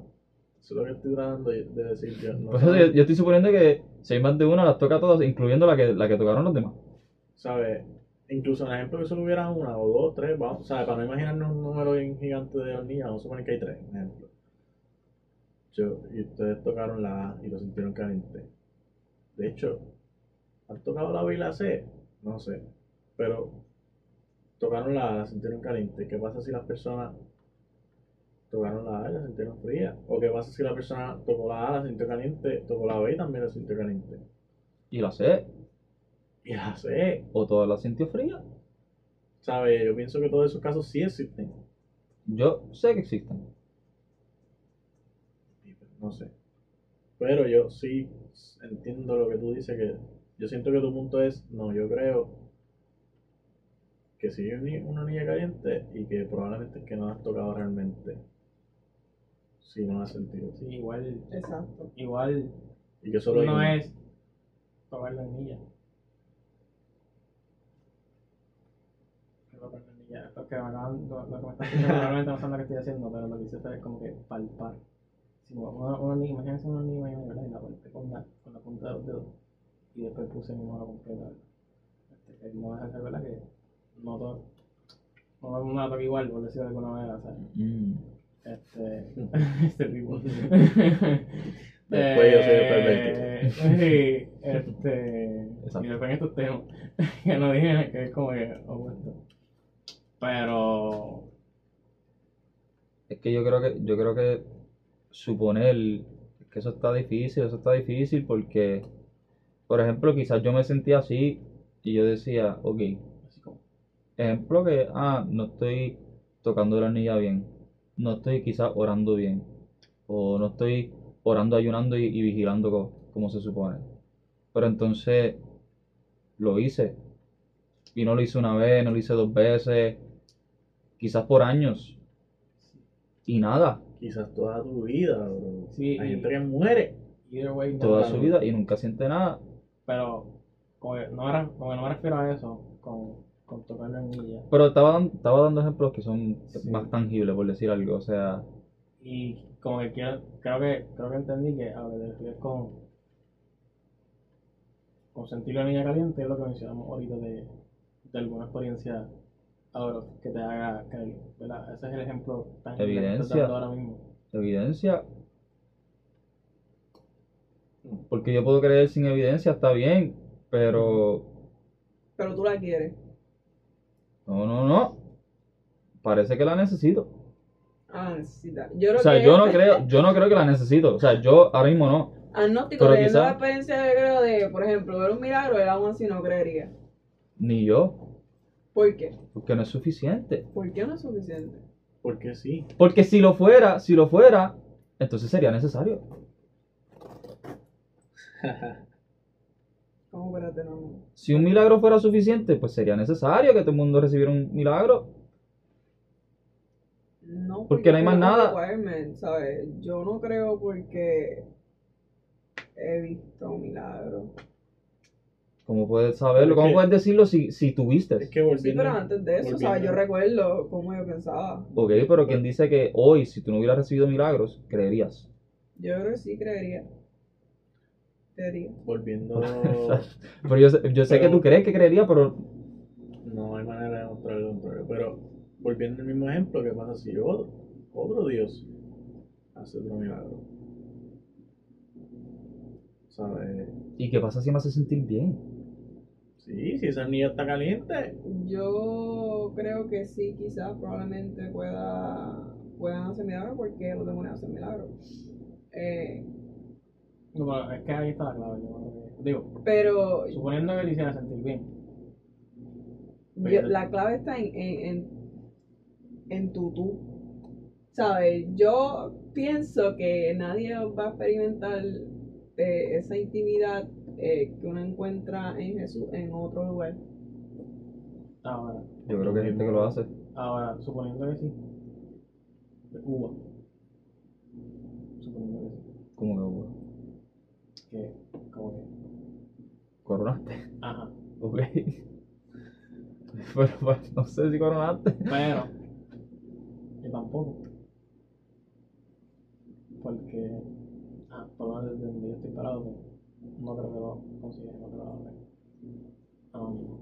Eso es lo que estoy tratando de de decir. Yo, no eso, sé, yo, yo estoy suponiendo que si hay más de una, las toca todas, incluyendo la que, la que tocaron los demás. ¿sabes? Incluso en el ejemplo que solo hubiera una o dos, tres, vamos, ¿sabes? Para no imaginarnos un número bien gigante de hornillas, vamos a suponer que hay tres, por ejemplo. Yo, y ustedes tocaron la A y lo sintieron caliente. De hecho, ¿han tocado la B y la C? No sé. Pero tocaron la A, la sintieron caliente. ¿Qué pasa si las personas tocaron la A y la sintieron fría? ¿O qué pasa si la persona tocó la A, la sintió caliente, tocó la B y también la sintió caliente? Y la C, Y la C, o todas las sintió fría. ¿sabes? Yo pienso que todos esos casos sí existen. Yo sé que existen. No sé. Pero yo sí entiendo lo que tú dices, que yo siento que tu punto es, no, yo creo que sí hay una niña caliente y que probablemente es que no la has tocado realmente. Si no has sentido. Sí, igual, Exacto. igual Y que solo no es tocar la anilla. Tocar la anilla. Lo que me acaban, lo, lo que me están diciendo probablemente no saben lo que estoy haciendo, pero lo que hice fue como que palpar. Si una, una anilla, imagínense una anilla mayor, ¿verdad? Y la palpé con la, con la punta de los dedos. Y después puse mi mano completa. Este, que no deja de ser, ¿verdad? Que no todo. No me la toca igual, por decirlo de alguna manera, ¿sabes? Mm. Este, este tipo. Después yo soy el pervertido. Sí, Este. Exacto. Y después en estos temas. que no dije que es como que opuesto. Pero. Es que yo creo que, yo creo que suponer que eso está difícil, eso está difícil porque, por ejemplo, quizás yo me sentía así y yo decía, ok, Así como. ejemplo que, ah, no estoy tocando la anilla bien, no estoy quizás orando bien, o no estoy orando, ayunando y, y vigilando co- como se supone. Pero entonces lo hice. Y no lo hice una vez, no lo hice dos veces, quizás por años. Y nada, Quizás toda tu vida, bro. Sí, Hay gente que muere. Either way, no, toda su vida y nunca siente nada. Pero. Como que no, me, como que no me refiero a eso. Con, con tocar la anilla. Pero estaba, estaba dando ejemplos que son Sí. más tangibles, por decir algo. O sea, Y como que quiero, creo que, creo que entendí que a que te con, con sentir la niña caliente es lo que mencionamos ahorita de, de alguna experiencia ahora que te haga creer, ¿verdad? Ese es el ejemplo tan que Evidencia. dando ahora mismo. evidencia. Porque yo puedo creer sin evidencia, está bien. Pero, Pero tú la quieres. No, no, no. Parece que la necesito. Ah, necesita. Yo creo O sea, que yo no creo, yo no creo que la necesito. O sea, yo ahora mismo no. Agnóstico, pero teniendo quizá- la experiencia yo creo de, por ejemplo, ver un milagro, él aún así no creería. Ni yo. ¿Por qué? Porque no es suficiente. ¿Por qué no es suficiente? Porque sí. Porque si lo fuera, si lo fuera, entonces sería necesario. Si un milagro fuera suficiente, pues sería necesario que todo el mundo recibiera un milagro. No, Porque no hay más nada. ¿sabes? Yo no creo porque he visto un milagro. ¿Cómo puedes saberlo? ¿Cómo puedes decirlo si, si tuviste? Es que volviendo. Sí, pero antes de eso, ¿sabes? Yo recuerdo cómo yo pensaba. Ok, pero quien dice que hoy, si tú no hubieras recibido milagros, creerías. Yo creo que sí creería. Creería. Volviendo. Pero yo, sé- yo sé que tú crees que creería, pero No hay manera de demostrar lo contrario. Pero volviendo al mismo ejemplo, ¿qué pasa si otro, otro Dios hace otro milagro? ¿Sabes? ¿y qué pasa si me hace sentir bien? Sí, si esa niña está caliente. Yo creo que sí, quizás probablemente pueda puedan hacer milagros porque los demonios hacen milagros. Eh, No, pero es que ahí está la clave. yo digo, pero suponiendo que te hiciera sentir bien. yo- la clave está en, en, en, en tu tú. ¿Sabes? Yo pienso que nadie va a experimentar eh, esa intimidad eh, que uno encuentra en Jesús en otro lugar. Ahora, Yo creo que hay gente que lo hace. ahora, suponiendo que sí. De Cuba. Suponiendo que sí. Como que, bueno, Que, como que. coronaste. Ajá. Ok. Pero pues, no sé si coronaste. Pero, yo tampoco. Porque, ah, por lo menos desde donde yo estoy parado, pues, no creo que lo considere otro lado. Um,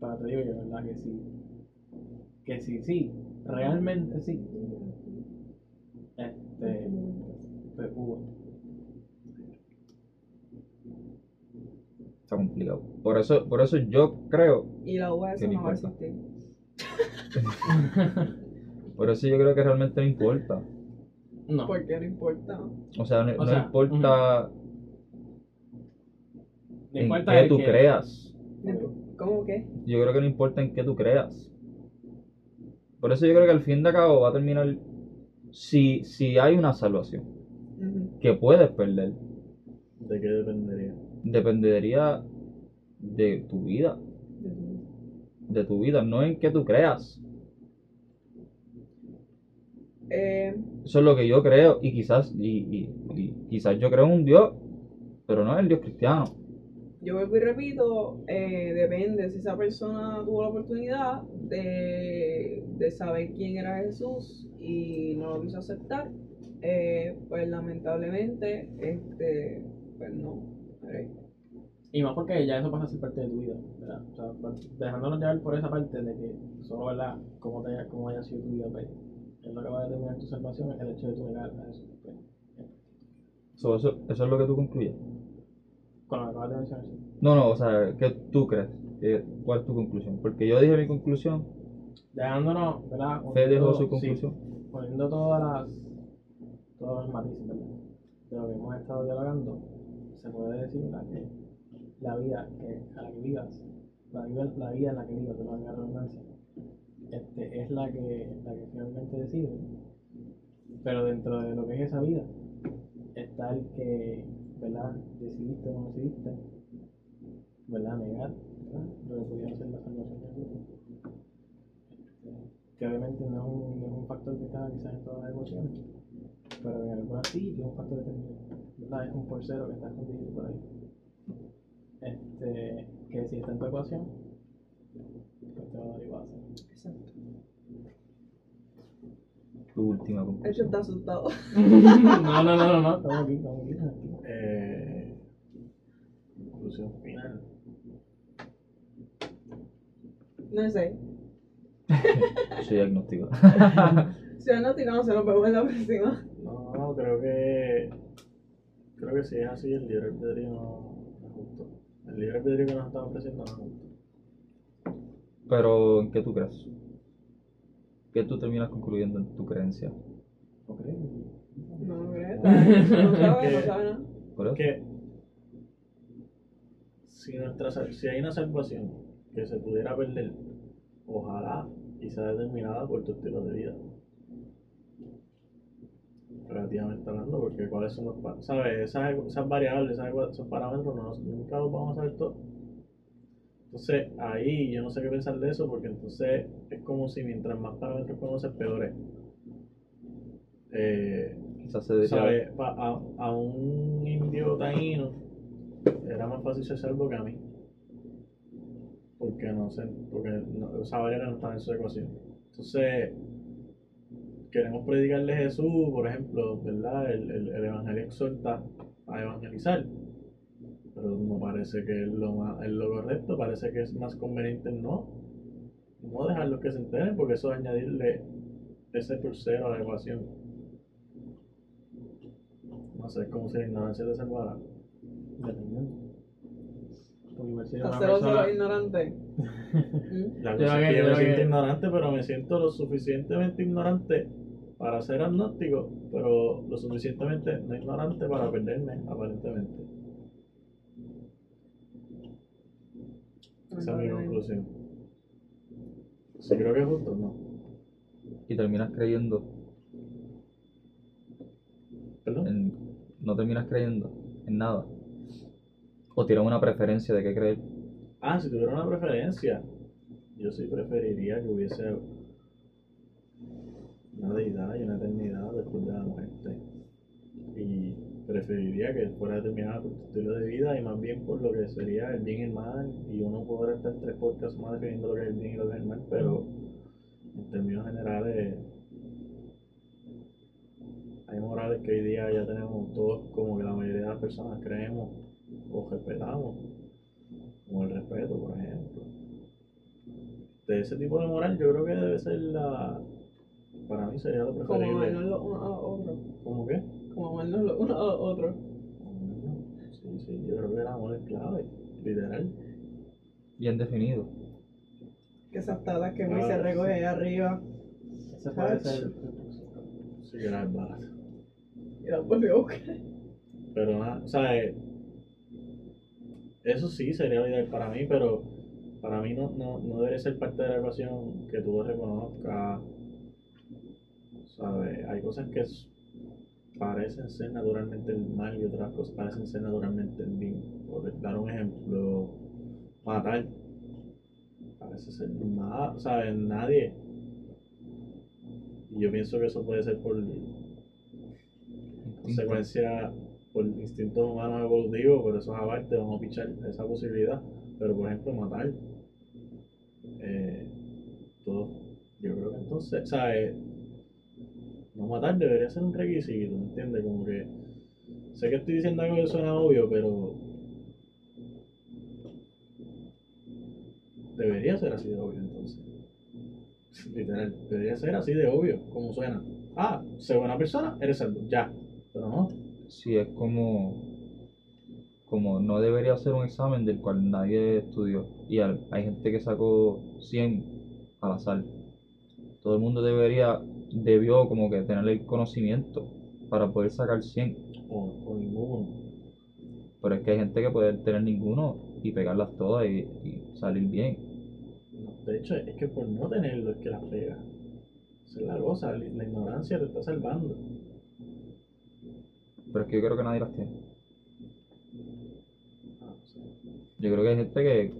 pero te digo yo, ¿verdad? Que sí. Que sí, sí, realmente sí. Este, pues hubo. Está complicado. Por eso, por eso yo creo, Y la UAS ¿Qué no va a existir. por eso yo creo que realmente no importa. No, Porque no importa. O sea, no, O no sea, importa en importa qué tú que- creas. ¿Cómo que? Yo creo que no importa en qué tú creas. Por eso yo creo que al fin de cabo va a terminar si, si hay una salvación que puedes perder. ¿De qué dependería? Dependería de tu vida, de tu vida, no en qué tú creas. Eh, Eso es lo que yo creo y quizás y, y- y quizás yo creo en un Dios, pero no es el Dios cristiano. yo vuelvo y repito, eh, depende si esa persona tuvo la oportunidad de, de saber quién era Jesús y no lo quiso aceptar, eh, pues lamentablemente, este, pues no. Y más porque ya eso pasa a ser parte de tu vida, ¿verdad? O sea, dejándonos llevar por esa parte de que solo, ¿verdad? Cómo, te, cómo haya sido tu vida, pues, es lo que va a determinar tu salvación, es el hecho de tu negar a eso. pues. So, eso, eso es lo que tú concluyes. Con lo que acabas de mencionar, sí. No, no, o sea, ¿qué tú crees? ¿Qué- ¿Cuál es tu conclusión? Porque yo dije mi conclusión, Dejándonos, ¿verdad? Fede dejó su sí, conclusión. poniendo todas las, todos los matices, ¿verdad? De lo que hemos estado dialogando, se puede decir, ¿verdad? Que la vida que, a la que vivas, la vida, la vida en la que vivas, la redundancia, este, es la que, la que finalmente decide. Pero dentro de lo que es esa vida, está el que, ¿verdad? Decidiste o no decidiste, ¿verdad? Negar, ¿verdad? Lo que pudiera ser la salvación de Dios. Que obviamente no es, un, no es un factor que está quizás en todas las ecuaciones, pero en algunas sí, es un factor determinante. ¿Verdad? Es un por cero que está escondido por ahí. Este, que si está en tu ecuación, pues te va a dar igual. Exacto. tu última conclusión. está asustado. no, no, no, no, no, estamos aquí, estamos aquí. estamos aquí. Eh, conclusión final. No sé. Soy agnóstico. Si no tiramos, se lo vemos en la próxima. No, no, creo que. Creo que si es así, el libre albedrío no no es justo. El libre albedrío que nos están ofreciendo no es justo. Pero, ¿en qué tú crees? ¿Qué tú terminas concluyendo en tu creencia? ¿No crees? No, no crees. No sabe, no sabe nada. ¿Por eso? que si, nuestra, si hay una salvación que se pudiera perder, ojalá y sea determinada por tu estilo de vida. Relativamente hablando, porque cuáles son los ¿sabes? Esas, esas variables, esas, esos parámetros, no, nunca los vamos a saber todos. Entonces, ahí yo no sé qué pensar de eso, porque entonces es como si mientras más parámetros conoces, peor es. Eh, Quizás se diría, ¿Sabe? Pa- a, a un indio taíno era más fácil ser salvo que a mí. Porque no sé, porque no, esa barrera no estaba en su ecuación. Entonces, queremos predicarle Jesús, por ejemplo, ¿verdad? El, el, el evangelio exhorta a evangelizar. Pero no parece que es lo, más, es lo correcto, parece que es más conveniente no. No dejarlos que se enteren, porque eso es añadirle ese tercero a la ecuación. No sé, es como si la ignorancia. Una persona- solo ignorante. ¿Mm? La Yo cosa es que que- yo me siento que- ignorante, pero me siento lo suficientemente ignorante para ser agnóstico, pero lo suficientemente no ignorante para perderme, aparentemente. Esa es mi conclusión. Sí, creo que es justo, ¿no? y terminas creyendo, ¿Perdón? en- no terminas creyendo en nada. O tienes una preferencia de qué creer. Ah, si tuviera una preferencia, yo sí preferiría que hubiese una deidad y una eternidad después de la muerte. Y preferiría que fuera determinada por tu estilo de vida y más bien por lo que sería el bien y el mal. Y uno podrá estar tres podcasts más definiendo lo que es el bien y lo que es el mal, pero en términos generales hay morales que hoy día ya tenemos todos como que la mayoría de las personas creemos o respetamos como el respeto, por ejemplo. De ese tipo de moral, yo creo que debe ser la. Para mí sería lo Como preferible. amarnos los unos a los otros. ¿Cómo qué? Como amarnos los unos a los otros. Sí, sí, yo creo que el amor es clave, literal. Bien definido. Que esas tablas que Moisés Ah, recoge sí. ahí arriba. Ese puede ser. Sí, que era barato. Y la volvió a buscar. Pero nada, o sea, eh, eso sí sería lo ideal para mí, pero para mí no, no, no debería ser parte de la ecuación que tú reconozcas. ¿Sabes? Hay cosas que parecen ser naturalmente el mal y otras cosas parecen ser naturalmente el bien. Por dar un ejemplo, matar. Parece ser nada, ¿sabes? Nadie. Y yo pienso que eso puede ser por consecuencia por instintos humanos evolutivos, por eso es aparte, vamos a pichar esa posibilidad. Pero por ejemplo, matar, eh, todo, yo creo que entonces, ¿sabes? No matar debería ser un requisito, ¿me entiendes? Como que, sé que estoy diciendo algo que suena obvio, pero debería ser así de obvio entonces. Literal, debería ser así de obvio, como suena. Ah, sé buena persona, eres salvo, ya. Pero no, Sí, es como, como no debería ser un examen del cual nadie estudió. Y al- hay gente que sacó 100 al azar. Todo el mundo debería, debió como que tener el conocimiento para poder sacar 100. O, o ninguno. Pero es que hay gente que puede tener ninguno y pegarlas todas y, y salir bien. No, De hecho, es que por no tenerlo es que las pega. Esa es la cosa, la ignorancia te está salvando. Pero es que yo creo que nadie las tiene. Yo creo que hay gente que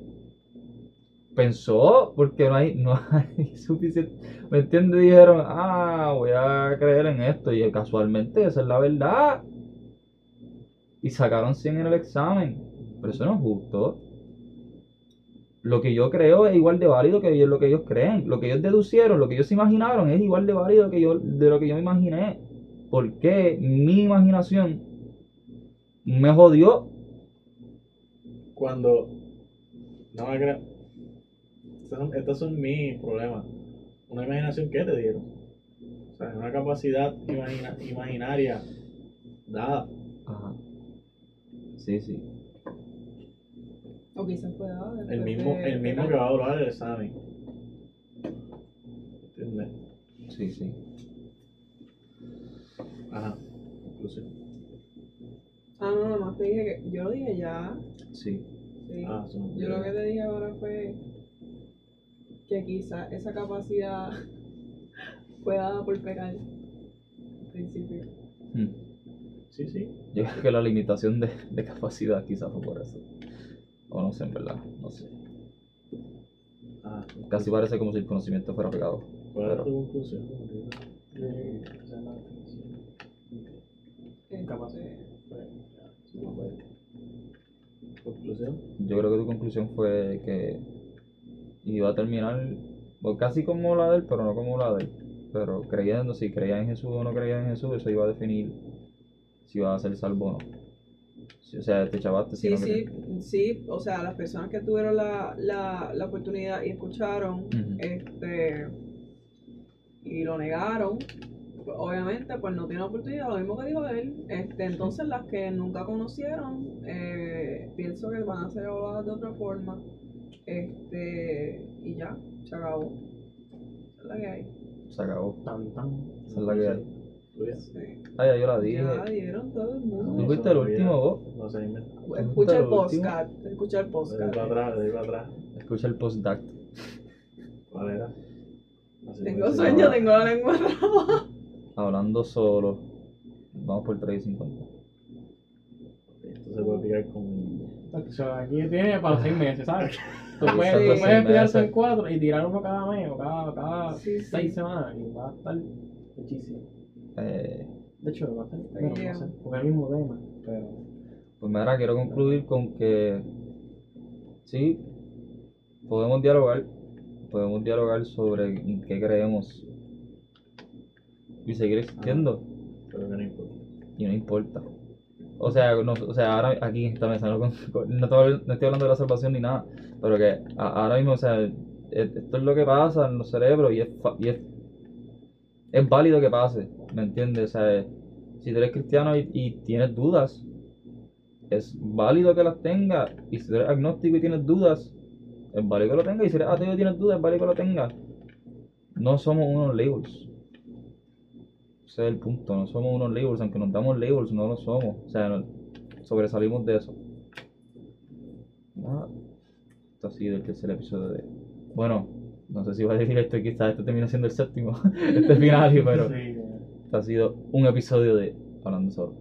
pensó porque no hay, no hay suficiente. ¿Me entiendes? Dijeron, ah, voy a creer en esto. Y casualmente esa es la verdad. Y sacaron 100 en el examen. Pero eso no es justo. Lo que yo creo es igual de válido que lo que ellos creen. Lo que ellos deducieron, lo que ellos imaginaron es igual de válido que yo, de lo que yo me imaginé. Porque mi imaginación me jodió Cuando. No me creo. Estos son, mis problemas. Una imaginación que te dieron. O sea, una capacidad imagina- imaginaria dada. Ajá. Sí, sí. O quizás fue dada El mismo, de- el mismo que va a evaluar el examen. ¿Entiendes? Sí, sí. Ajá. Conclusión. Ah, no, nomás te dije que. Yo lo dije ya. Sí. Sí. Ah, son- Yo lo que te dije ahora fue que quizás esa capacidad fue dada por pecar al principio. Hmm. Sí, sí. Yo creo que la limitación de, de capacidad quizás fue por eso. O no sé, en verdad. No sé. Ah, Casi parece como si el conocimiento fuera pegado. ¿Cuál es tu conclusión? Eh, la definición. Puede. Conclusión. Yo creo que tu conclusión fue que iba a terminar casi como la de él, pero no como la de él. Pero creyendo, si creía en Jesús o no creía en Jesús, eso iba a definir si iba a ser salvo o no. Si- o sea, te chavaste Sí, sí, sí, o sea, las personas que tuvieron la, la, la oportunidad y escucharon, este, y lo negaron, obviamente, pues no tienen oportunidad, lo mismo que dijo él, este, entonces las que nunca conocieron, eh, pienso que van a ser evaluadas de otra forma, este, y ya, se acabó, Esa es la que hay, Se acabó. Tan, tan. Esa es la que hay. Sí. Ah, ya yo la dije. ya dieron todo el Tú mundo, fuiste el último, vos. No sé, escucha el podcast, escucha el atrás, atrás. Escucha el postdact. ¿Cuál era? Así tengo me sueño, tengo la lengua. Hablando solo. Vamos por 3.50. Esto se puede picar con. O sea, aquí tiene para seis meses, ¿sabes? Tú puedes, sí. tú puedes en cuatro y tirar uno cada mes o cada, cada Sí, sí. seis semanas y va a estar muchísimo. Eh, De hecho, va a estar, no sé, porque es el mismo tema, pero pues mira, quiero concluir con que sí, podemos dialogar, podemos dialogar sobre en qué creemos y seguir existiendo Pero que no importa. y no importa. O sea, no, o sea, ahora aquí en esta mesa no, no, estoy, no estoy hablando de la salvación ni nada, pero que a- ahora mismo, o sea, e- esto es lo que pasa en los cerebros y es, y es, es válido que pase, ¿me entiendes? O sea, si tú eres cristiano y, y tienes dudas, es válido que las tengas, y si tú eres agnóstico y tienes dudas, es válido que lo tengas, y si eres ateo y tienes dudas, es válido que lo tengas. No somos unos labels. Ese es el punto, no somos unos labels, aunque nos damos labels, no lo somos. O sea, no- sobresalimos de eso. Nada. Esto ha sido el tercer episodio de. Bueno, no sé si va a decir esto, quizás esto termina siendo el séptimo, este final, pero sí, este ha sido un episodio de Hablando Solo.